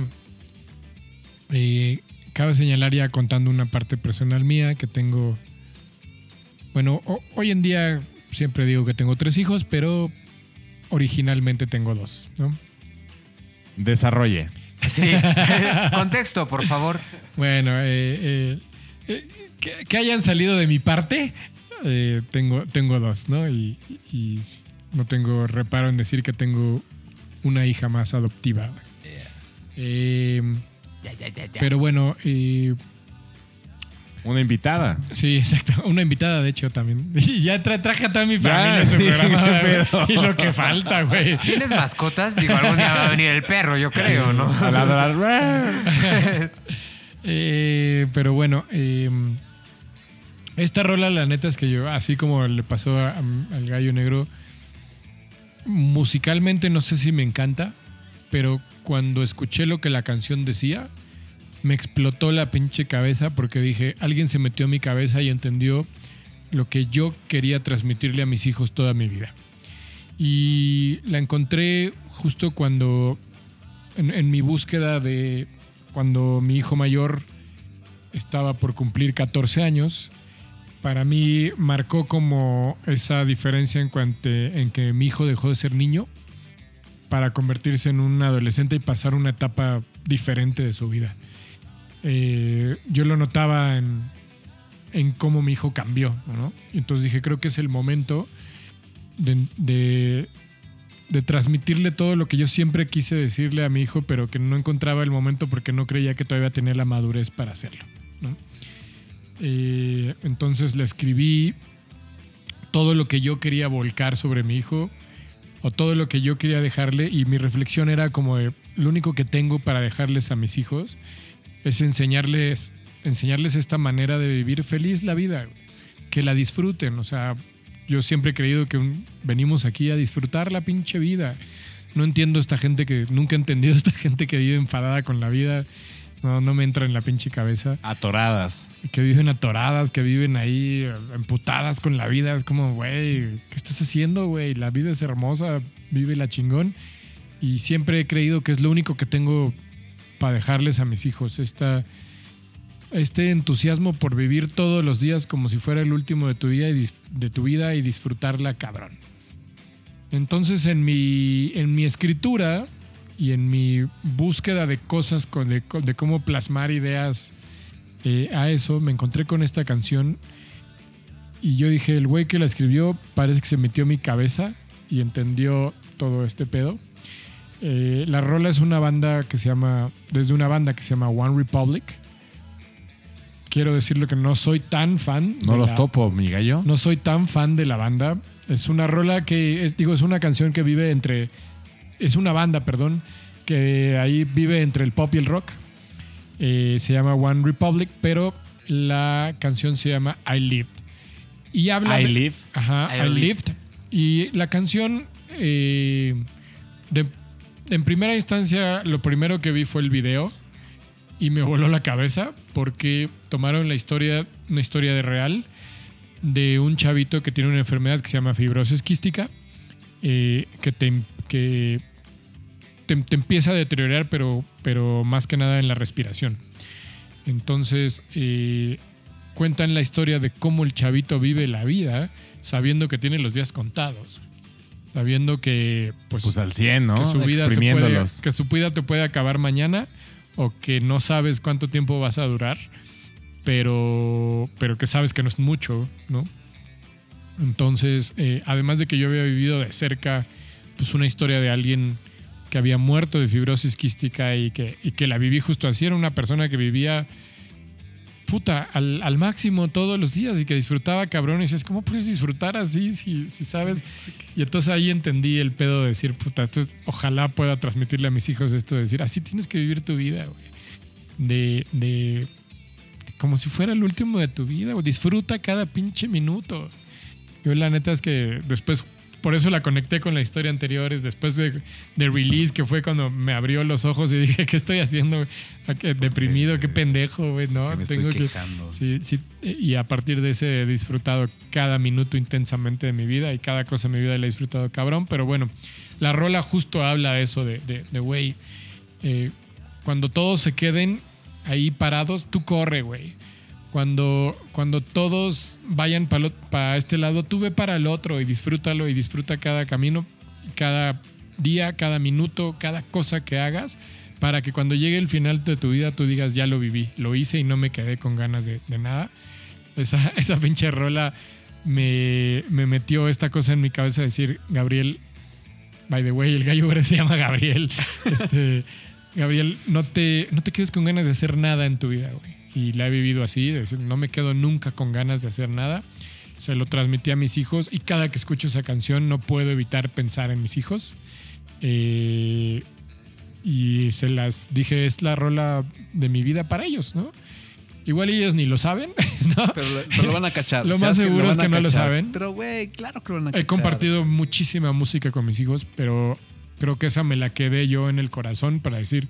eh, cabe señalar ya contando una parte personal mía que tengo, bueno, ho- hoy en día siempre digo que tengo tres hijos, pero originalmente tengo dos, ¿no? Desarrolle. Sí. Contexto, por favor. Bueno, eh, eh, eh, que, que hayan salido de mi parte, eh, tengo, tengo dos, ¿no? Y, y no tengo reparo en decir que tengo una hija más adoptiva. Eh, Ya, ya, ya, ya. pero bueno, eh, Una invitada. sí, exacto. Una invitada, de hecho, también. Y ya tra- traje a toda mi familia sí, programa. Y lo que falta, güey. ¿Tienes mascotas? Digo, algún día va a venir el perro, yo creo, ¿no? A ladrar. Eh, pero bueno, eh, esta rola, la neta es que yo, así como le pasó a- al gallo negro, musicalmente no sé si me encanta, pero cuando escuché lo que la canción decía, me explotó la pinche cabeza porque dije, alguien se metió a mi cabeza y entendió lo que yo quería transmitirle a mis hijos toda mi vida. Y la encontré justo cuando, en, en mi búsqueda de cuando mi hijo mayor estaba por cumplir 14 años, para mí marcó como esa diferencia en cuanto en que mi hijo dejó de ser niño para convertirse en un adolescente y pasar una etapa diferente de su vida. Eh, yo lo notaba en, en cómo mi hijo cambió, ¿no? Entonces dije, creo que es el momento de, de, transmitirle todo lo que yo siempre quise decirle a mi hijo, pero que no encontraba el momento porque no creía que todavía tenía la madurez para hacerlo. Eh, entonces le escribí todo lo que yo quería volcar sobre mi hijo o todo lo que yo quería dejarle y mi reflexión era como de, lo único que tengo para dejarles a mis hijos es enseñarles enseñarles esta manera de vivir feliz la vida, que la disfruten, o sea, yo siempre he creído que un- venimos aquí a disfrutar la pinche vida. No entiendo esta gente que nunca he entendido esta gente que vive enfadada con la vida. No, no me entra en la pinche cabeza. Atoradas. Que viven atoradas, que viven ahí emputadas con la vida. Es como, güey, ¿qué estás haciendo, güey? La vida es hermosa, vive la chingón. Y siempre he creído que es lo único que tengo para dejarles a mis hijos. Esta, este entusiasmo por vivir todos los días como si fuera el último de tu día y de tu vida y disfrutarla, cabrón. Entonces, en mi, en mi escritura y en mi búsqueda de cosas, de, cómo plasmar ideas eh, a eso, me encontré con esta canción y yo dije, el güey que la escribió parece que se metió mi cabeza y entendió todo este pedo. Eh, la rola es una banda que se llama, desde una banda que se llama One Republic. Quiero decirlo que no soy tan fan. No los la- topo, mi gallo. No soy tan fan de la banda. Es una rola que, es- digo, es una canción que vive entre, es una banda, perdón, que ahí vive entre el pop y el rock. Eh, se llama One Republic, pero la canción se llama I Lived. Y habla I de- Live. Ajá, I I, Lived. Lived. Y la canción, eh, de- en primera instancia, lo primero que vi fue el video y me voló la cabeza porque tomaron la historia, una historia de real de un chavito que tiene una enfermedad que se llama fibrosis quística, eh, que, te, que te, empieza a deteriorar, pero, pero más que nada en la respiración. Entonces, eh, cuentan la historia de cómo el chavito vive la vida sabiendo que tiene los días contados. Sabiendo que, pues, Pues al 100, ¿no? que su vida se puede, que su vida te puede acabar mañana o que no sabes cuánto tiempo vas a durar, pero, pero que sabes que no es mucho, ¿no? Entonces, eh, además de que yo había vivido de cerca pues una historia de alguien que había muerto de fibrosis quística y que, y que la viví justo así, era una persona que vivía puta, al, máximo todos los días y que disfrutaba cabrón. Y dices, ¿cómo puedes disfrutar así si, si sabes? Y entonces ahí entendí el pedo de decir, puta, esto- ojalá pueda transmitirle a mis hijos esto de decir, así tienes que vivir tu vida, güey. De, de, como si fuera el último de tu vida, güey. Disfruta cada pinche minuto. Yo la neta es que después, por eso la conecté con la historia anterior, es después de, de release, que fue cuando me abrió los ojos y dije, ¿qué estoy haciendo? Deprimido, qué pendejo, güey, ¿no? que me Tengo estoy que- quejando. Sí, sí, y a partir de ese he disfrutado cada minuto intensamente de mi vida y cada cosa en mi vida la he disfrutado cabrón, pero bueno, la rola justo habla de eso, de, de, de, güey, eh, cuando todos se queden ahí parados, tú corre, güey. Cuando, cuando todos vayan para este lado, tú ve para el otro y disfrútalo y disfruta cada camino, cada día, cada minuto, cada cosa que hagas, para que cuando llegue el final de tu vida tú digas, ya lo viví, lo hice y no me quedé con ganas de, nada. Esa, esa pinche rola me, me metió esta cosa en mi cabeza de decir, Gabriel, by the way, el gallo se llama Gabriel. Este, Gabriel, no te, no te quedes con ganas de hacer nada en tu vida, güey. Y la he vivido así, de decir, no me quedo nunca con ganas de hacer nada. Se lo transmití a mis hijos y cada que escucho esa canción no puedo evitar pensar en mis hijos. Eh, y se las dije, es la rola de mi vida para ellos, ¿no? Igual ellos ni lo saben, ¿no? Pero, lo- pero lo van a cachar. Lo más seguro van es a que no lo cachar. saben. Pero, güey, claro que lo van a cachar. He compartido muchísima música con mis hijos, pero creo que esa me la quedé yo en el corazón para decir,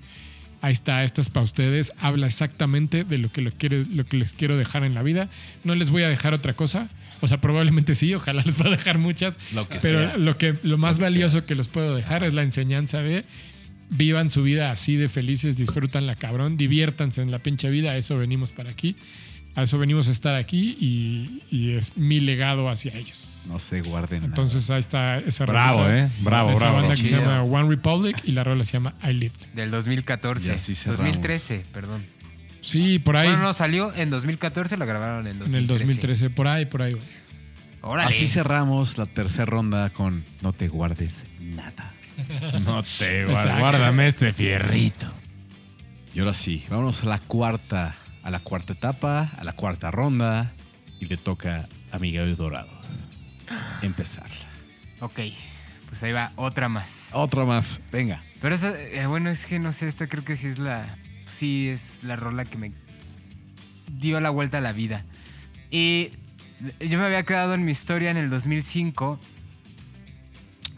ahí está, esta es para ustedes, habla exactamente de lo que, lo, quiero, lo que les quiero dejar en la vida. No les voy a dejar otra cosa. O sea, probablemente sí, ojalá les pueda dejar muchas. Lo que pero sea. lo, que, lo más Lo que valioso que les puedo dejar es la enseñanza de vivan su vida así de felices, disfrutan la cabrón, diviértanse en la pinche vida, eso venimos para aquí. A eso venimos a estar aquí y, y es mi legado hacia ellos. No se guarden nada. Entonces ahí está esa Bravo, ¿eh? Bravo, esa bravo. banda que se llama One Republic y la rola se llama I Lived. Del 2014. Y así cerramos. 2013, perdón. Sí, por ahí. Bueno, no, salió en 2014, lo grabaron en 2013. en el 2013, por ahí, por ahí. Órale. Así cerramos la tercera ronda con No te guardes nada. No te Exacto. guárdame este fierrito. Y ahora sí, vámonos a la cuarta, a la cuarta etapa, a la cuarta ronda. Y le toca a Miguel Dorado empezar. Ok, pues ahí va otra más. Otra más, venga. Pero esa, eh, bueno, es que no sé, esta creo que sí es la. Sí, es la rola que me dio la vuelta a la vida. Y yo me había quedado en mi historia en el 2005.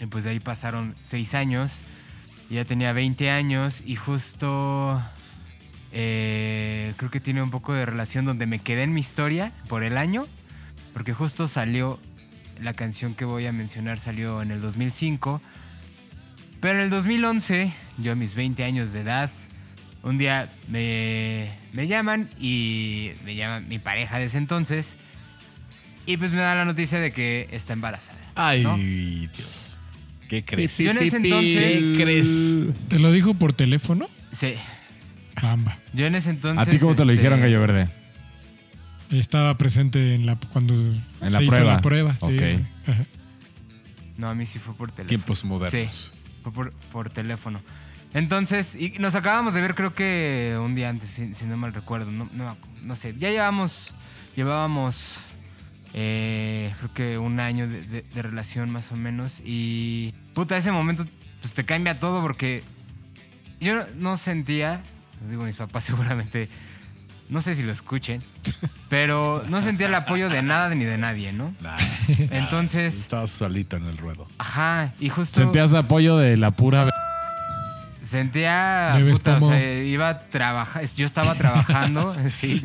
Y pues de ahí pasaron seis años. Y ya tenía 20 años. Y justo. Eh, creo que tiene un poco de relación donde me quedé en mi historia por el año. Porque justo salió. La canción que voy a mencionar salió en el 2005. Pero en el 2011, yo a mis 20 años de edad, un día me, me llaman y me llama mi pareja de ese entonces. Y pues me da la noticia de que está embarazada. Ay, ¿no? Dios. ¿Qué crees? Yo en ese ¿Qué crees? ¿Te lo dijo por teléfono? Sí. Bamba. Yo en ese entonces. ¿A ti cómo te lo este, dijeron, Gallo Verde? Estaba presente en la cuando En la se hizo prueba. la prueba. sí, Ok. güey. Ajá. No, a mí sí fue por teléfono. Tiempos modernos. Fue por, por teléfono. Entonces, y nos acabamos de ver creo que un día antes, si, si no mal recuerdo. No, no, no sé, ya llevamos, llevábamos eh, creo que un año de, de- de relación más o menos. Y puta, ese momento pues te cambia todo porque yo no, no sentía, digo mis papás seguramente, no sé si lo escuchen, pero no sentía el apoyo de nada ni de nadie, ¿no? Nah, Entonces, estabas solito en el ruedo. ajá, y justo... Sentías apoyo de la pura. Sentía, puta, o sea, iba a trabajar, yo estaba trabajando, sí,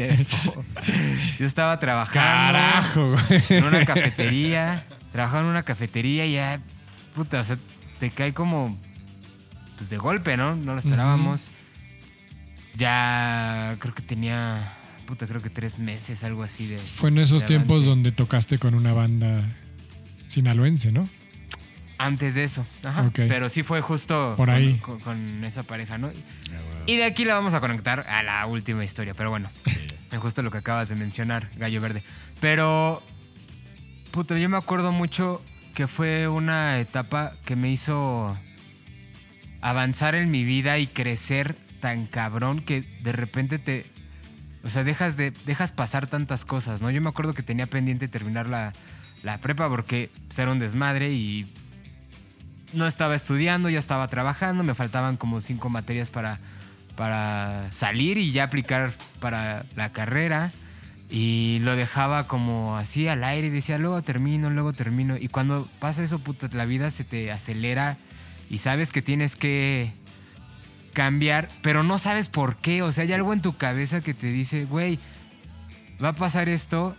pomo. yo estaba trabajando Carajo, güey. en una cafetería, trabajaba en una cafetería y ya, puta, o sea, te cae como, pues de golpe, ¿no? No lo esperábamos. Ya, creo que tenía, puta, creo que tres meses, algo así de... Fue en esos tiempos avance. donde tocaste con una banda sinaloense, ¿no? Antes de eso, ajá. Pero sí fue justo Por con- ahí. Con, con esa pareja, ¿no? Y de aquí la vamos a conectar a la última historia, pero bueno, es justo lo que acabas de mencionar, Gallo Verde. Pero, puto, yo me acuerdo mucho que fue una etapa que me hizo avanzar en mi vida y crecer tan cabrón que de repente te, o sea, dejas de dejas pasar tantas cosas, ¿no? Yo me acuerdo que tenía pendiente terminar la, la prepa porque pues, era un desmadre y no estaba estudiando, ya estaba trabajando, me faltaban como cinco materias para, para salir y ya aplicar para la carrera. Y lo dejaba como así al aire y decía, luego termino, luego termino. Y cuando pasa eso, puta, la vida se te acelera y sabes que tienes que cambiar, pero no sabes por qué. O sea, hay algo en tu cabeza que te dice, güey, va a pasar esto.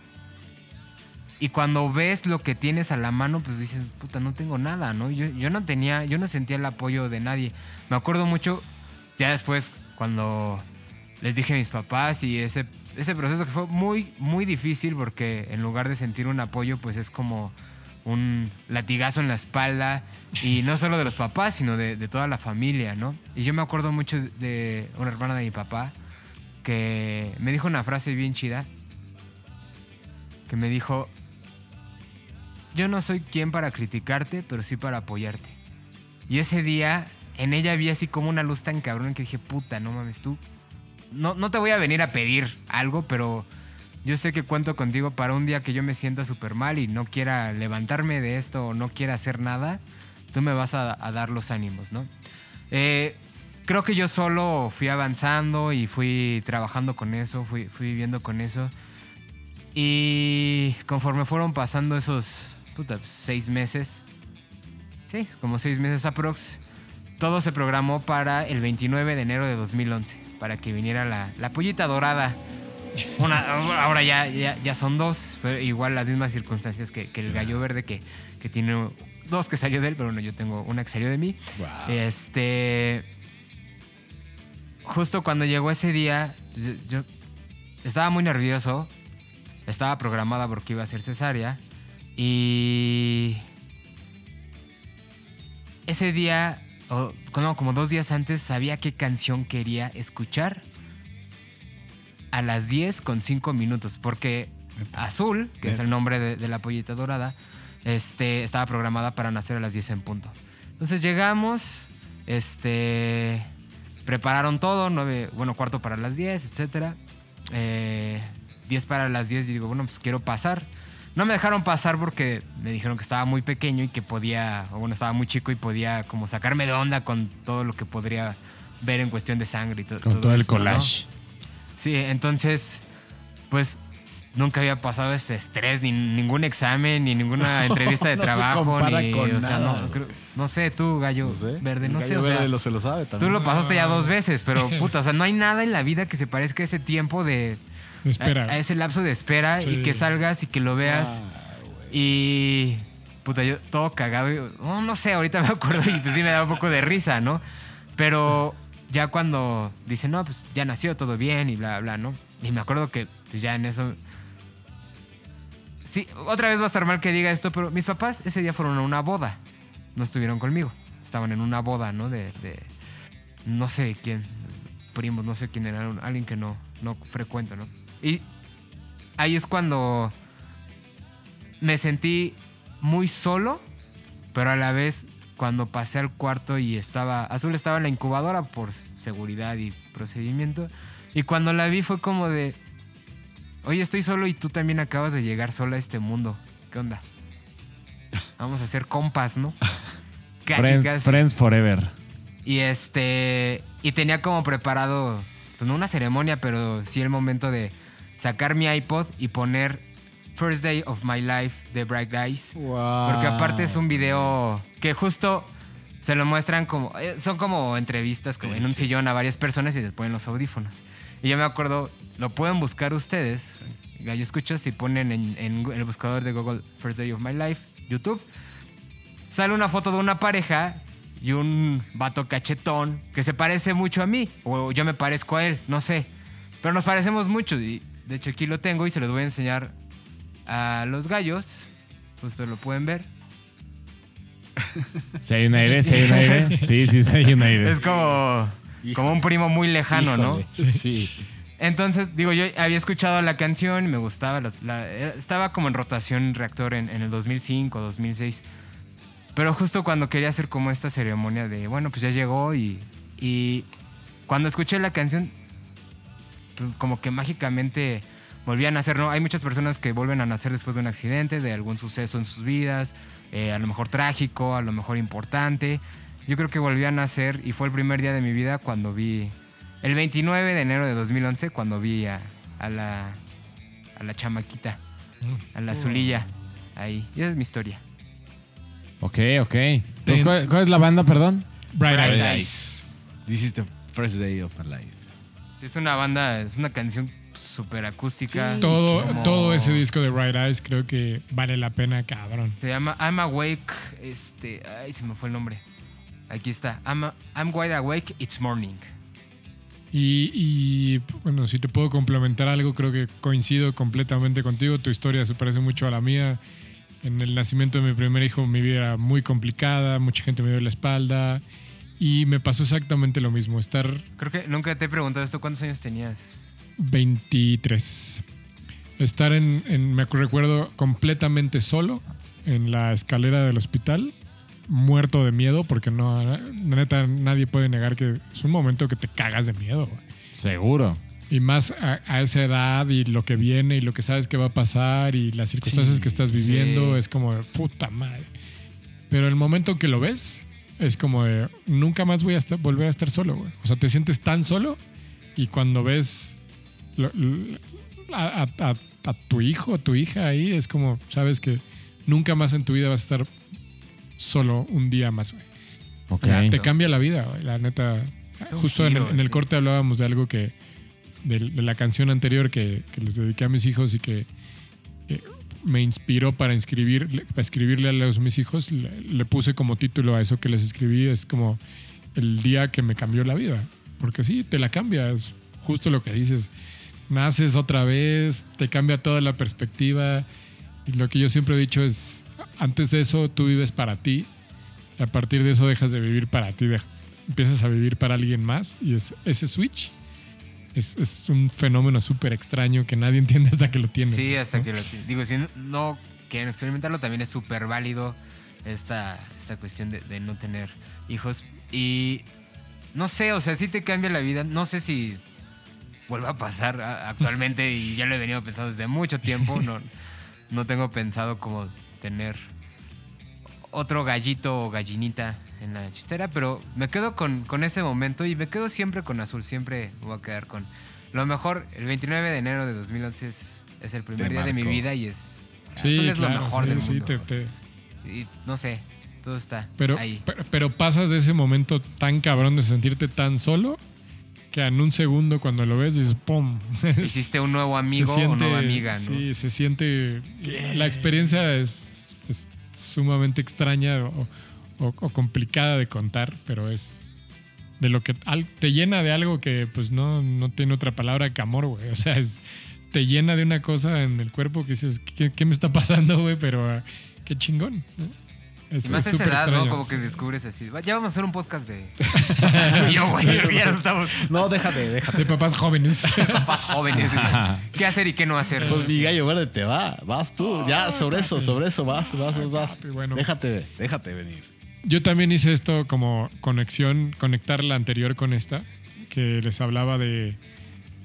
Y cuando ves lo que tienes a la mano, pues dices, puta, no tengo nada, ¿no? Yo, yo no tenía, yo no sentía el apoyo de nadie. Me acuerdo mucho, ya después, cuando les dije a mis papás y ese, ese proceso que fue muy, muy difícil porque en lugar de sentir un apoyo, pues es como un latigazo en la espalda y no solo de los papás, sino de, de toda la familia, ¿no? Y yo me acuerdo mucho de una hermana de mi papá que me dijo una frase bien chida, que me dijo, yo no soy quien para criticarte, pero sí para apoyarte. Y ese día, en ella vi así como una luz tan cabrón que dije, puta, no mames, tú. No, no te voy a venir a pedir algo, pero yo sé que cuento contigo para un día que yo me sienta súper mal y no quiera levantarme de esto o no quiera hacer nada, tú me vas a, dar los ánimos, ¿no? Eh, creo que yo solo fui avanzando y fui trabajando con eso, fui, fui viviendo con eso. Y conforme fueron pasando esos puta, pues, seis meses, sí, como seis meses aprox, todo se programó para el 29 de enero de 2011, para que viniera la, la pollita dorada. Una, ahora ya, ya, ya son dos, pero igual las mismas circunstancias que, que el gallo verde, que, que tiene dos que salió de él, pero bueno, yo tengo una que salió de mí. Wow. Este. Justo cuando llegó ese día, yo, yo estaba muy nervioso. Estaba programada porque iba a ser cesárea. Y. Ese día, o no, como dos días antes, sabía qué canción quería escuchar a las 10 con 5 minutos. Porque Azul, que es el nombre de, de la pollita dorada, este, estaba programada para nacer a las 10 en punto. Entonces llegamos, este, prepararon todo, nueve, bueno, cuarto para las 10, etcétera. Eh, 10 para las 10 y digo, bueno, pues quiero pasar. No me dejaron pasar porque me dijeron que estaba muy pequeño y que podía, o bueno, estaba muy chico y podía como sacarme de onda con todo lo que podría ver en cuestión de sangre y to- Con todo el eso, ¿no? Sí, entonces, pues nunca había pasado ese estrés, ni ningún examen, ni ninguna entrevista de No trabajo, ni, con o sea, nada, no, creo- no sé, tú, gallo No sé. verde, El no gallo sé, o sea, verde lo, se lo sabe tú también. lo pasaste ya dos veces, pero puta, o sea, no hay nada en la vida que se parezca a ese tiempo de Espera. a, a ese lapso de espera y que salgas y que lo veas Ah, y puta, yo todo cagado, y, oh, no sé, ahorita me acuerdo y pues sí me da un poco de risa, ¿no? Pero ya cuando dicen, no, pues ya nació todo bien y bla, bla, ¿no? Y me acuerdo que pues ya en eso... Sí, otra vez va a estar mal que diga esto, pero mis papás ese día fueron a una boda. No estuvieron conmigo. Estaban en una boda, ¿no? De, de no sé quién, primos, no sé quién era, alguien que no, no frecuento, ¿no? Y ahí es cuando me sentí muy solo, pero a la vez cuando pasé al cuarto y estaba, Azul estaba en la incubadora por seguridad y procedimiento. Y cuando la vi fue como de, oye, estoy solo y tú también acabas de llegar sola a este mundo. ¿Qué onda? Vamos a ser compas, ¿no? Casi, friends, casi. friends forever. Y este. Y tenía como preparado. Pues no una ceremonia, pero sí el momento de sacar mi iPod y poner First Day of My Life de Bright Eyes. Porque aparte es un video que justo se lo muestran como. eh, Son como entrevistas como en un sillón a varias personas y les ponen los audífonos. Y yo me acuerdo, lo pueden buscar ustedes, Gallo Escuchas, si ponen en, en el buscador de Google First Day of My Life, YouTube. Sale una foto de una pareja y un vato cachetón que se parece mucho a mí. O yo me parezco a él, no sé. Pero nos parecemos mucho. Y de hecho aquí lo tengo y se los voy a enseñar a los gallos. Justo lo pueden ver. Si hay un aire, si hay un aire. Sí, sí, sí hay un aire. Es como, como un primo muy lejano, ¿no? Híjole, Sí. Entonces, digo, yo había escuchado la canción y me gustaba. los- la- era- estaba como en rotación reactor en, en el 2005, 2006. Pero justo cuando quería hacer como esta ceremonia de, bueno, pues ya llegó y, y cuando escuché la canción, pues como que mágicamente volvían a nacer, ¿no? Hay muchas personas que vuelven a nacer después de un accidente, de algún suceso en sus vidas, eh, a lo mejor trágico, a lo mejor importante. Yo creo que volví a nacer y fue el primer día de mi vida cuando vi, el 29 de enero de 2011, cuando vi a, a la, a la chamaquita, a la Zulilla, ahí. Y esa es mi historia. Ok, ok. Entonces, ¿cuál, cuál es la banda, perdón? Bright Bright Eyes. Eyes. This is the first day of my life. Es una banda, es una canción súper acústica. Todo, como- todo ese disco de Bright Eyes creo que vale la pena, cabrón. Se llama I'm Awake, este, ay, se me fue el nombre. Aquí está. I'm, I'm wide awake, it's morning. Y, y, bueno, si te puedo complementar algo, creo que coincido completamente contigo. Tu historia se parece mucho a la mía. En el nacimiento de mi primer hijo mi vida era muy complicada, mucha gente me dio la espalda y me pasó exactamente lo mismo. Estar Creo que nunca te he preguntado esto, ¿cuántos años tenías? 23. Estar en, en- me recuerdo, completamente solo en la escalera del hospital, muerto de miedo, porque no, la neta, nadie puede negar que es un momento que te cagas de miedo. güey. Seguro. Y más a, a esa edad y lo que viene y lo que sabes que va a pasar y las circunstancias Sí, que estás viviendo sí. es como de puta madre. Pero el momento que lo ves es como de nunca más voy a estar- volver a estar solo, güey. O sea, te sientes tan solo y cuando ves lo- lo- a, a- a- a tu hijo o tu hija ahí es como sabes que nunca más en tu vida vas a estar solo un día más, güey. Ok. Te cambia la vida, güey, la neta. un Justo en, giro, el- en el sí. corte hablábamos de algo que. De, de la canción anterior que, que les dediqué a mis hijos y que eh, me inspiró para, inscribir, para escribirle a los, mis hijos. Le, le puse como título a eso que les escribí: es como el día que me cambió la vida. Porque sí, te la cambia. Es justo lo que dices. Naces otra vez, te cambia toda la perspectiva. Y lo que yo siempre he dicho es: antes de eso, tú vives para ti. Y a partir de eso dejas de vivir para ti, empiezas a vivir para alguien más y es, ese switch es, es un fenómeno súper extraño que nadie entiende hasta que lo tiene. Sí, hasta ¿no? que lo... Digo, si no, no quieren experimentarlo, también es súper válido esta, esta cuestión de, de no tener hijos. Y no sé, o sea, sí te cambia la vida. No sé si vuelva a pasar actualmente y ya lo he venido pensando desde mucho tiempo. No, no tengo pensado como tener otro gallito o gallinita en la chistera, pero me quedo con, con ese momento y me quedo siempre con azul. Siempre voy a quedar con lo mejor. El 29 de enero de 2011 es, es el primer Te día de mi vida y es. Sí, azul es claro, lo mejor sí, del sí, mundo. te- te- Y no sé, todo está pero, ahí. pero, pero pasas de ese momento tan cabrón de sentirte tan solo que en un segundo cuando lo ves dices ¡pum! Hiciste un nuevo amigo se o nueva amiga, ¿no? Sí, se siente. La experiencia es, es sumamente extraña o, o- o complicada de contar, pero es de lo que al- te llena de algo que pues no, no tiene otra palabra que amor, güey. O sea, es, te llena de una cosa en el cuerpo que dices, ¿qué, qué me está pasando, güey? Pero qué chingón. ¿no? Es, Y más es a esa edad, ¿no? Como sí. que descubres así. Ya vamos a hacer un podcast de. yo, güey, ya nos estamos No, déjate, déjate. De papás jóvenes. papás jóvenes. ¿Qué hacer y qué no hacer? Pues mi gallo verde te va, vas tú, ya sobre eso, sobre eso vas, vas, vas. papi, bueno. Déjate, Déjate venir. yo también hice esto como conexión, conectar la anterior con esta, que les hablaba de,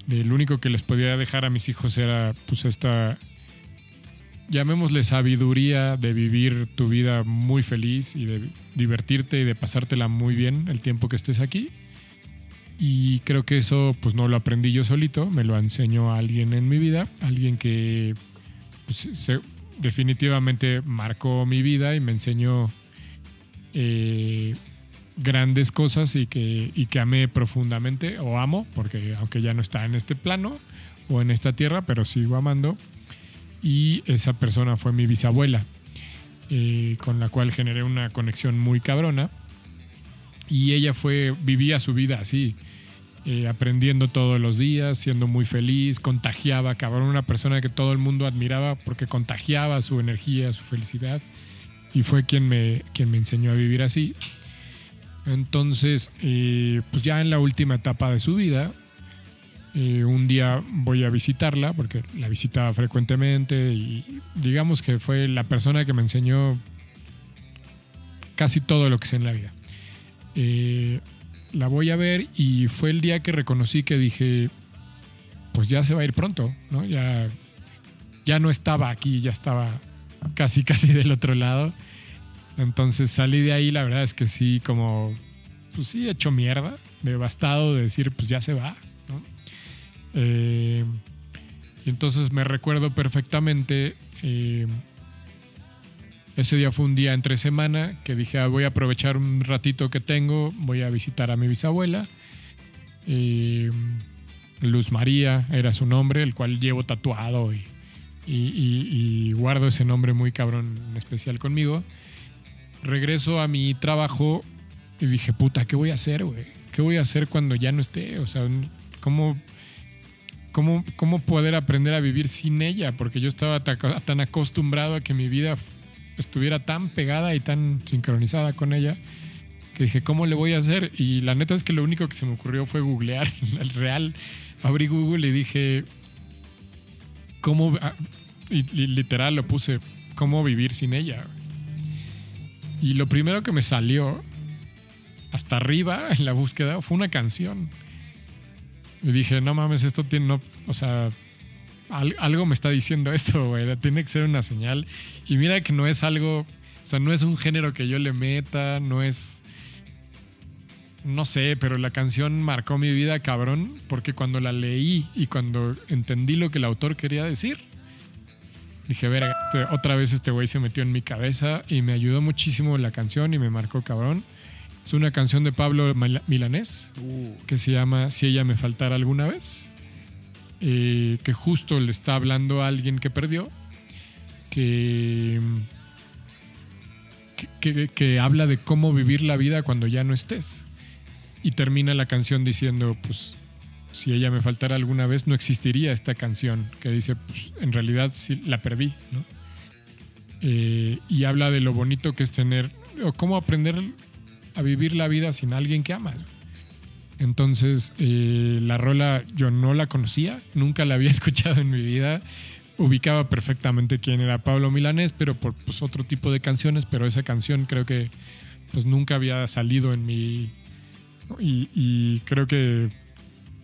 de lo único que les podía dejar a mis hijos era pues esta, llamémosle sabiduría de vivir tu vida muy feliz y de divertirte y de pasártela muy bien el tiempo que estés aquí. Y creo que eso pues no lo aprendí yo solito, me lo enseñó alguien en mi vida, alguien que pues, definitivamente marcó mi vida y me enseñó eh, grandes cosas y que, y que amé profundamente o amo, porque aunque ya no está en este plano o en esta tierra, pero sigo amando. Y esa persona fue mi bisabuela, eh, con la cual generé una conexión muy cabrona. Y ella vivía su vida así, eh, aprendiendo todos los días, siendo muy feliz, contagiaba, cabrón, una persona que todo el mundo admiraba porque contagiaba su energía, su felicidad. Y fue quien me, quien me enseñó a vivir así. Entonces, eh, pues ya en la última etapa de su vida, un día voy a visitarla porque la visitaba frecuentemente y digamos que fue la persona que me enseñó casi todo lo que sé en la vida. Eh, la voy a ver y fue el día que reconocí que dije, pues ya se va a ir pronto, ¿no? Ya, ya no estaba aquí, ya estaba casi, casi del otro lado. Entonces salí de ahí, la verdad es que sí, como, pues sí, hecho mierda, devastado de decir, pues ya se va. Eh, y entonces me recuerdo perfectamente, eh, ese día fue un día entre semana que dije, "Ah, voy a aprovechar un ratito que tengo, voy a visitar a mi bisabuela. Eh, Luz María era su nombre, el cual llevo tatuado y, guardo ese nombre muy cabrón especial conmigo. Regreso a mi trabajo y dije, puta, ¿qué voy a hacer, güey? ¿Qué voy a hacer cuando ya no esté? O sea, ¿cómo, cómo, cómo poder aprender a vivir sin ella? Porque yo estaba ta- tan acostumbrado a que mi vida estuviera tan pegada y tan sincronizada con ella que dije, ¿cómo le voy a hacer? Y la neta es que lo único que se me ocurrió fue googlear el real. Abrí Google y dije, ¿cómo? ah, y literal lo puse, ¿cómo vivir sin ella? Y lo primero que me salió hasta arriba en la búsqueda fue una canción. Y dije, no mames, esto tiene, no, o sea, al- algo me está diciendo esto, güey, tiene que ser una señal. Y mira que no es algo, o sea, no es un género que yo le meta, no es, no sé, pero la canción marcó mi vida, cabrón, porque cuando la leí y cuando entendí lo que el autor quería decir, dije, verga, este- otra vez este güey se metió en mi cabeza y me ayudó muchísimo la canción y me marcó, cabrón. Es una canción de Pablo Mila- Milanés que se llama Si ella me faltara alguna vez, eh, que justo le está hablando a alguien que perdió, que, que, que- que habla de cómo vivir la vida cuando ya no estés. Y termina la canción diciendo, pues, si ella me faltara alguna vez, no existiría esta canción, que dice, pues, en realidad sí la perdí, ¿no? Eh, y habla de lo bonito que es tener, o cómo aprender a vivir la vida sin alguien que amas. Entonces, eh, la rola yo no la conocía, nunca la había escuchado en mi vida. Ubicaba perfectamente quién era Pablo Milanés, pero por pues, otro tipo de canciones, pero esa canción creo que pues nunca había salido en mi... Y, y creo que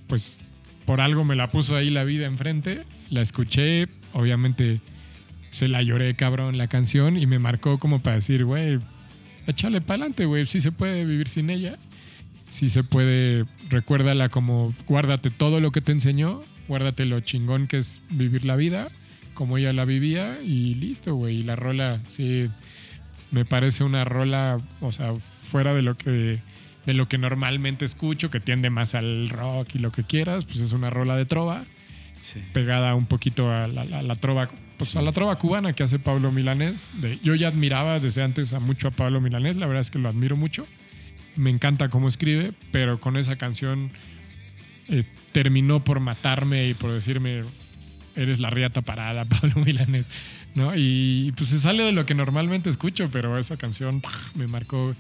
pues por algo me la puso ahí la vida enfrente, la escuché, obviamente se la lloré cabrón la canción y me marcó como para decir, güey, échale para adelante, güey, sí se puede vivir sin ella si se puede, recuérdala como guárdate todo lo que te enseñó, guárdate lo chingón que es vivir la vida, como ella la vivía y listo, güey. Y la rola, sí, me parece una rola, o sea, fuera de lo que de lo que normalmente escucho, que tiende más al rock y lo que quieras, pues es una rola de trova, Sí. pegada un poquito a la, a la trova, pues a la trova cubana que hace Pablo Milanés. De- yo ya admiraba desde antes a mucho a Pablo Milanés, la verdad es que lo admiro mucho me encanta cómo escribe, pero con esa canción eh, terminó por matarme y por decirme, eres la riata parada, Pablo Milanés, ¿no? Y pues se sale de lo que normalmente escucho, pero esa canción ¡pah! me marcó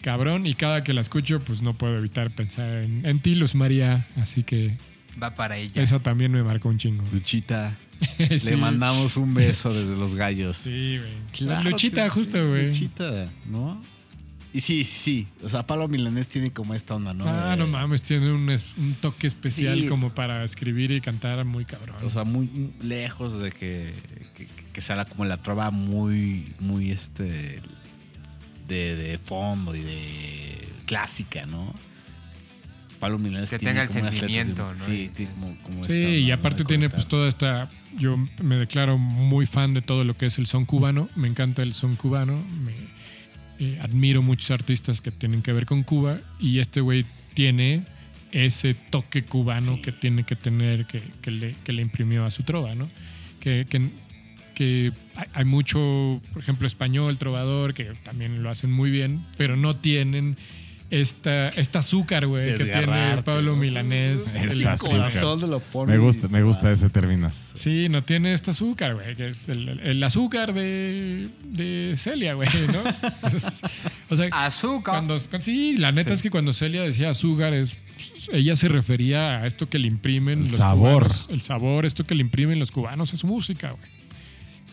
cabrón y cada que la escucho pues no puedo evitar pensar en, en ti, Luz María, así que Va para ella. esa también me marcó un chingo. Luchita, Sí. le mandamos un beso desde los gallos. Sí, güey. Claro Luchita, que justo, güey. Luchita, ¿no? Y sí, sí. O sea, Pablo Milanés tiene como esta onda, ¿no? Ah, De- no mames, tiene un, es- un toque especial Sí. como para escribir y cantar muy cabrón. O sea, muy lejos de que, que, que sea la- como la trova muy, muy este. De, de fondo y de clásica, ¿no? Pablo Milanés Que tiene tenga el como sentimiento, ¿no? Sí, es- como, como Sí, esta y aparte tiene pues toda esta... Yo me declaro muy fan de todo lo que es el son cubano. Me encanta el son cubano. Me eh, admiro muchos artistas que tienen que ver con Cuba. Y este güey tiene ese toque cubano Sí. que tiene que tener, que, que le, que le imprimió a su trova, ¿no? Que, que, que hay- hay mucho, por ejemplo, español, trovador, que también lo hacen muy bien, pero no tienen... Esta, esta azúcar, güey, que tiene Pablo ¿no? Milanés. Esta el- azúcar. corazón de lo pone Me gusta, me gusta y- ese término. Sí, no tiene este azúcar, güey, que es el, el azúcar de, de Celia, güey, ¿no? Es- o sea, Azúcar. cuando, sí, la neta es que cuando Celia decía azúcar, es, ella se refería a esto que le imprimen El los sabor. cubanos. El sabor, esto que le imprimen los cubanos a su música, güey.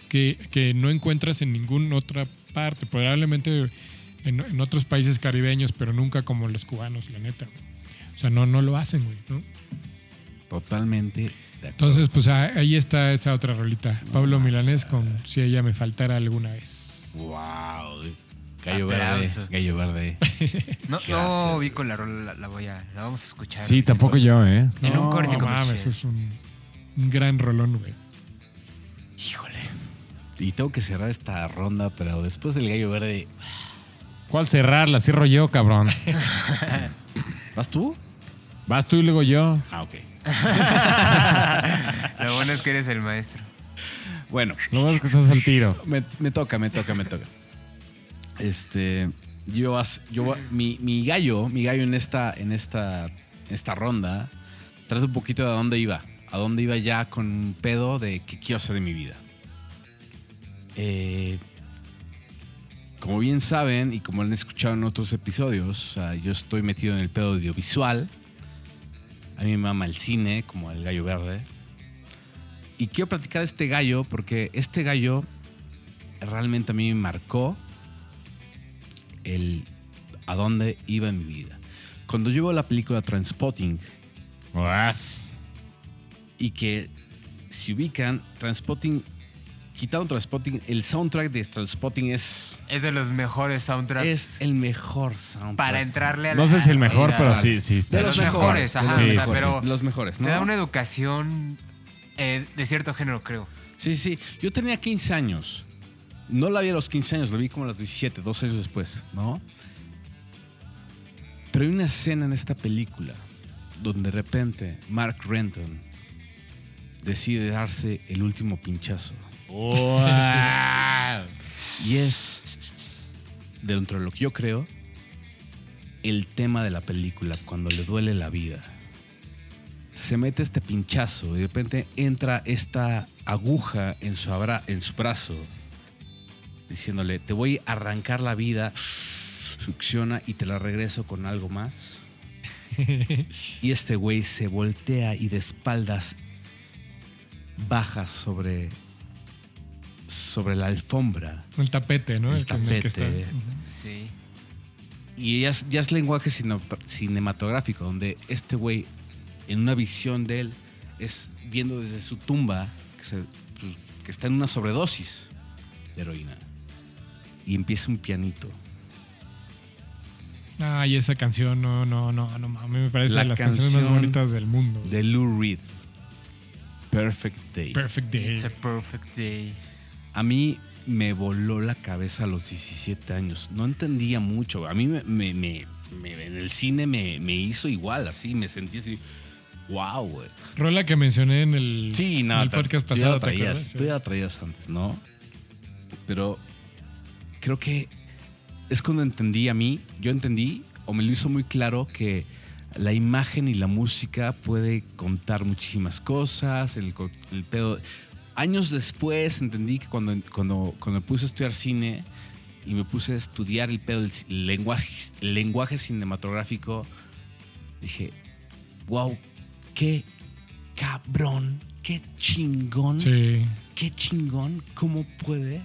Que, que no encuentras en ninguna otra parte, probablemente en, en otros países caribeños, pero nunca como los cubanos, la neta, güey. O sea, no, no lo hacen, güey, ¿no? Totalmente. de acuerdo. Entonces, pues ah, ahí está esa otra rolita. Pablo Milanés con Si ella me faltara alguna vez. Wow. Gallo verde. Gallo verde. No, Gracias, no vi con la rola, la, la voy a, la vamos a escuchar. Sí, tampoco yo, ¿eh? En un corte no mames, es un, un gran rolón, güey. Híjole. Y tengo que cerrar esta ronda, pero después del gallo verde. ¿Cuál cerrar? La cierro yo, cabrón. ¿Vas tú? Vas tú y luego yo. Ah, ok. Lo bueno es que eres el maestro. Bueno, Lo más que estás al tiro. me, me toca, me toca, me toca. Este. Yo, yo mi, mi gallo, mi gallo en esta, en esta, esta ronda, trata un poquito de a dónde iba. A dónde iba ya con un pedo de qué quiero hacer de mi vida. Eh, como bien saben y como han escuchado en otros episodios, sea, yo estoy metido en el pedo audiovisual. A mí me mama el cine, como el gallo verde. Y quiero platicar de este gallo porque este gallo realmente a mí me marcó el a dónde iba en mi vida. Cuando yo veo la película Transpotting y que si ubican Transpotting, quitando Transpotting, el soundtrack de Transpotting es, Es de los mejores soundtracks es el mejor soundtrack. para entrarle a No la sé si el mejor, pero sí, sí está De los mejores, ajá, Sí, o sea, sí, pero los mejores, ¿no? te da una educación eh, de cierto género, creo. Sí, sí. Yo tenía 15 años. No la vi a los 15 años, la vi como a los 17, dos años después, ¿no? Pero hay una escena en esta película donde de repente Mark Renton decide darse el último pinchazo. Y es, dentro de lo que yo creo, el tema de la película, cuando le duele la vida. Se mete este pinchazo y de repente entra esta aguja en su, abra- en su brazo, diciéndole, te voy a arrancar la vida, succiona y te la regreso con algo más. y este güey se voltea y de espaldas baja sobre, sobre la alfombra. El tapete, ¿no? El el que está. tapete. Ujú. Sí. Y ya es, ya es lenguaje cine- cinematográfico, donde este güey, en una visión de él, es viendo desde su tumba que, se- pues, que está en una sobredosis de heroína. Y empieza un pianito. Ay, esa canción, no, no, no, no mames, me parece La de las canciones más bonitas del mundo. De Lou Reed. Perfect Day. Perfect Day. It's a perfect day. A mí me voló la cabeza a los 17 años. No entendía mucho. A mí me, me- me- me- en el cine me, hizo igual, así. Me sentí así. Wow, güey. Rola que mencioné en el, Sí, en no, el te- podcast tú ya pasado, tú ya la traías antes, ¿no? Pero creo que es cuando entendí a mí, yo entendí, o me lo hizo muy claro, que la imagen y la música puede contar muchísimas cosas, el, co- el pedo. Años después entendí que cuando, cuando, cuando me puse a estudiar cine y me puse a estudiar el pedo del lenguaje, el lenguaje cinematográfico, dije, wow, qué cabrón, qué chingón Sí. qué chingón, cómo puede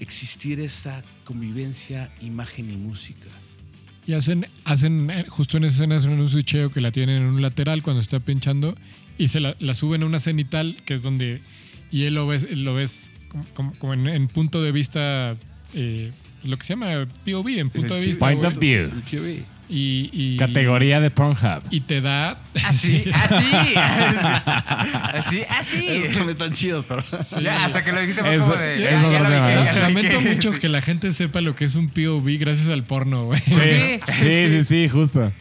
existir esa convivencia, imagen y música. Y hacen, hacen eh, justo en esa escena hacen un switcheo que la tienen en un lateral cuando está pinchando y se la, la suben a una cenital que es donde y él lo ves, lo ves como, como- en, en punto de vista eh, lo que se llama POV, en punto de vista. Point of view. Y, y- Categoría de Pornhub. Y te da. Así, así. Así, así. Esos no están chidos, pero. Ya, hasta que lo dijiste Eso- como de. eso ya, ya no lo me ya lo vi Lamento que- mucho sí. que la gente sepa lo que es un POV gracias al porno, güey. Sí, sí, sí, sí, justo.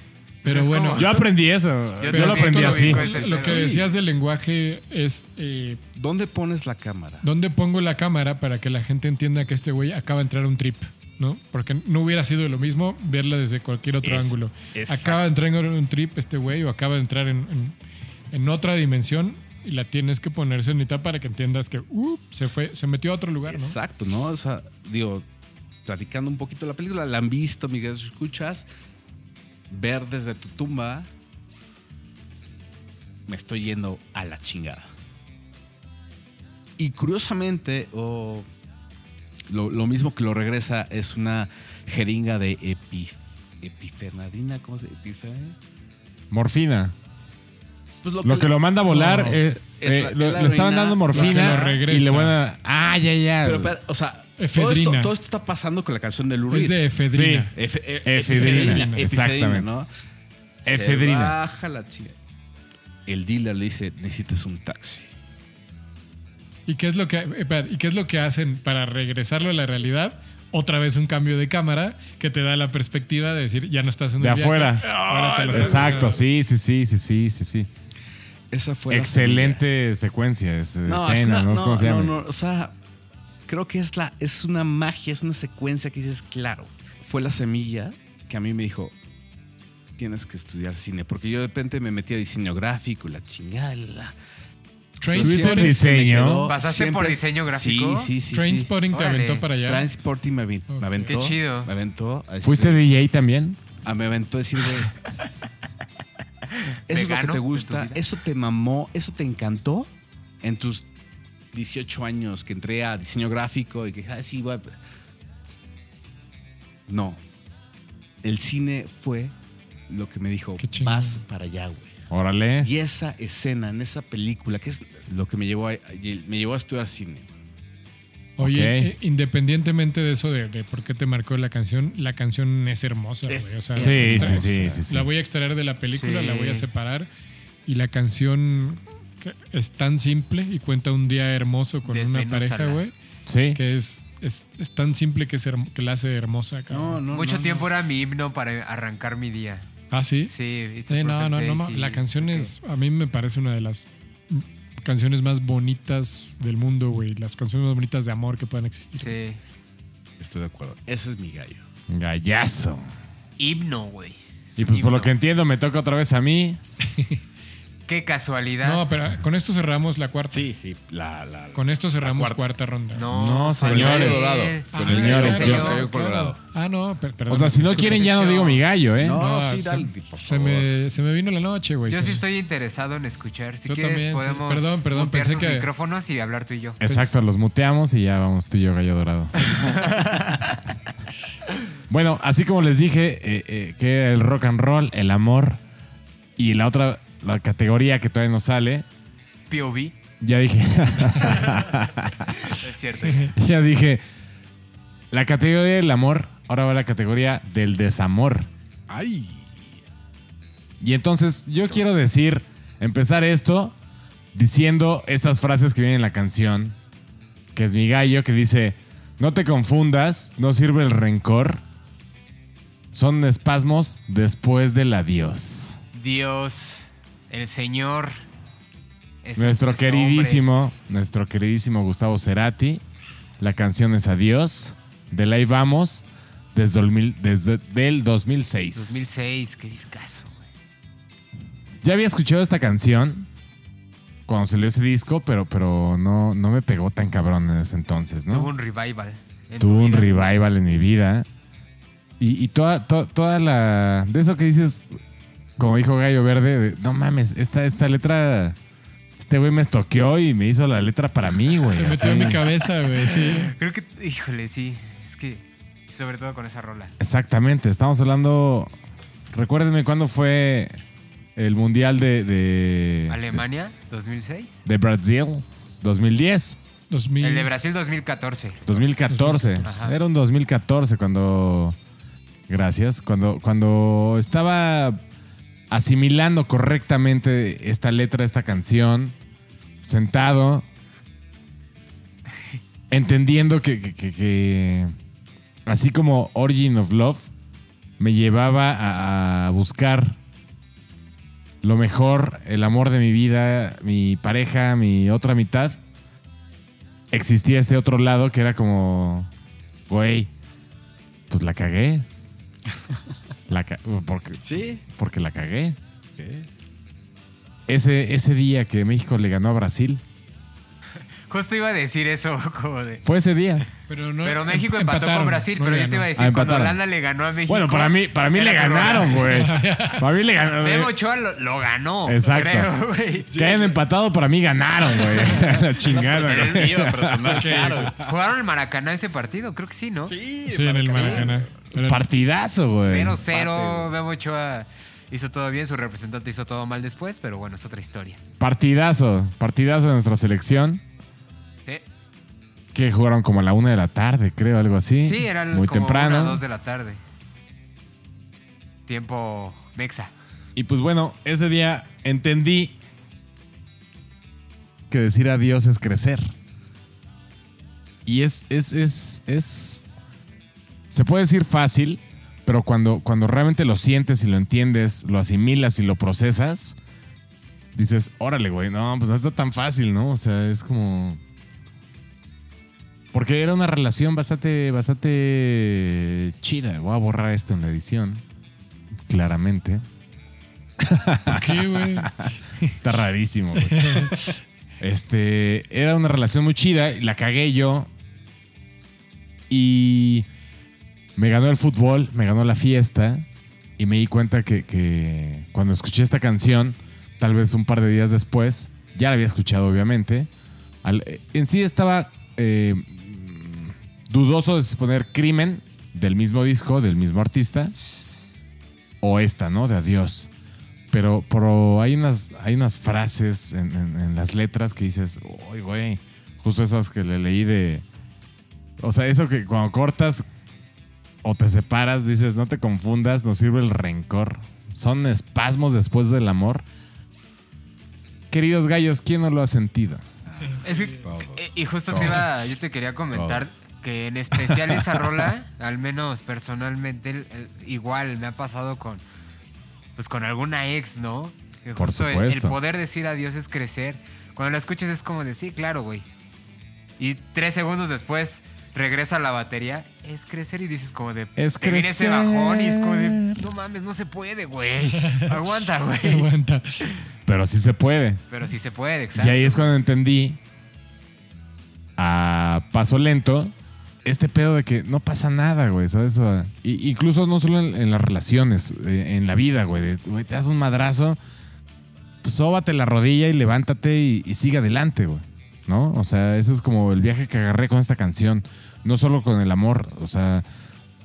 Pero Es bueno. como- Yo aprendí eso. Yo Yo, lo aprendí lo así. ese Lo que decías del lenguaje es eh, ¿Dónde pones la cámara? dónde pongo la cámara para que la gente entienda que este güey acaba de entrar a un trip, ¿no? Porque no hubiera sido lo mismo verla desde cualquier otro Es- ángulo. exacto. Acaba de entrar en un trip este güey o acaba de entrar en, en- en otra dimensión y la tienes que poner cenita para que entiendas que uh, se fue, se metió a otro lugar, ¿no? Exacto, ¿no? O sea, digo, platicando un poquito la película, la han visto, Miguel, escuchas, ver desde tu tumba, me estoy yendo a la chingada. Y curiosamente, lo, lo mismo que lo regresa es una jeringa de epi, epifenadina, ¿cómo se dice? Morfina. Pues Lo que lo manda a volar, No. eh, Es eh, lo- la le estaban dando morfina y le van a... Ah, ya, ya. Pero, pero, o sea, todo esto, todo esto está pasando con la canción de Lou Reed. Es de efedrina. Sí. Efe- e- Efedrina, efedrina, exactamente. ¿no? Efedrina. Se baja la chica. El dealer le dice, necesitas un taxi. ¿Y qué es lo que espera, ¿y qué es lo que hacen para regresarlo a la realidad? Otra vez un cambio de cámara que te da la perspectiva de decir, ya no estás en De el viaje, afuera. ahora te lo- Exacto, sí, sí, sí, sí, sí, sí, sí. Esa fue la Excelente secuencia, es, semilla. No, escena, es una- no sé cómo se no, llama. no, o sea, creo que es, la, es una magia, es una secuencia que dices, claro. Fue la semilla que a mí me dijo, tienes que estudiar cine. Porque yo de repente me metí a diseño gráfico, la chingada, la... Trainspotting- ¿Tuviste el diseño? ¿Pasaste por diseño gráfico? Sí, sí, sí. sí. Trainspotting te Órale. aventó para allá. Transporting me, avi- me aventó. Qué chido. Me aventó. a ¿Fuiste este- DJ también? Ah, me aventó a decir, güey. Eso es lo que ¿Vegano te gusta, eso te mamó, eso te encantó en tus 18 años que entré a diseño gráfico y que, ah, sí, güey. No. El cine fue lo que me dijo, vas para allá, güey. Órale. Y esa escena en esa película, que es lo que me llevó a, me llevó a estudiar cine. Oye, eh, independientemente de eso de, de por qué te marcó la canción, la canción es hermosa, güey. O sea, Sí, la- sí, sí, sí, sí. La voy a extraer de la película, Sí. la voy a separar. Y la canción es tan simple y cuenta un día hermoso con una pareja, güey, Sí. que es, es, es tan simple que, es que la hace hermosa, cabrón. Mucho no, tiempo era mi himno para arrancar mi día. Ah, sí. Sí, Sí, no, no, no, sí. La canción es, a mí me parece una de las canciones más bonitas del mundo, güey. Las canciones más bonitas de amor que puedan existir. Sí. Estoy de acuerdo. Ese es mi gallo. Gallazo. Himno, güey. Y pues por lo que entiendo me toca otra vez a mí. Qué casualidad. No, pero con esto cerramos la cuarta. Sí, sí. La, la, Con esto cerramos cuarta. cuarta ronda. No, No, señores. Colorado. Ah, Señores, claro, yo- claro, Colorado. Ah, no, per- perdón. O sea, si no quieren ya no digo mi gallo, ¿eh? No, No, sí, se- dale, por Se favor. me, se me vino la noche, güey. Yo sí estoy interesado en escuchar. Si Yo quieres, también, sí. podemos Perdón, perdón, mutear pensé sus que- micrófonos y hablar tú y yo. Exacto, los muteamos y ya vamos tú y yo, gallo dorado. bueno, así como les dije, eh, eh, que era el rock and roll, el amor y la otra, la categoría que todavía no sale, POV. ya dije, Es cierto. ya dije, la categoría del amor, ahora va la categoría del desamor. Ay. Y entonces yo quiero decir, empezar esto diciendo estas frases que vienen en la canción, que es mi gallo, que dice, no te confundas, no sirve el rencor, son espasmos después del adiós. Dios, el Señor. es- nuestro es queridísimo, nuestro queridísimo Gustavo Cerati, la canción es Adiós, de la vamos, desde, el mil- desde del 2006. 2006, qué discazo. güey. Ya había escuchado esta canción cuando salió ese disco, pero, pero no, no me pegó tan cabrón en ese entonces, ¿no? Tuvo un revival. Tuvo tu un vida. revival en mi vida. Y, y toda, to- toda la. De eso que dices, como dijo Gallo Verde, de, no mames, esta, esta letra Este güey me estoqueó y me hizo la letra para mí, güey. Se metió en mi cabeza, güey, sí. Creo que, híjole, sí. Es que, sobre todo con esa rola. Exactamente, estamos hablando. Recuérdenme cuándo fue el mundial de. de Alemania, 2006. De Brasil, 2010. 2000. El de Brasil, 2014. 2014. Ajá. Era un 2014 cuando. Gracias. Cuando, cuando estaba asimilando correctamente esta letra, esta canción, sentado, entendiendo que, así como Origin of Love me llevaba a, a buscar lo mejor, el amor de mi vida, mi pareja, mi otra mitad, existía este otro lado que era como, güey, pues la cagué. La ca- porque, Sí. porque la cagué. Ese, ese día que México le ganó a Brasil, Justo iba a decir eso, como de. fue ese día. Pero, no, Pero México em- empató empataron, con Brasil, no pero yo te iba a ganó. decir, Ah, cuando. Holanda le ganó a México. Bueno, para mí, para mí le ganaron, güey. Para mí le ganaron. Memo Ochoa lo, lo ganó. Exacto. Creo, güey. Que hayan empatado, para mí ganaron, güey. La chingada, güey. mío personal, claro. ¿Jugaron el Maracaná ese partido? Creo que sí, ¿no? Sí, Sí, en el Maracaná. Era- Partidazo, güey. 0-0. Memo Ochoa hizo todo bien, su representante hizo todo mal después, pero bueno, es otra historia. Partidazo. Partidazo de nuestra selección. Sí, Que jugaron como a la una de la tarde, creo, algo así. sí eran Muy como temprano. una, dos de la tarde. Tiempo mexa. Y pues bueno, ese día entendí que decir adiós es crecer. Y es, es, es, es. Se puede decir fácil, pero cuando, cuando realmente lo sientes y lo entiendes, lo asimilas y lo procesas, dices, órale, güey, no, pues no está tan fácil, ¿no? O sea, es como. Porque era una relación bastante, bastante chida. Voy a borrar esto en la edición. Claramente. ¿Por qué, güey? Está rarísimo, güey. Este, era una relación muy chida, la cagué yo. Y me ganó el fútbol, me ganó la fiesta. Y me di cuenta que, cuando escuché esta canción, tal vez un par de días después, ya la había escuchado, obviamente. al- en sí estaba eh, dudoso de poner crimen del mismo disco, del mismo artista. O esta, ¿no? De adiós. Pero, pero hay unas, hay unas frases en, en- en las letras que dices, uy, güey, justo esas que le leí de... O sea, eso que cuando cortas o te separas, dices, no te confundas, no sirve el rencor. Son espasmos después del amor. Queridos gallos, ¿quién no lo ha sentido? Es que- eh, y justo te iba, yo te quería comentar que en especial esa rola, al menos personalmente, igual me ha pasado con, pues con alguna ex, ¿no? Que Por justo el- el, supuesto. poder decir adiós es crecer. Cuando la escuchas es como de, sí, claro, güey. Y tres segundos después regresa la batería, es crecer y dices como de, Es te viene ese bajón y es como de, no mames, no se puede, güey. Aguanta, güey. Aguanta. Pero sí se puede. Pero sí se puede, exacto. Y ahí es cuando entendí a paso lento este pedo de que no pasa nada, güey, ¿sabes? Y- incluso no solo en, en las relaciones, eh, en la vida, güey. de, güey, te das un madrazo, pues sóbate la rodilla y levántate y, y sigue adelante, güey. ¿No? O sea, ese es como el viaje que agarré con esta canción. No solo con el amor, o sea,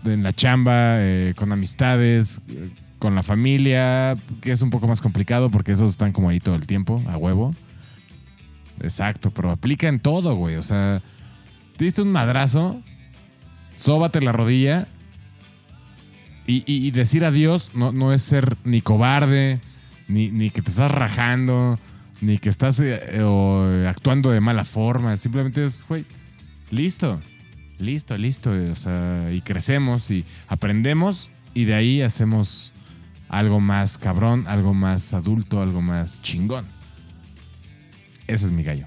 en la chamba, eh, con amistades, eh, con la familia, que es un poco más complicado porque esos están como ahí todo el tiempo, a huevo. Exacto, pero aplica en todo, güey. O sea, te diste un madrazo, sóbate la rodilla y, y- decir adiós no, no es ser ni cobarde, ni, ni que te estás rajando, ni que estás eh, eh, o, eh, actuando de mala forma. Simplemente es, güey, listo, listo, listo. O sea, y crecemos y aprendemos y de ahí hacemos algo más cabrón, algo más adulto, algo más chingón. Ese es mi gallo.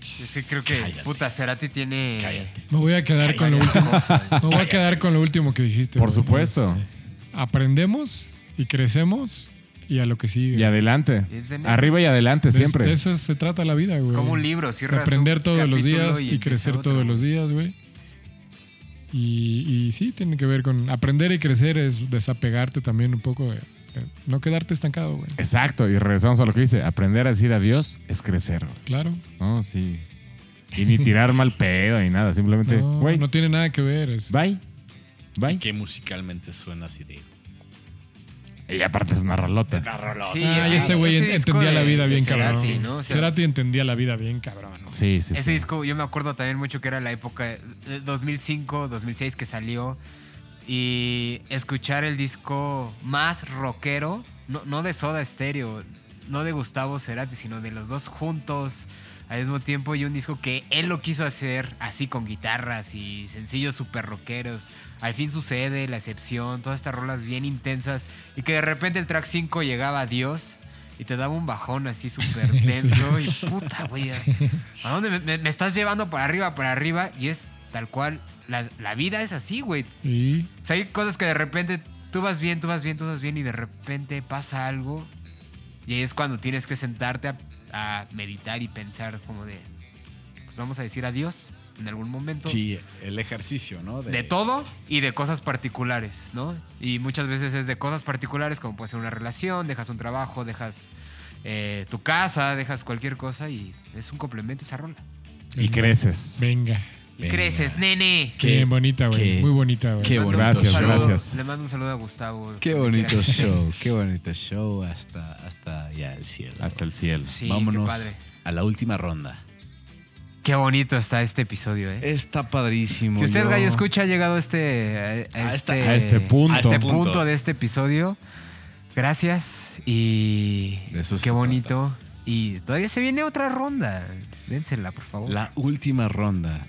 Es que creo que, puta, Cerati tiene... Cállate. Me voy a quedar con lo último. Me voy a quedar con lo último que dijiste. Por güey. supuesto. Aprendemos y crecemos y a lo que sigue. Y adelante. Arriba y adelante, De- siempre. De eso se trata la vida, güey. Es como un libro, De cierras aprender todos los días y, crecer todos los güey. días, güey. Y, y sí, tiene que ver con aprender y crecer es desapegarte también un poco de, Eh, No quedarte estancado, güey. Exacto, y regresamos a lo que dice, aprender a decir adiós es crecer, güey, Claro. ¿no? Sí. Y ni tirar mal pedo ni nada, simplemente, No, güey, no tiene nada que ver. es- bye, bye. Que musicalmente suena así de. Y aparte es una rolota. Sí, Ah, y ese- este güey entendía la vida bien Cerati, cabrón. ¿no? O sea, Cerati entendía la vida bien cabrón. Sí, sí, Ese sí. disco, yo me acuerdo también mucho que era la época de 2005, 2006 que salió. Y escuchar el disco más rockero, no, no de Soda Stereo, no de Gustavo Cerati, sino de los dos juntos al mismo tiempo. Y un disco que él lo quiso hacer así con guitarras y sencillos super rockeros. Al fin sucede, la excepción, todas estas rolas bien intensas. Y que de repente el track 5 llegaba a Dios. Y te daba un bajón así súper denso. Y puta, güey. ¿A dónde me, me- me estás llevando para arriba, para arriba? Y es tal cual. La, la vida es así, güey. O sea, hay cosas que de repente tú vas bien, tú vas bien, tú vas bien. Y de repente pasa algo. Y ahí es cuando tienes que sentarte a, a meditar y pensar como de... Pues vamos a decir adiós en algún momento. Sí, el ejercicio, ¿no? De todo y de cosas particulares, ¿no? Y muchas veces es de cosas particulares como puede ser una relación, dejas un trabajo, dejas eh, tu casa, dejas cualquier cosa y es un complemento esa rola. Y creces. venga. Y Venga. creces, nene. Qué, Qué- bonita, güey. Muy bonita, güey. qué un Gracias, saludo- gracias. Le mando un saludo a Gustavo. Qué bonito show, qué bonito show hasta, hasta ya el cielo. Hasta el cielo. Sí, Vámonos qué padre. a la última ronda. Qué bonito está este episodio, ¿eh? Está padrísimo. Si usted, yo- Gallo, escucha, ha llegado a este, a, a A esta- este, a este punto. a este punto. punto de este episodio, gracias y eso qué bonito. Y todavía se viene otra ronda. Dénsela, por favor. La última ronda.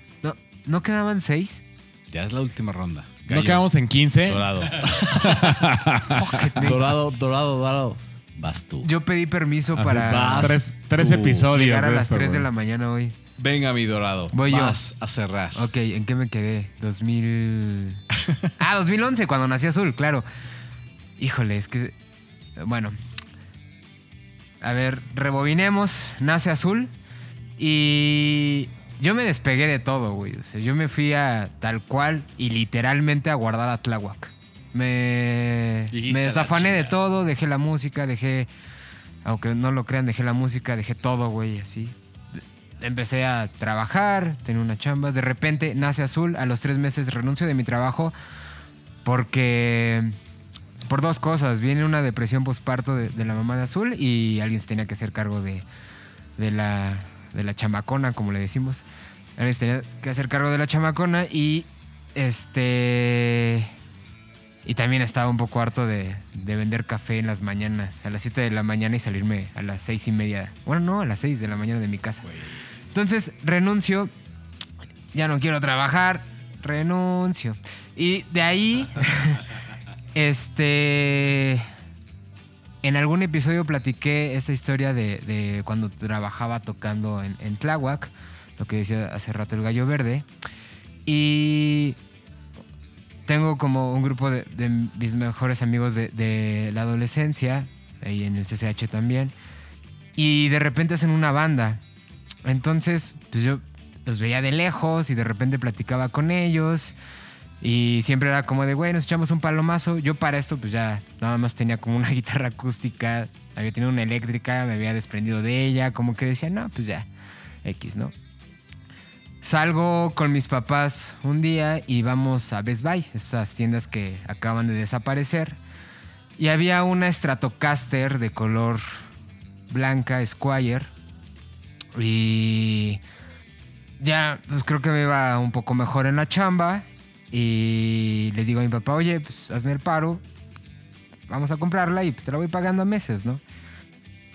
No, ¿no quedaban seis? Ya es la última ronda. ¿No quedamos en 15? Dorado. Dorado, dorado, dorado. Vas tú. Yo pedí permiso Así, para vas. Tres, tres tú. episodios llegar a de las esto, 3 de güey. la mañana hoy. Venga, mi dorado. Voy yo. Vas a cerrar. Ok, ¿en qué me quedé? 2000... ah, 2011, cuando nació Azul, claro. Híjole, es que... Bueno. A ver, rebobinemos. Nace Azul. Y yo me despegué de todo, güey. O sea, yo me fui a tal cual y literalmente a guardar a Tláhuac. Me, desafané de todo, dejé la música, dejé... Aunque no lo crean, dejé la música, dejé todo, güey, así empecé a trabajar, tenía una chamba. De repente nace Azul. A los tres meses renuncio de mi trabajo porque. Por dos cosas. Viene una depresión postparto de, de la mamá de Azul y alguien se tenía que hacer cargo de, de, la, de la chamacona, como le decimos. Tenía que hacer cargo de la chamacona y. Este. Y también estaba un poco harto de, de vender café en las mañanas, a las 7 de la mañana y salirme a las seis y media. Bueno, no, a las 6 de la mañana de mi casa. Entonces renuncio, ya no quiero trabajar, renuncio. Y de ahí, este, en algún episodio platiqué esta historia de, cuando trabajaba tocando en, en Tláhuac, lo que decía hace rato el gallo verde. Y tengo como un grupo de, mis mejores amigos de, de la adolescencia, ahí en el CCH también, y de repente hacen una banda. Entonces, pues yo los veía de lejos y de repente platicaba con ellos. Y siempre era como de, güey, nos echamos un palomazo. Yo para esto, pues ya nada más tenía como una guitarra acústica. Había tenido una eléctrica, me había desprendido de ella. Como que decía, no, pues ya, X, ¿no? Salgo con mis papás un día y vamos a Best Buy, estas tiendas que acaban de desaparecer. Y había una Stratocaster de color blanca, Squire. Y ya, pues creo que me iba un poco mejor en la chamba. Y le digo a mi papá, oye, pues hazme el paro. Vamos a comprarla y pues te la voy pagando a meses, ¿no?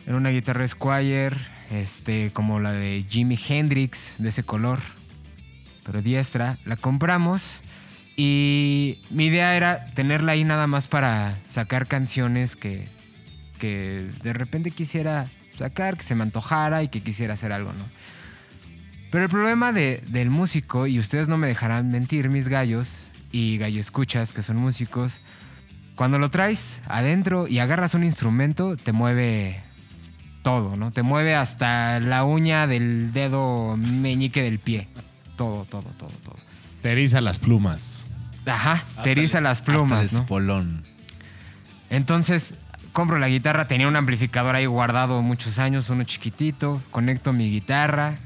Era una guitarra Squire, este, como la de Jimi Hendrix, de ese color, pero diestra. La compramos y mi idea era tenerla ahí nada más para sacar canciones que, que de repente quisiera sacar, que se me antojara y que quisiera hacer algo, ¿no? Pero el problema de- del músico, y ustedes no me dejarán mentir, mis gallos y gallo escuchas que son músicos, cuando lo traes adentro y agarras un instrumento, te mueve todo, ¿no? Te mueve hasta la uña del dedo meñique del pie. Todo, todo, todo, todo. Te eriza las plumas. Ajá, Hasta te eriza el- las hasta plumas, el ¿no? espolón. Entonces, compro la guitarra, tenía un amplificador ahí guardado muchos años, uno chiquitito, conecto mi guitarra,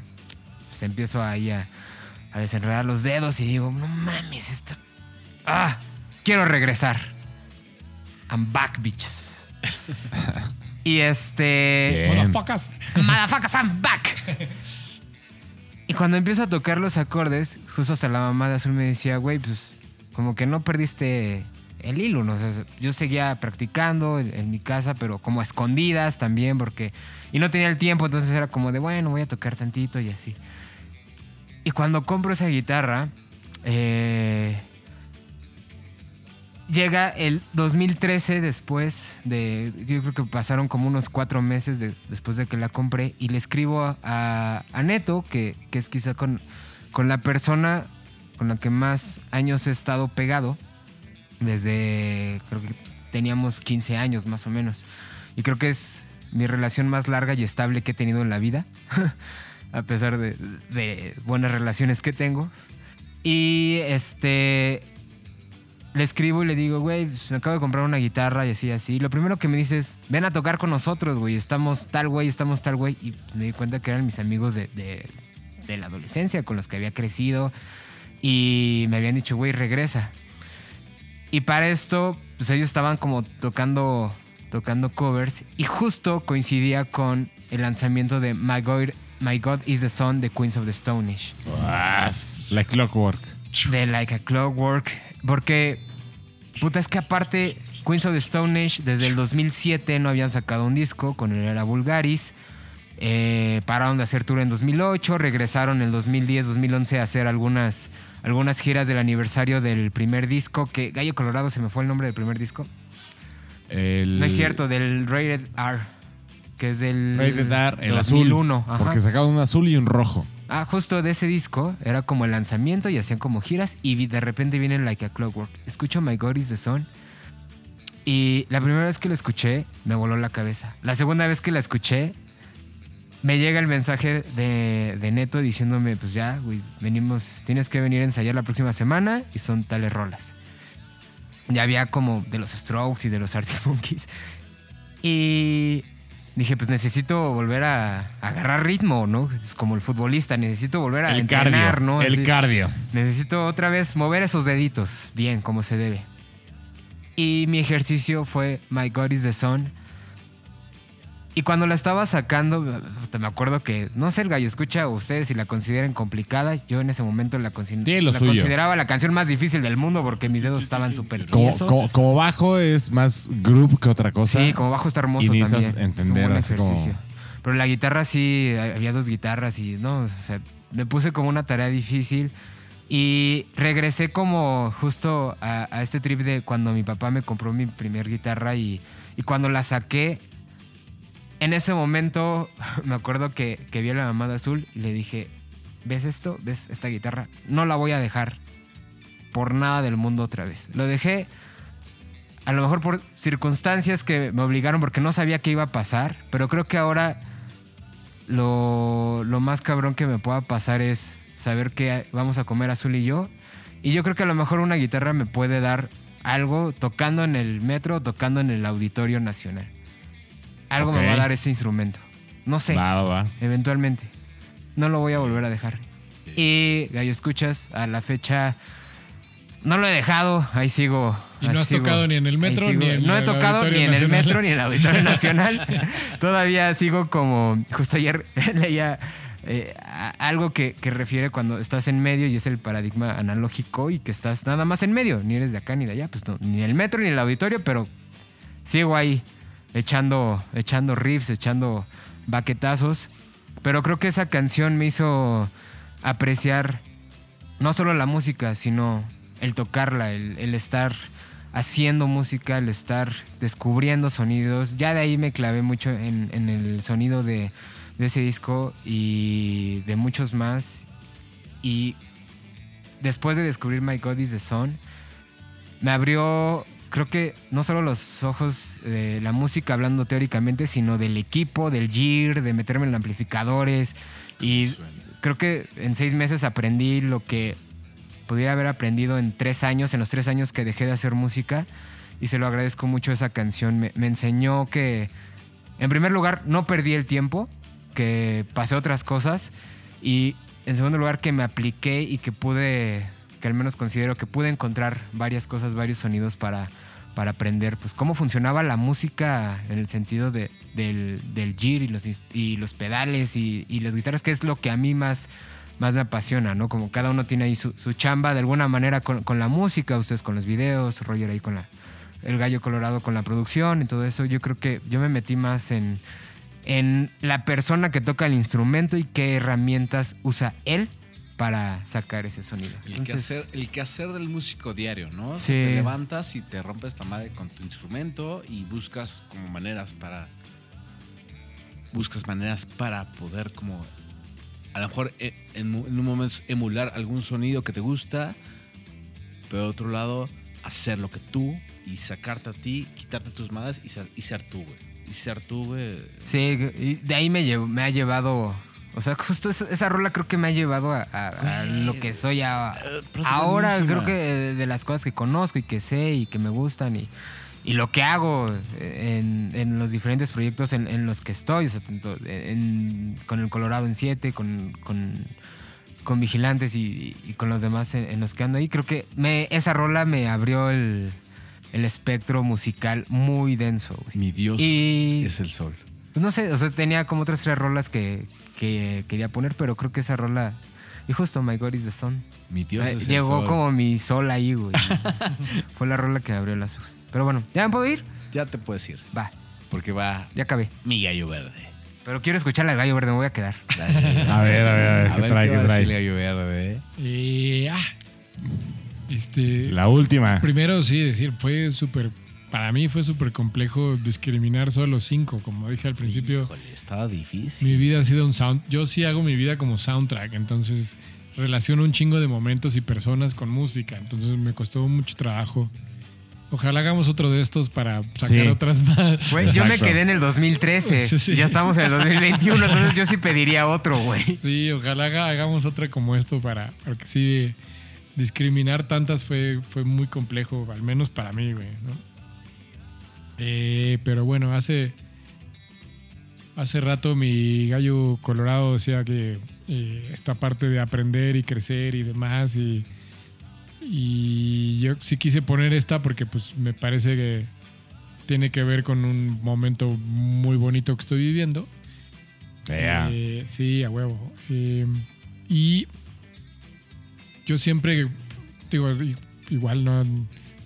pues empiezo ahí a, a desenredar los dedos y digo, no mames, esto... Ah, quiero regresar. I'm back, bitches. y este... Motherfuckers. Motherfuckers, I'm back. Y cuando empiezo a tocar los acordes, justo hasta la mamá de Azul me decía, güey, pues como que no perdiste el hilo, ¿no? O sea, yo seguía practicando en, en mi casa, pero como a escondidas también, porque... Y no tenía el tiempo, entonces era como de, bueno, voy a tocar tantito y así. Y cuando compro esa guitarra, eh, llega el 2013 después de, yo creo que pasaron como unos cuatro meses de- después de que la compré y le escribo a, Neto, que, que es quizá con, con la persona con la que más años he estado pegado, desde creo que teníamos 15 años más o menos. Y creo que es mi relación más larga y estable que he tenido en la vida, a pesar de, buenas relaciones que tengo. Y este, le escribo y le digo, güey, pues, me acabo de comprar una guitarra y así, así. Lo primero que me dice es, ven a tocar con nosotros, güey. Estamos tal güey, estamos tal güey. Y me di cuenta que eran mis amigos de, la adolescencia con los que había crecido. Y me habían dicho, güey, regresa. Y para esto, pues ellos estaban como tocando, tocando covers. Y justo coincidía con el lanzamiento de My God, My God is the Son de Queens of the Stone Age like clockwork. de Like a Clockwork. Porque, puta, es que aparte, Queens of the Stone Age desde el 2007 no habían sacado un disco con el Era Vulgaris. Eh, pararon de hacer tour en 2008, regresaron en el 2010-2011 a hacer algunas, algunas giras del aniversario del primer disco. Que Gallo Colorado se me fue el nombre del primer disco. El, No es cierto, del Rated R, que es del Rated R, el 2001. azul. ajá. Porque sacaron un azul y un rojo. Ah, justo de ese disco era como el lanzamiento y hacían como giras y de repente vienen Like a Clockwork. Escucho My God is the Sun y la primera vez que lo escuché me voló la cabeza. La segunda vez que la escuché me llega el mensaje de, de Neto diciéndome, pues ya, güey, venimos, tienes que venir a ensayar la próxima semana y son tales rolas. Ya había como de los Strokes y de los Arctic Monkeys. Y dije, pues necesito volver a, a agarrar ritmo, ¿no? Es como el futbolista, necesito volver a El entrenar, cardio. ¿no? El cardio. necesito otra vez mover esos deditos, bien, como se debe. Y mi ejercicio fue My God is the Sun. Y cuando la estaba sacando, me acuerdo que, no sé, el gallo escucha ustedes si la consideren complicada. Yo en ese momento la, consi- la consideraba la canción más difícil del mundo porque mis dedos estaban súper Como, tiesos. como, como bajo es más group que otra cosa. Sí, como bajo está hermoso y necesitas también. entender es un buen así como- ejercicio. Pero la guitarra sí, había dos guitarras y no, o sea, me puse como una tarea difícil. Y regresé como justo a, a este trip de cuando mi papá me compró mi primer guitarra y, y cuando la saqué, en ese momento me acuerdo que, vi a la mamá de azul y le dije, ¿ves esto? ¿Ves esta guitarra? No la voy a dejar por nada del mundo otra vez. Lo dejé a lo mejor por circunstancias que me obligaron porque no sabía qué iba a pasar, pero creo que ahora lo, lo más cabrón que me pueda pasar es saber que vamos a comer azul y yo. Y yo creo que a lo mejor una guitarra me puede dar algo tocando en el metro, tocando en el Auditorio Nacional. Algo me va a dar ese instrumento. No sé, Va, va, va. eventualmente. No lo voy a volver a dejar. Y, Gallo, escuchas, a la fecha no lo he dejado, ahí sigo. Y no has sigo, tocado ni en el metro ni en No he tocado ni en el metro ni en el Auditorio Nacional. Todavía sigo como. Justo ayer leía eh, algo que, que refiere cuando estás en medio y es el paradigma analógico y que estás nada más en medio. Ni eres de acá ni de allá, pues no, ni en el metro ni en el auditorio, pero sigo ahí echando, echando riffs, echando baquetazos. Pero creo que esa canción me hizo apreciar no solo la música, sino el tocarla, el, estar haciendo música, el estar descubriendo sonidos. Ya de ahí me clavé mucho en, en el sonido de, de ese disco y de muchos más. Y después de descubrir My God is the Sun, me abrió, creo que no solo los ojos de la música hablando teóricamente, sino del equipo, del gear, de meterme en amplificadores. Y creo que en seis meses aprendí lo que pudiera haber aprendido en tres años, en los tres años que dejé de hacer música. y se lo agradezco mucho esa canción. Me, me enseñó que, en primer lugar, no perdí el tiempo, que pasé otras cosas y en segundo lugar que me apliqué y que pude, que al menos considero que pude encontrar varias cosas, varios sonidos para, para aprender pues cómo funcionaba la música en el sentido de, del, del gir y los, y los pedales y, y las guitarras, que es lo que a mí más, más me apasiona, ¿no? Como cada uno tiene ahí su, su chamba de alguna manera con, con la música, ustedes con los videos, Roger ahí con la, el gallo colorado con la producción y todo eso. Yo creo que yo me metí más en, en la persona que toca el instrumento y qué herramientas usa él para sacar ese sonido. El, Entonces, quehacer, el quehacer del músico diario, ¿no? O sea, Sí. Te levantas y te rompes la madre con tu instrumento y buscas como maneras para. Buscas maneras para poder como. A lo mejor eh, en, en un momento emular algún sonido que te gusta, pero de otro lado, hacer lo que tú y sacarte a ti, quitarte tus madres y ser, y ser tú, güey. Y ser tú, güey. Sí, y de ahí me, llevo- me ha llevado. O sea, justo esa, esa rola creo que me ha llevado a, a- a Güey. lo que soy a- Eh, ahora. Creo que de, las cosas que conozco y que sé y que me gustan y, y lo que hago en, en los diferentes proyectos en, en los que estoy, o sea, tanto en- con el Colorado en 7, con, con, con Vigilantes y, y con los demás en, en los que ando ahí, creo que me, esa rola me abrió el, el espectro musical muy denso. güey. Mi Dios Y- es el sol. Pues no sé, o sea, tenía como otras tres rolas que, que quería poner, pero creo que esa rola. Y justo My God is the Sun. Mi Dios Eh, es el llegó sol. como mi sol ahí, güey. Fue la rola que abrió las ojos. Pero bueno, ¿ya me puedo ir? Ya te puedes ir. Va, Porque va ya acabé. mi gallo verde. Pero quiero escuchar al gallo verde, me voy a quedar. A ver, a ver, a ver, ¿qué trae, qué trae? gallo verde. Eh, ah, este, La última. primero sí, decir, fue súper, para mí fue súper complejo discriminar solo cinco, como dije al principio. Híjole, estaba difícil. Mi vida ha sido un sound. Yo sí hago mi vida como soundtrack, entonces relaciono un chingo de momentos y personas con música. Entonces me costó mucho trabajo. Ojalá hagamos otro de estos para sacar Sí. otras más. Güey, yo me quedé en el 2013. Sí, sí. Ya estamos en el 2021, entonces yo sí pediría otro, güey. Sí, ojalá haga- hagamos otra como esto para. Porque sí, discriminar tantas fue, fue muy complejo, al menos para mí, güey, ¿no? Eh, pero bueno, hace. Hace rato mi gallo colorado decía que eh, esta parte de aprender y crecer y demás. Y, y yo sí quise poner esta porque pues me parece que tiene que ver con un momento muy bonito que estoy viviendo. Yeah. Eh, sí, a huevo. Eh, y yo siempre, digo, igual no,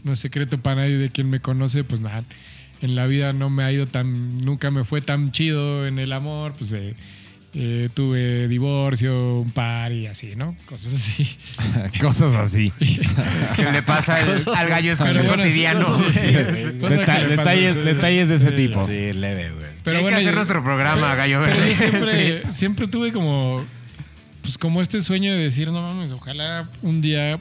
no es secreto para nadie de quien me conoce, pues nada, en la vida no me ha ido tan, nunca me fue tan chido en el amor, pues eh, eh, tuve divorcio, un par y así, ¿no? Cosas así. Cosas así. ¿Qué le pasa al, al gallo escucho bueno, cotidiano? sí, sí, sí. Cosas Deta- que le detalles, detalles de ese Sí, tipo. Sí, leve, güey. Pero Hay bueno, que hacer yo- nuestro programa, gallo Pero yo siempre, Sí. siempre tuve como, pues como este sueño de decir, no mames, ojalá un día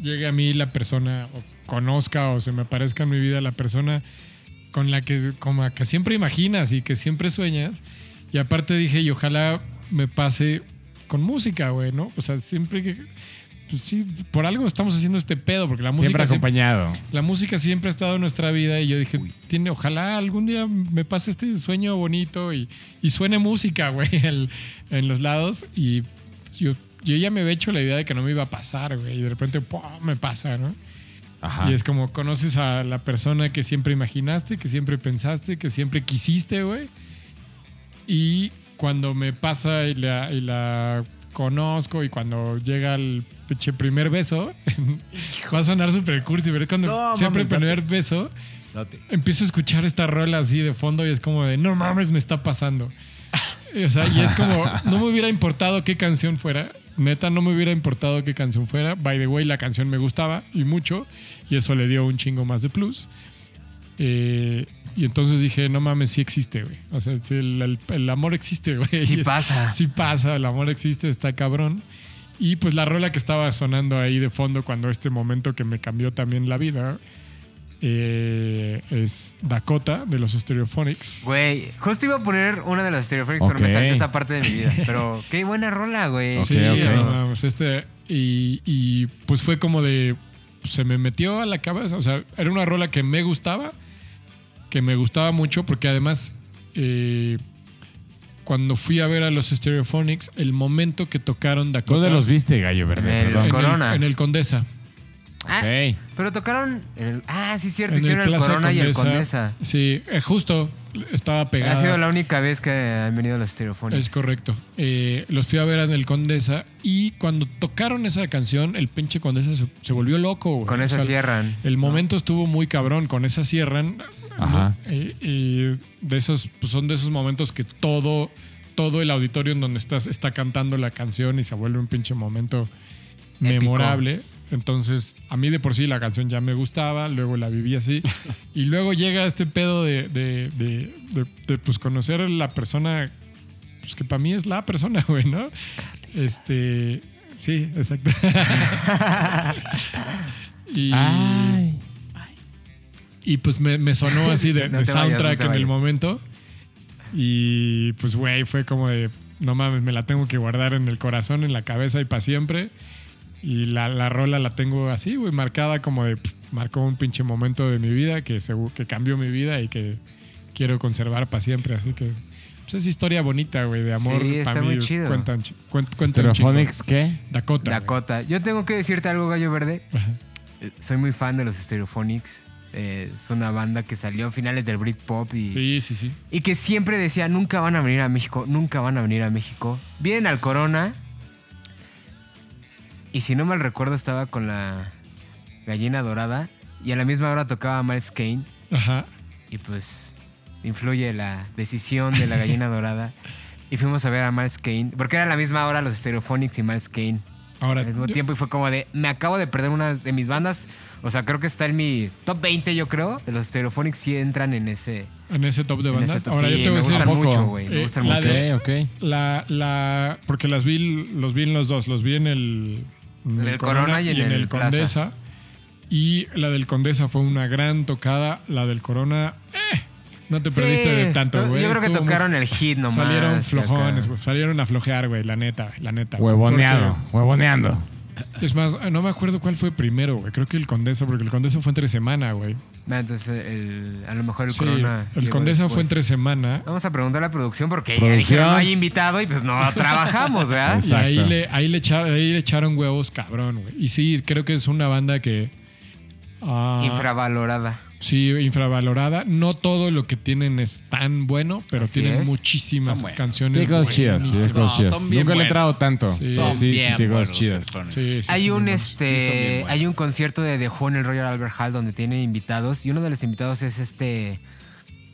llegue a mí la persona, o conozca o se me aparezca en mi vida la persona con la que, como que siempre imaginas y que siempre sueñas. Y aparte dije, y ojalá me pase con música, güey, ¿no? O sea, siempre que... Pues sí, por algo estamos haciendo este pedo, porque la música Siempre acompañado. la música siempre ha estado en nuestra vida y yo dije, tiene, ojalá algún día me pase este sueño bonito y, y suene música, güey, en los lados. Y yo, yo ya me había hecho la idea de que no me iba a pasar, güey, y de repente ¡pum! me pasa, ¿no? Ajá. Y es como conoces a la persona que siempre imaginaste, que siempre pensaste, que siempre quisiste, güey. Y cuando me pasa y la, y la conozco y cuando llega el primer beso, va a sonar súper cursi, pero es cuando No, siempre el primer beso, Date. empiezo a escuchar esta rola así de fondo y es como de, no mames, me está pasando. O sea, y es como, no me hubiera importado qué canción fuera. Neta, no me hubiera importado qué canción fuera. By the way, la canción me gustaba y mucho. Y eso le dio un chingo más de plus. Eh, y entonces dije, no mames, sí existe, güey. O sea, el, el- el amor existe, güey. Sí pasa. Sí pasa, el amor existe, está cabrón. Y pues la rola que estaba sonando ahí de fondo cuando este momento que me cambió también la vida eh, es Dakota de los Stereophonics. Güey, justo iba a poner una de las Stereophonics, pero me salté esa parte de mi vida. Pero qué buena rola, güey. Sí, ok. no, pues este, y, y, pues fue como de, se me metió a la cabeza. O sea, era una rola que me gustaba, que me gustaba mucho, porque además, eh, cuando fui a ver a los Stereophonics, el momento que tocaron Dakota. ¿Dónde los viste, Gallo Verde? En el- Perdón. en Corona. El, en el Condesa. Ah, Ok. pero tocaron. el- ah, sí, cierto. En Hicieron el, Corona y el Condesa. Sí, eh, justo estaba pegada. Ha sido la única vez que han venido los Stereophonics. Es correcto. Eh, los fui a ver en el Condesa y cuando tocaron esa canción, el pinche Condesa se, se volvió loco. güey. Con O esa sea, cierran. El momento estuvo muy cabrón. Con esa cierran. Ajá. Eh, y de esos, pues son de esos momentos que todo, todo el auditorio en donde estás está cantando la canción y se vuelve un pinche momento memorable. Entonces, a mí de por sí la canción ya me gustaba, luego la viví así. y luego llega este pedo de, de, de- de- de, pues, conocer a la persona, pues que para mí es la persona, güey, ¿no? Este. Sí, exacto. y, Ay. y pues me, me sonó así de, No vayas, soundtrack no en el momento. Y pues, güey, fue como de, no mames, me la tengo que guardar en el corazón, en la cabeza y para siempre. Y la, la rola la tengo así, güey, marcada como de, pff, marcó un pinche momento de mi vida que, que cambió mi vida y que quiero conservar para siempre. Así que, pues es historia bonita, güey, de amor. Sí, está muy mí, chido. Cuentan, chi- cuen- cuentan un ¿Stereophonics qué? Dakota. Dakota. Yo tengo que decirte algo, Gallo Verde. Ajá. Eh, Soy muy fan de los Stereophonics. Eh, es una banda que salió a finales del Britpop y, Sí, sí, sí. y que siempre decía, nunca van a venir a México, nunca van a venir a México. Vienen al Corona. Y si no mal recuerdo, estaba con la gallina dorada. Y a la misma hora tocaba Miles Kane. Ajá. Y pues influye la decisión de la gallina dorada. Y fuimos a ver a Miles Kane. Porque era a la misma hora los Stereophonics y Miles Kane. Ahora, Al mismo yo- tiempo y fue como de, me acabo de perder una de mis bandas. O sea, creo que está en mi top 20, yo creo. De los Stereophonics sí entran en ese, en ese top de bandas. top. Ahora Sí, yo te voy me a decir. gustan ¿a poco? mucho, güey. Me Eh, gustan la mucho. de- Ok, ok. La, la, porque las vi, los vi en los dos. Los vi en el, En el Corona y en el. Condesa. Y la del Condesa fue una gran tocada. La del Corona, eh, no te perdiste Sí, de tanto, yo güey. creo que Estuvo muy- tocaron el hit nomás. Salieron flojones, güey. Salieron a flojear, güey. La neta, la neta. Huevoneado, huevoneando. Es más, no me acuerdo cuál fue primero, güey. Creo que el Condesa, porque el Condesa fue entre semana, güey. Ah, Entonces, el- a lo mejor el Sí, Corona. el Condesa después. fue entre semana. Vamos a preguntar a la producción porque ya Producción. dijeron no hay invitado y pues no trabajamos, ¿verdad? Exacto. Y ahí le, ahí, le echaron, ahí le echaron huevos cabrón, güey. Y sí, creo que es una banda que... ah, Infravalorada. Sí, infravalorada. No todo lo que tienen es tan bueno, pero Así tienen es. muchísimas Son canciones. Tiene cosas chidas, tiene cosas chidas. Nunca le he entrado tanto. Sí. Son- Sí, sí, bien buenos chidas. Sí, sí, Hay un este hay un concierto de The Who en el Royal Albert Hall donde tienen invitados y uno de los invitados es este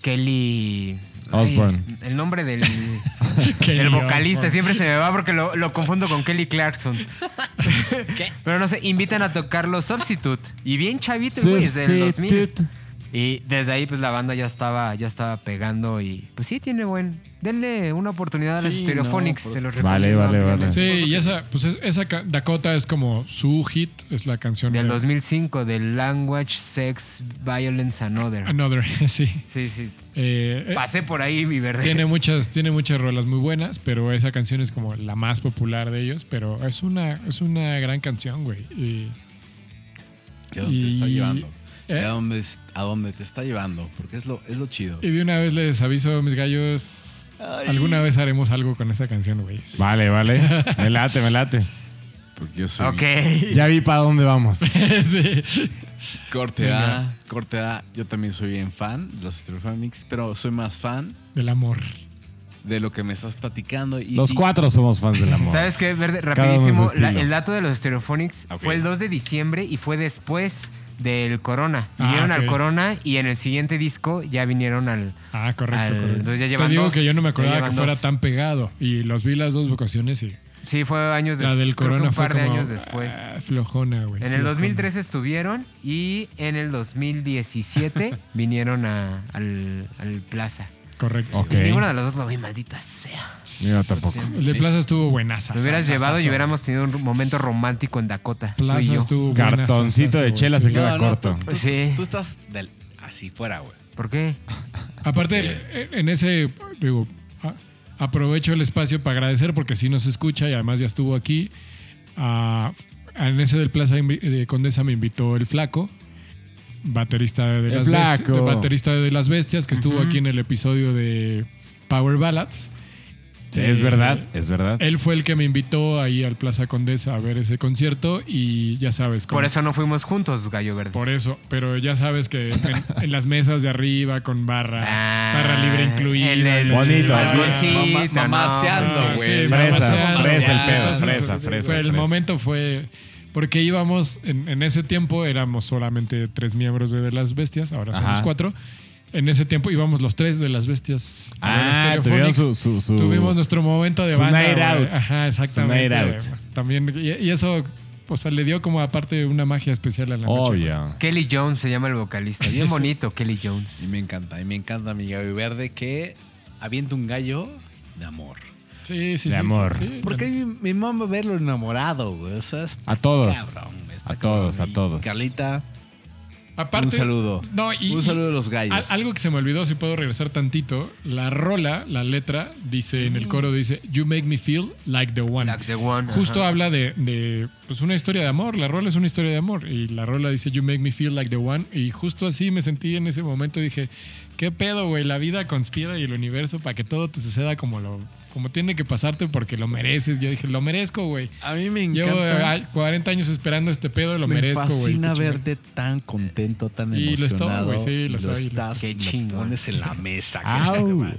Kelly ay, Osbourne. el nombre del, del vocalista siempre se me va porque lo, lo confundo con Kelly Clarkson. Pero no sé, invitan a tocar los Substitute y bien chavito güey, desde el 2000. Y desde ahí pues la banda ya estaba ya estaba pegando y pues sí tiene buen denle una oportunidad a los Sí, Stereophonics, no, se los Vale, vale, vale. Sí, y esa, pues es- esa Dakota es como su hit, es la canción Del de 2005, del Language, Sex, Violence and Other. Another, sí. Sí, sí. Eh, Pasé por ahí, mi verde. tiene muchas, tiene muchas rolas muy buenas, pero esa canción es como la más popular de ellos, pero es una, es una gran canción, güey. Y- ¿Qué dónde te está Y- llevando? ¿Eh? ¿A, dónde, ¿A dónde te está llevando? Porque es lo, es lo chido. Y de una vez les aviso, mis gallos, alguna vez haremos algo con esa canción, güey. Vale, vale. Me late, me late. Porque yo soy Ok. Ya vi para dónde vamos. sí. corte Venga. A, corte A. Yo también soy bien fan de los Stereophonics, pero soy más fan Del amor. de lo que me estás platicando. Y Los sí, cuatro somos fans del amor. ¿Sabes qué, Verde? Rapidísimo. la- el dato de los Stereophonics fue el 2 de diciembre y fue después del Corona. Ah, Vinieron al. Corona y en el siguiente disco ya vinieron al... Ah, correcto, Al- correcto. entonces ya Te llevan digo dos, que yo no me acordaba que fuera dos. tan pegado. Y los vi las dos ocasiones y Sí, fue años la después. del creo que corona un fue par de como, años después. ah, flojona, güey. En el flojona. 2013 estuvieron y en el 2017 vinieron a- al, al Plaza. Correcto. Ok. Y ninguno de los dos lo vi, maldita sea. Yo tampoco. El de Plaza estuvo buenaza. Lo hubieras llevado y hubiéramos tenido un momento romántico en Dakota. tú y Plaza yo. estuvo buenaza, Cartoncito de chela sí. se queda No, no, corto. tú- tú- Sí. Tú estás del, así fuera, güey. ¿Por qué? Aparte, en- en ese, digo, aprovecho el espacio para agradecer porque sí nos escucha y además ya estuvo aquí. a en ese del Plaza de Condesa me invitó el Flaco, baterista de, las, Flaco. Besti- baterista de las Bestias, que estuvo aquí en el episodio de Power Ballads. Sí, es Eh, verdad, es verdad. Él fue el que me invitó ahí al Plaza Condesa a ver ese concierto y ya sabes. Por eso no fuimos juntos, Gallo Verde. Por eso, pero ya sabes que en, en las mesas de arriba con barra, Ah, barra libre incluida. el- Bonito. mamaseando, güey. Fresa, fresa el pedo, fresa, fresa, el momento fue porque íbamos en, en ese tiempo éramos solamente tres miembros de, De las bestias, ahora somos Ajá. cuatro. En ese tiempo íbamos los tres de las bestias. Ah, Stereophonics. tuvieron su, su, su- Tuvimos nuestro momento de su banda. night out. Ajá, exactamente. Su night out. También, y, y eso, o sea, le dio como aparte una magia especial a la noche. Obvio. Kelly Jones se llama el vocalista. Bien bonito, Kelly Jones. Y me encanta, y me encanta mi gallo verde que avienta un gallo de amor. Sí, sí, De sí, amor. sí, sí. Porque mi, mi mamá verlo enamorado, güey. O sea, A todos. cabrón, A todos, a todos. Carlita, Aparte, un saludo. No, y, un y- saludo a los gallos. Al- algo que se me olvidó, si puedo regresar tantito, la rola, la letra, dice en el coro, dice, You make me feel like the one. Like the one. Justo ajá. habla de, de, pues una historia de amor, la rola es una historia de amor y la rola dice You make me feel like the one y justo así me sentí en ese momento, dije, ¿qué pedo, güey? La vida conspira y el universo para que todo te suceda como lo como tiene que pasarte porque lo mereces. Yo dije, lo merezco, güey. a mí me Llevo encanta. eh, 40 años esperando este pedo, lo me merezco, güey. fascina Qué chingón. verte tan contento, tan Y lo estoy, emocionado. güey, sí, y lo soy, lo estás, Qué lo chingón. pones en la mesa.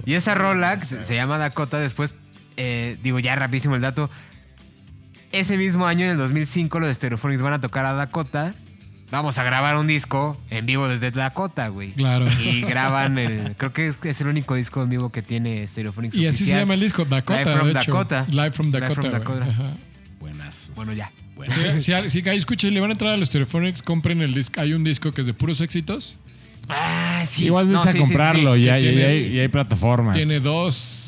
Y esa que se, llama Dakota. Después, eh, digo ya rapidísimo el dato. Ese mismo año, en el 2005, los de Stereophonics van a tocar a Dakota. Vamos a grabar un disco en vivo desde Dakota, güey. Claro. Y graban el. Creo que es, es el único disco en vivo que tiene Stereophonics. Y así se llama el disco, Dakota. Live from de hecho. Dakota. Live from Live Dakota. from güey. Dakota. Ajá. Buenazos. Bueno, ya. Buenas. Si, si, si escuchen, le van a entrar a los Stereophonics, compren el disco. Hay un disco que es de puros éxitos. Ah, sí. Igual No, necesita sí, sí, comprarlo sí. y, hay, y Tiene- hay- y hay plataformas. Tiene dos.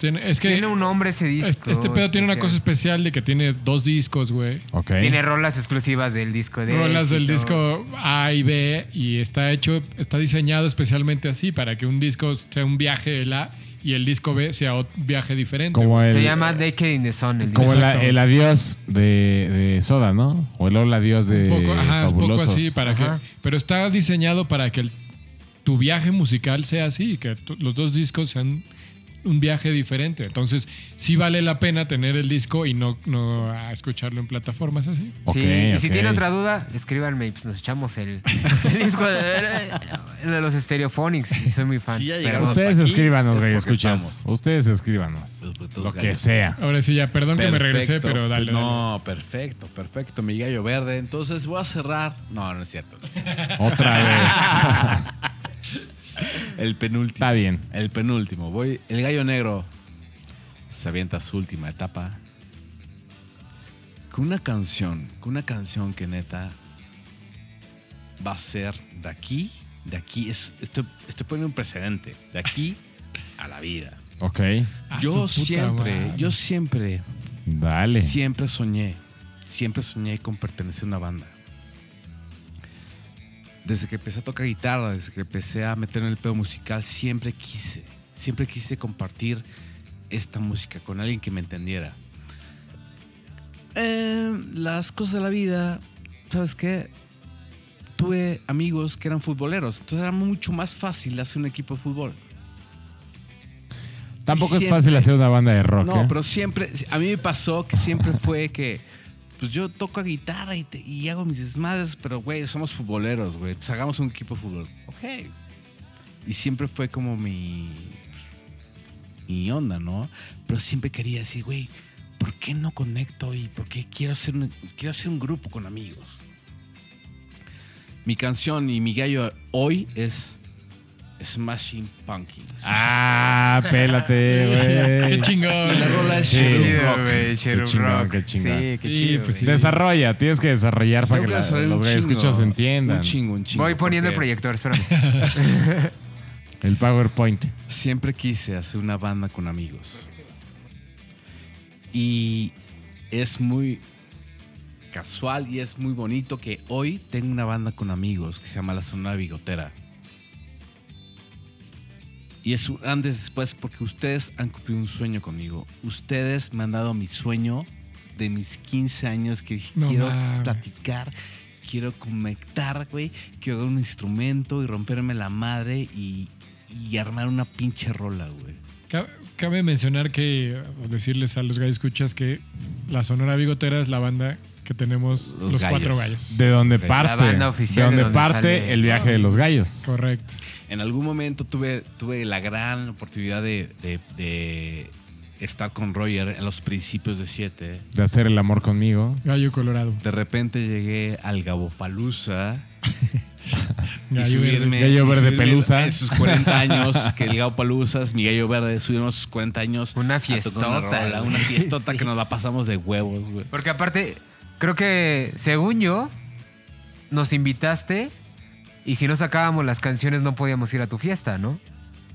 Tiene, es que Tiene un nombre ese disco. este, este pedo tiene una cosa especial. de que tiene dos discos, güey. Tiene rolas exclusivas del disco de. Rolas del disco A y B y está hecho, está diseñado especialmente así para que un disco sea un viaje el A y el disco B sea otro viaje diferente. Como el, Se llama Decade in the Sun. El como disco. el, el adiós de, de Soda, ¿no? O el hola adiós de Un poco, ajá, es un poco Fabulosos. así para Ajá. que, pero está diseñado para que el- tu viaje musical sea así, que tu- los dos discos sean un viaje diferente. Entonces, sí vale la pena tener el disco y no, no a escucharlo en plataformas así. Ok, sí, y si tiene otra duda, escríbanme y pues nos echamos el, el disco de, de los Stereophonics. Y soy muy fan. Sí, Pero-. Ustedes aquí, escíbanos, es güey, escuchas. estamos. Ustedes escríbanos. Los putos Lo que gallos. sea. Ahora sí, ya, perdón que me regresé, pero dale. dale. No, perfecto, perfecto. Mi gallo verde. Entonces voy a cerrar. No, no es cierto. Otra vez. El penúltimo. Está bien. El penúltimo. Voy. El gallo negro se avienta su última etapa. Con una canción. Con una canción que neta va a ser de aquí. De aquí. Es, estoy, estoy poniendo un precedente. De aquí a la vida. Ok. A yo siempre, madre. yo siempre, Dale. siempre soñé. Siempre soñé con pertenecer a una banda. Desde que empecé a tocar guitarra, desde que empecé a meter en el pedo musical, siempre quise, siempre quise compartir esta música con alguien que me entendiera. Eh, las cosas de la vida, ¿sabes qué? Tuve amigos que eran futboleros, entonces era mucho más fácil hacer un equipo de fútbol. Tampoco es fácil hacer una banda de rock. No, ¿eh? pero siempre, a mí me pasó que siempre fue que, pues yo toco guitarra y, hago mis desmadres, pero güey, somos futboleros, güey, entonces hagamos un equipo de fútbol. Ok. Y siempre fue como mi, mi onda, ¿no? Pero siempre quería decir, güey, ¿por qué no conecto y por qué quiero hacer quiero hacer un grupo con amigos? Mi canción y mi gallo hoy es Smashing Pumpkins. Ah, pélate, güey. Qué chingón. La rola es Sí. Qué Rock. güey. Shadow chingón, qué chingón. Sí, qué Sí, chido. pues sí. Desarrolla, tienes que desarrollar para que la- los chingo, escuchas entiendan. Un chingo, un chingo. Voy poniendo el proyector, espérame. El PowerPoint. Siempre quise hacer una banda con amigos. Y es muy casual y es muy bonito que hoy tengo una banda con amigos que se llama La Sonora Bigotera. Y es un antes y después porque ustedes han cumplido un sueño conmigo. Ustedes me han dado mi sueño de mis 15 años que dije, No quiero mames. platicar, quiero conectar, güey, quiero agarrar un instrumento y romperme la madre y, y armar una pinche rola, güey. Ca- Cabe mencionar que, o decirles a los gallos escuchas que la Sonora Bigotera es la banda que tenemos Los los, gallos. cuatro gallos. De donde La parte. banda oficial de donde, de donde parte sale- el viaje de los gallos. Correcto. En algún momento tuve, tuve la gran oportunidad de, de- de estar con Roger en los principios de 7. De hacer el amor conmigo. Gallo Colorado. De repente llegué al Gabopalusa. y Gallo subirme, Verde. Gallo verde pelusa. En sus 40 años, que el Gabo Palusa es mi gallo verde, subimos sus 40 años. Una fiestota, rola. Una fiestota Sí. que nos la pasamos de huevos, güey. Porque aparte, creo que según yo, nos invitaste y si no sacábamos las canciones no podíamos ir a tu fiesta, ¿no?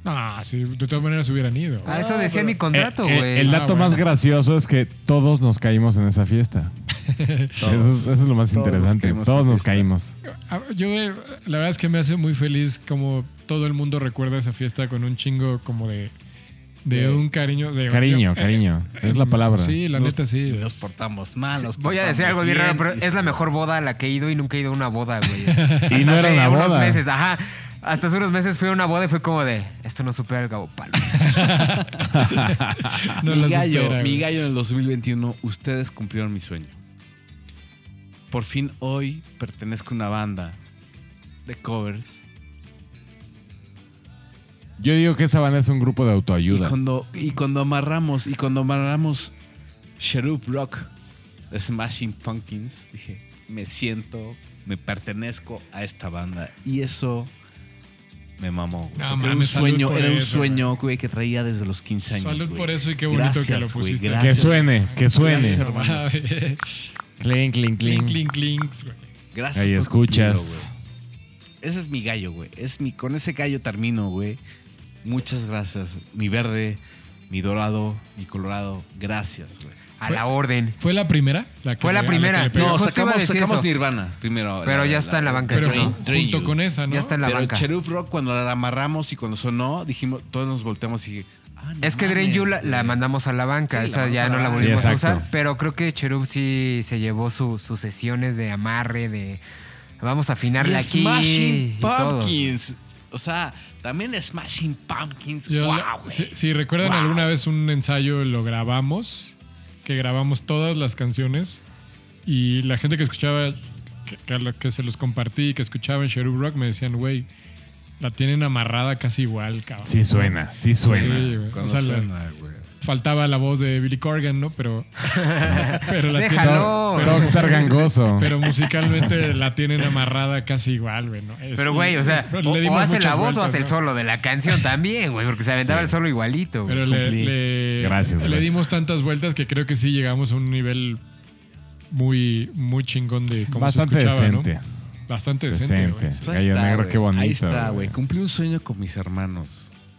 Ah, sí, de todas maneras hubieran ido. Ah, eso Ah, decía pero- mi contrato, Eh, eh, güey. el Ah, dato bueno. más gracioso es que todos nos caímos en esa fiesta. Eso, es, eso es lo más Todos interesante. Todos nos fiesta. caímos. Ah, Yo, eh, la verdad es que me hace muy feliz como todo el mundo recuerda esa fiesta con un chingo como de, de De- un cariño. De, Cariño, cariño. Es la palabra. Sí, la Nos- neta sí. Nos portamos mal. nos Voy a decir algo bien raro, pero es la mejor boda a la que he ido y nunca he ido a una boda, güey. Y no era Hace una unos boda. meses, ajá. Hasta hace unos meses fui a una boda y fue como de, esto no supera el Gabo Palos. No mi gallo, supera, mi gallo en el 2021, ustedes cumplieron mi sueño. Por fin hoy pertenezco a una banda de covers. Yo digo que esa banda es un grupo de Y autoayuda. cuando, y cuando amarramos, y cuando amarramos Sheriff Rock de Smashing Pumpkins, dije, me siento, me pertenezco a esta banda. Y eso me mamó. Porque era un sueño, era un eso, sueño, güey, que traía desde los 15 años. Salud güey. por eso y qué bonito que lo güey, pusiste. Que suene, que suene. Gracias. Ah, Clink, clink, Clink, clink. clink. Gracias. Ahí escuchas. Ese es mi gallo, güey. Es mi, con ese gallo termino, güey. Muchas gracias. Mi verde, mi dorado, mi colorado. Gracias, güey. A la orden. ¿Fue la primera? La que Fue la a que primera, le sí. pegó? No, justo iba a sacamos, decir sacamos eso. Nirvana primero. Pero ya está en la banca, Pero ¿no? Drain junto You. con esa, ¿no? Ya está en la Pero banca. Cherub Rock, cuando la amarramos y cuando sonó, dijimos, todos nos volteamos y dije, ah, no Es que Drain mames, You la, güey. mandamos a la banca, Sí, la esa mandamos ya a la no la banca. volvimos Sí, a exacto. usar, pero creo que Cherub sí se llevó su- sus sesiones de amarre, de vamos a afinarle Y aquí Smashing y todo. Pumpkins. O sea, también Smashing Pumpkins. Yo- wow, si, si recuerdan Wow. alguna vez un ensayo lo grabamos, que grabamos todas las canciones y la gente que escuchaba, que, que se los compartí, que escuchaba en Cherub Rock, me decían, güey, la tienen amarrada casi igual, cabrón. Sí suena, sí suena. Sí, O sea, suena, güey. Faltaba la voz de Billy Corgan, ¿no? Pero, pero la tienen- Déjalo. pero- Rockstar gangoso. pero musicalmente la tienen amarrada casi igual, güey. ¿no? Es- Pero güey, o sea, le o, o hace la voz o hace el solo de la canción también, güey, porque se aventaba Sí. el solo igualito. güey. Pero le, le- Gracias, le gracias. dimos tantas vueltas que creo que sí llegamos a un nivel muy, muy chingón de cómo Bastante se escuchaba, decente. ¿no? Bastante decente. Decente. Gallo está, negro, qué bonito. Ahí está, güey. Cumplí un sueño con mis hermanos.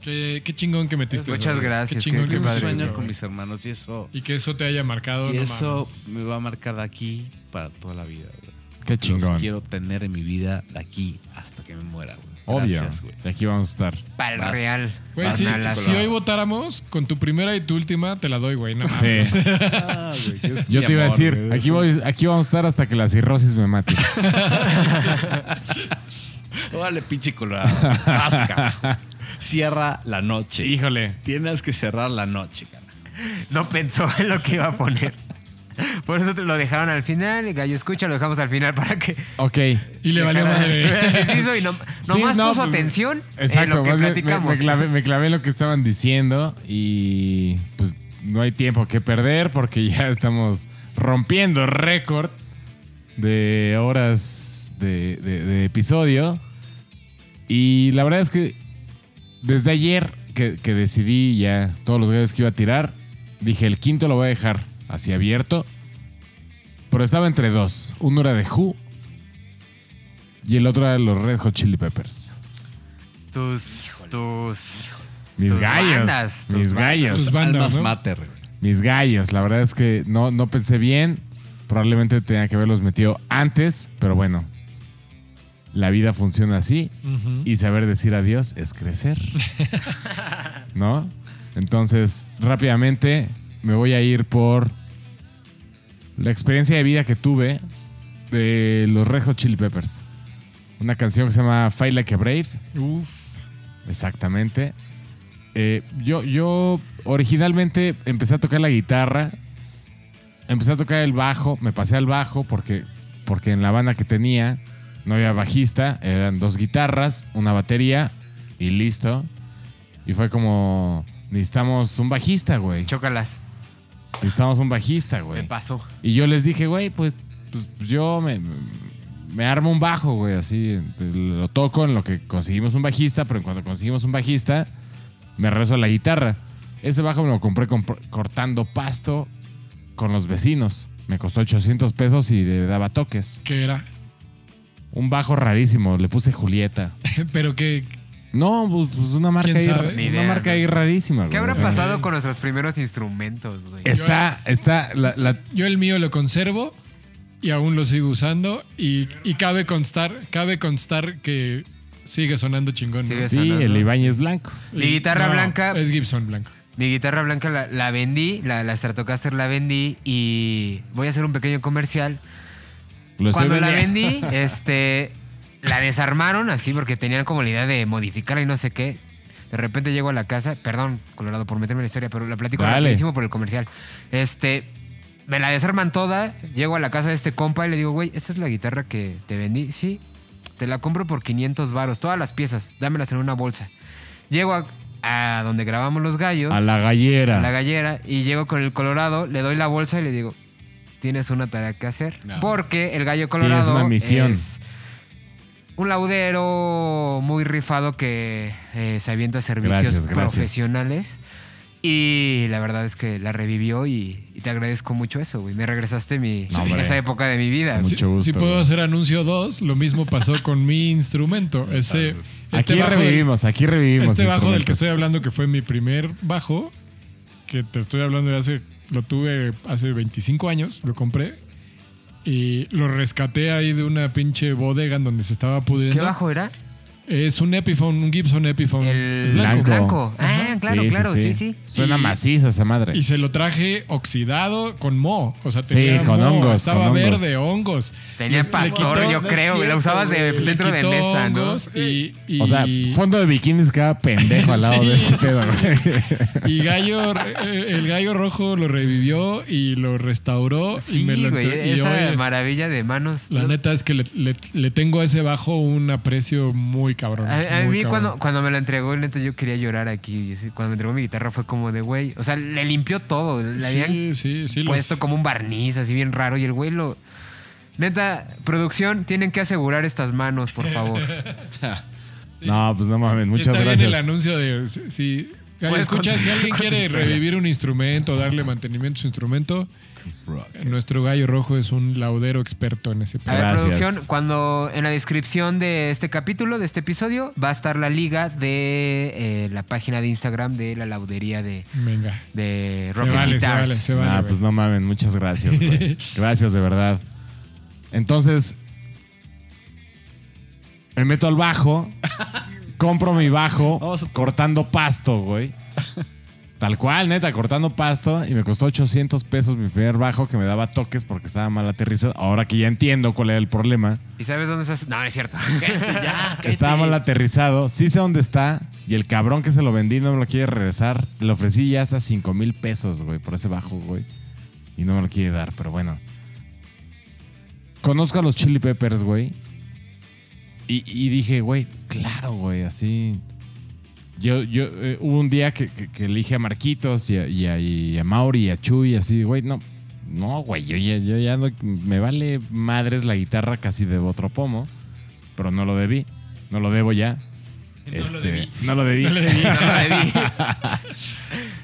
Qué, qué chingón que metiste. Muchas eso, güey. gracias, Qué chingón qué- que padre sueño eso, con mis hermanos y eso, Y que eso te haya marcado. y no eso mames. me va a marcar de aquí para toda la vida. güey. Qué chingón. Los quiero tener en mi vida de aquí hasta que me muera, güey. Obvio. Gracias, güey. De aquí vamos a estar. Para el Vas. real. Güey, sí, si hoy votáramos, con tu primera y tu última te la doy, güey. No Sí. Ah, güey, Yo te iba a decir, güey. aquí, voy, aquí vamos a estar hasta que la cirrosis me mate. Órale, pinche colorado. Vas. Cierra la noche. Híjole. Tienes que cerrar la noche, cara. No pensó en lo que iba a poner. Por eso te lo dejaron al final. Gallo Escucha lo dejamos al final para que. Ok. Y le valió madre. y no, Sí, nomás no, puso pues, atención Exacto, en lo que más bien me- platicamos. Me, clavé, me clavé en lo que estaban diciendo y pues no hay tiempo que perder porque ya estamos rompiendo récord de horas de, de- de episodio. Y la verdad es que desde ayer que, que decidí ya todos los gallos que iba a tirar, dije el quinto lo voy a dejar así abierto. Pero estaba entre dos. Uno era de Who y el otro era de los Red Hot Chili Peppers. Tus. Tus. Mis Tus gallos. bandas, tus mis bandas. gallos. Tus bandas, Almas ¿no? mater. Mis gallos. La verdad es que no, no pensé bien. Probablemente tenía que haberlos metido antes, pero bueno. La vida funciona así. Y saber decir adiós es crecer. ¿No? Entonces, rápidamente me voy a ir por la experiencia de vida que tuve de los Red Hot Chili Peppers. Una canción que se llama Fight Like a Brave. Uf. Exactamente. Eh, yo, yo originalmente empecé a tocar la guitarra, empecé a tocar el bajo, me pasé al bajo porque, porque en la banda que tenía no había bajista, eran dos guitarras, una batería y listo. Y fue como, necesitamos un bajista, güey. Chócalas. Necesitamos un bajista, Me güey. pasó. Y yo les dije, güey, pues, pues yo me, me armo un bajo, güey, así. Lo toco en lo que conseguimos un bajista, pero en cuanto conseguimos un bajista, me a la guitarra. Ese bajo me lo compré comp- cortando pasto con los vecinos. Me costó 800 pesos y le daba toques. ¿Qué era? Un bajo rarísimo, le puse Julieta. Pero que No, pues, pues una marca ¿Quién ahí, sabe? Ni una idea, marca güey. ahí rarísima. ¿Qué güey. habrá O sea, pasado con nuestros primeros instrumentos, güey? Está, está, la, la- yo el mío lo conservo y aún lo sigo usando y, y cabe constar, cabe constar que sigue sonando chingón. Sigue sí, sonando. el Ibáñez blanco. Mi guitarra No, blanca- Es Gibson blanco. Mi guitarra blanca la, la vendí, la, la Stratocaster la vendí y voy a hacer un pequeño comercial. Lo Cuando la vendí, este, la desarmaron así porque tenían como la idea de modificarla y no sé qué. De repente llego a la casa, perdón, Colorado, por meterme en la historia, pero la platico Dale. rapidísimo por el comercial. Este, me la desarman toda, llego a la casa de este compa y le digo, güey, esta es la guitarra que te vendí, sí, te la compro por 500 varos, todas las piezas, dámelas en una bolsa. Llego a, a donde grabamos los gallos A la gallera. a la gallera y llego con el Colorado, le doy la bolsa y le digo, tienes una tarea que hacer. No. Porque el gallo Colorado una misión. es un laudero muy rifado que eh, se avienta servicios Gracias, gracias. profesionales. Y la verdad es que la revivió y, y te agradezco mucho eso, güey. Me regresaste mi, No, hombre. esa época de mi vida. Mucho gusto, Si puedo güey. hacer anuncio 2, lo mismo pasó con mi instrumento. Ese, este Aquí del- revivimos, aquí revivimos. Este bajo del que estoy hablando, que fue mi primer bajo, que te estoy hablando de hace, lo tuve hace 25 años, lo compré y lo rescaté ahí de una pinche bodega en donde se estaba pudriendo. ¿Qué bajo era? Es un Epiphone, un Gibson Epiphone. El blanco. blanco. Ah, claro, Sí, claro, sí, sí. sí. Suena Y- maciza esa madre. Y se lo traje oxidado con mo. O sea, Sí, con moho, hongos, Estaba con hongos. verde, hongos. Tenía Le- le pastor, quitó- yo creo. cierto, la usabas de centro de mesa, ¿no? hongos Y, y- O sea, fondo de bikinis cada pendejo al lado Sí, de ese pedo. Y Gallo, eh, el Gallo Rojo lo revivió y lo restauró Sí, y me lo güey, y esa hoy, maravilla de manos. La neta es que le, le- le tengo a ese bajo un aprecio muy cabrón. a, a muy mí cabrón. cuando, cuando me lo entregó, el neta, yo quería llorar aquí. Cuando me entregó mi guitarra fue como de, güey, o sea, le limpió todo. Le habían Sí, sí, sí. los- puesto como un barniz así bien raro y el güey lo... Neta, producción, tienen que asegurar estas manos, por favor. No, pues no mames, muchas está gracias. bien el anuncio de... Si, Puedes escucha, si alguien quiere revivir un instrumento, darle mantenimiento a su instrumento, nuestro Gallo Rojo es un laudero experto en ese A pedo. ver, Gracias. producción, cuando en la descripción de este capítulo, de este episodio, va a estar la liga de eh, la página de Instagram de la laudería de, Venga. de Se Rocket se Guitars. vale, se vale. ah, pues no mames, muchas gracias, güey. Gracias, de verdad. Entonces, me meto al bajo, compro mi bajo, cortando pasto, güey. Tal cual, neta, cortando pasto. Y me costó 800 pesos mi primer bajo que me daba toques porque estaba mal aterrizado. Ahora que ya entiendo cuál era el problema. ¿Y sabes dónde estás? No, es cierto. ya, Estaba mal aterrizado. Sí sé dónde está. Y el cabrón que se lo vendí no me lo quiere regresar. Le ofrecí ya hasta 5 mil pesos, güey, por ese bajo, güey. Y no me lo quiere dar, pero bueno. Conozco a los Chili Peppers, güey. Y, y dije, güey, claro, güey, así. Yo, yo, eh, hubo un día que, que, que elige a Marquitos y a, y a, y a Mauri y a Chuy, así, güey, no. No, güey, yo ya, yo ya no, me vale madres la guitarra casi de otro pomo, pero no lo debí, no lo debo ya. Este, no lo debí. No le debí. No lo debí.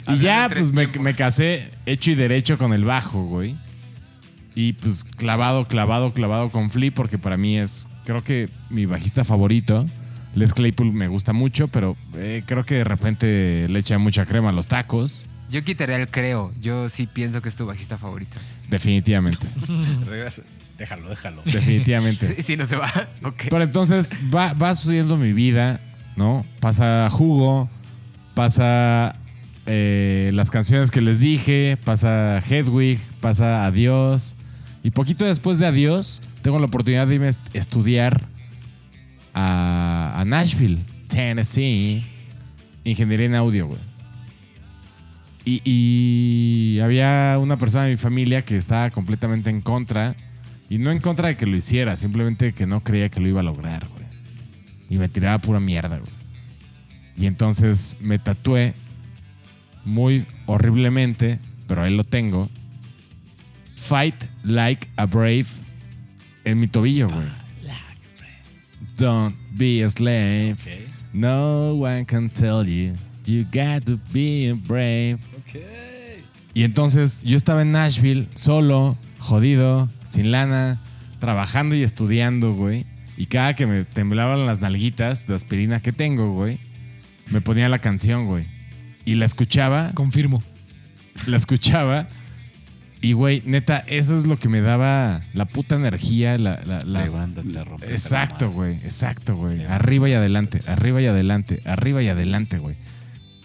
Y ya, pues me, me casé hecho y derecho con el bajo, güey. Y pues clavado, clavado, clavado con Flea, porque para mí es, creo que mi bajista favorito. Les Claypool me gusta mucho, pero eh, creo que de repente le echa mucha crema a los tacos. Yo quitaría el creo. Yo sí pienso que es tu bajista favorito. Definitivamente, Regresa. Déjalo, déjalo. definitivamente. Si no se va. Ok. Pero entonces va, va sucediendo mi vida, ¿no? Pasa Jugo, pasa eh, las canciones que les dije, pasa Hedwig, pasa Adiós, Y poquito después de adiós, tengo la oportunidad de irme a est- estudiar a, Nashville, Tennessee, ingeniería en audio, güey. Y, y había una persona de mi familia que estaba completamente en contra. Y no en contra de que lo hiciera, simplemente que no creía que lo iba a lograr, güey. Y me tiraba pura mierda, güey. Y entonces me tatué muy horriblemente, pero ahí lo tengo. Fight like a brave en mi tobillo, güey. Don't be a slave. No one can tell you. You got to be brave. Y entonces yo estaba en Nashville, solo, jodido, sin lana, trabajando y estudiando, güey. Y cada que me temblaban las nalguitas de aspirina que tengo, güey, me ponía la canción, güey. Y la escuchaba, Confirmo. la escuchaba. Y, güey, neta, eso es lo que me daba la puta energía, la... la- la- Levántate, rompe. Exacto, güey. Exacto, güey. Arriba y adelante, arriba y adelante, arriba y adelante, güey.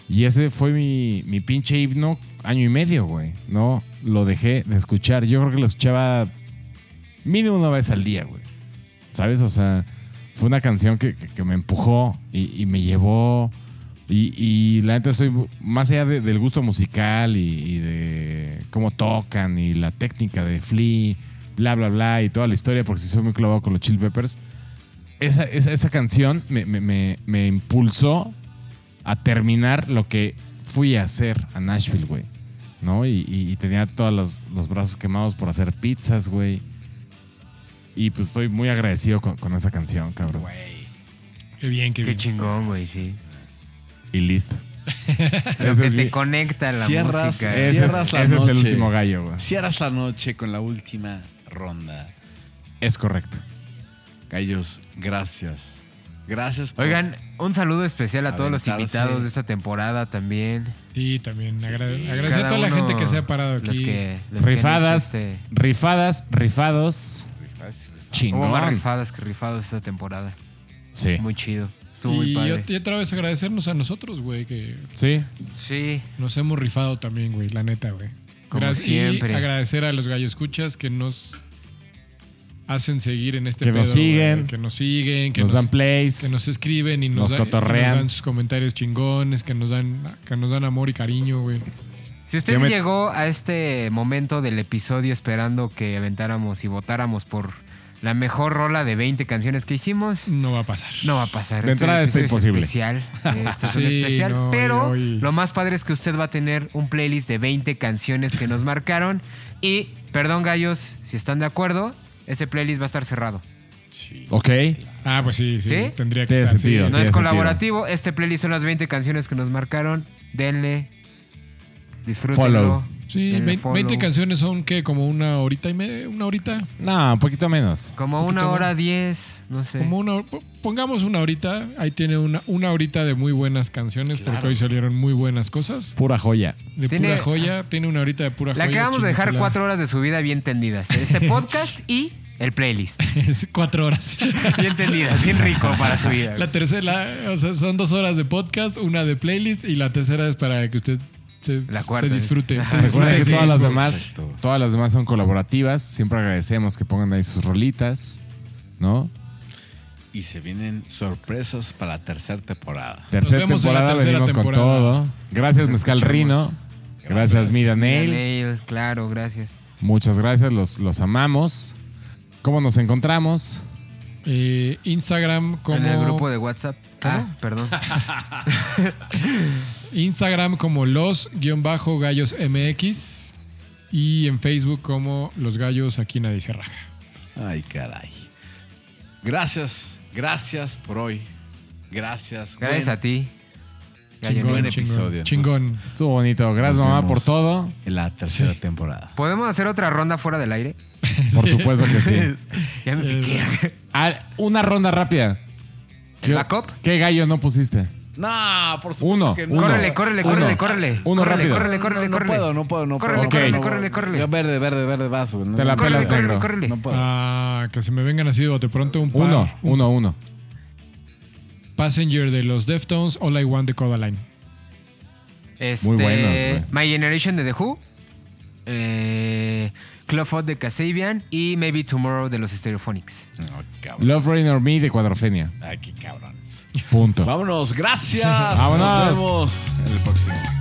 Y ese fue mi, mi pinche himno año y medio, güey. No lo dejé de escuchar. Yo creo que lo escuchaba mínimo una vez al día, güey. ¿Sabes? O sea, fue una canción que, que- que me empujó y, y me llevó. Y, y la neta estoy más allá de- del gusto musical y, y de cómo tocan y la técnica de Flea, bla, bla, bla, y toda la historia, porque sí soy muy clavado con los Chill Peppers. Esa, esa, esa canción me, me- me- me impulsó a terminar lo que fui a hacer a Nashville, güey. ¿No? Y, y- y tenía todos los, los brazos quemados por hacer pizzas, güey. Y pues estoy muy agradecido con, con esa canción, cabrón. Qué bien, qué Qué bien. chingón, güey, sí. Y listo. Lo Ese que es te mi- conecta a la Cierras- música. ese es, Cierras la ese es el noche. último gallo, güey. Cierras la noche con la última ronda. Es correcto. Gallos, gracias. Gracias por Oigan, un saludo especial a todos los invitados de esta temporada también. Sí, también. agra- Sí. agradecer a toda la gente que se ha parado aquí. Los que, los que han Rifadas, este- rifadas, rifados. Hubo Chingón. más rifadas que rifados esta temporada. Sí. Muy chido. Estuvo muy Y, padre. y otra vez agradecernos a nosotros, güey, que Sí. Sí, nos hemos rifado también, güey, la neta, güey. Como Gracias- y siempre. agradecer a los gallo escuchas que nos hacen seguir en este Que nos pedo, siguen. güey, que nos siguen, que nos, nos, dan plays. que nos escriben y nos, nos dan- cotorrean. nos dan sus comentarios chingones, que nos dan que nos dan amor y cariño, güey. Si usted me- llegó a este momento del episodio esperando que aventáramos y votáramos por la mejor rola de 20 canciones que hicimos, No va a pasar. no va a pasar. De Este entrada está es imposible. especial. Esto es un especial. no, pero lo más padre es que usted va a tener un playlist de 20 canciones que nos marcaron. Y, perdón, gallos, si están de acuerdo, ese playlist va a estar cerrado. Sí. Ok. Ah, pues sí, sí, ¿Sí? tendría que Tiene estar. sentido. No es sentido. colaborativo. Este playlist son las 20 canciones que nos marcaron. Denle. Disfrútenlo. Follow. Sí, denle 20, follow. 20 canciones son que como una horita y media, una horita, No, un poquito menos. Como Un una hora más. diez, no sé. como una po- pongamos una horita, ahí tiene una una horita de muy buenas canciones porque hoy salieron muy buenas cosas. Pura joya. De Tiene- pura joya, tiene una horita de pura Le joya. acabamos de dejar cuatro horas de su vida bien tendidas. Este podcast y el playlist. cuatro horas. Bien tendidas, bien rico para su vida. La tercera, la- o sea, son dos horas de podcast, una de playlist y la tercera es para que usted se, La cuarta se disfrute. Se que todas las demás, Exacto. todas las demás son colaborativas. Siempre agradecemos que pongan ahí sus rolitas, ¿no? Y se vienen sorpresas para la tercera temporada. Tercera vemos en la temporada, tercera venimos con temporada. todo. Gracias, Mezcal. Rino. Gracias, Mida Nail. Nail, claro, gracias. Muchas gracias, los, los amamos. ¿Cómo nos encontramos? Eh, Instagram como En el grupo de WhatsApp. ¿Cómo? Ah, perdón. Instagram como los guion bajo gallos MX y en Facebook como los gallos aquí nadie se raja. Ay, caray. Gracias, gracias por hoy. Gracias. Gracias Buen- a ti. Chingón, episodio. Chingón. Estuvo bonito. Gracias, mamá, por todo. En la tercera Sí. temporada. ¿Podemos hacer otra ronda fuera del aire? Por supuesto que sí. ya me piqué. Ah, una ronda rápida. ¿Qué, ¿La cop? ¿Qué gallo no pusiste? No, por supuesto Uno, que no. Córrele, córrele, córrele, córrele. Uno Córrele, rápido. Córrele, córrele, no, no córrele. puedo, no puedo, no puedo. Córrele, córrele, córrele, córrele. Verde, verde, verde, vas, güey. No, Te la pelas, Córrele, negro. córrele, no puedo. Ah, que se me vengan así de bote pronto un par. Uno, un uno, uno. Passenger de los Deftones, All I Want de Codaline. Este, Muy buenos, güey. My Generation de The Who. Eh, Clubfoot de Kasabian y Maybe Tomorrow de los Stereophonics. No, cabrón. Love Rain or Me de Cuadrofenia. Ay, qué cabrones. Punto. Vámonos, gracias. Vámonos. Nos vemos en el próximo.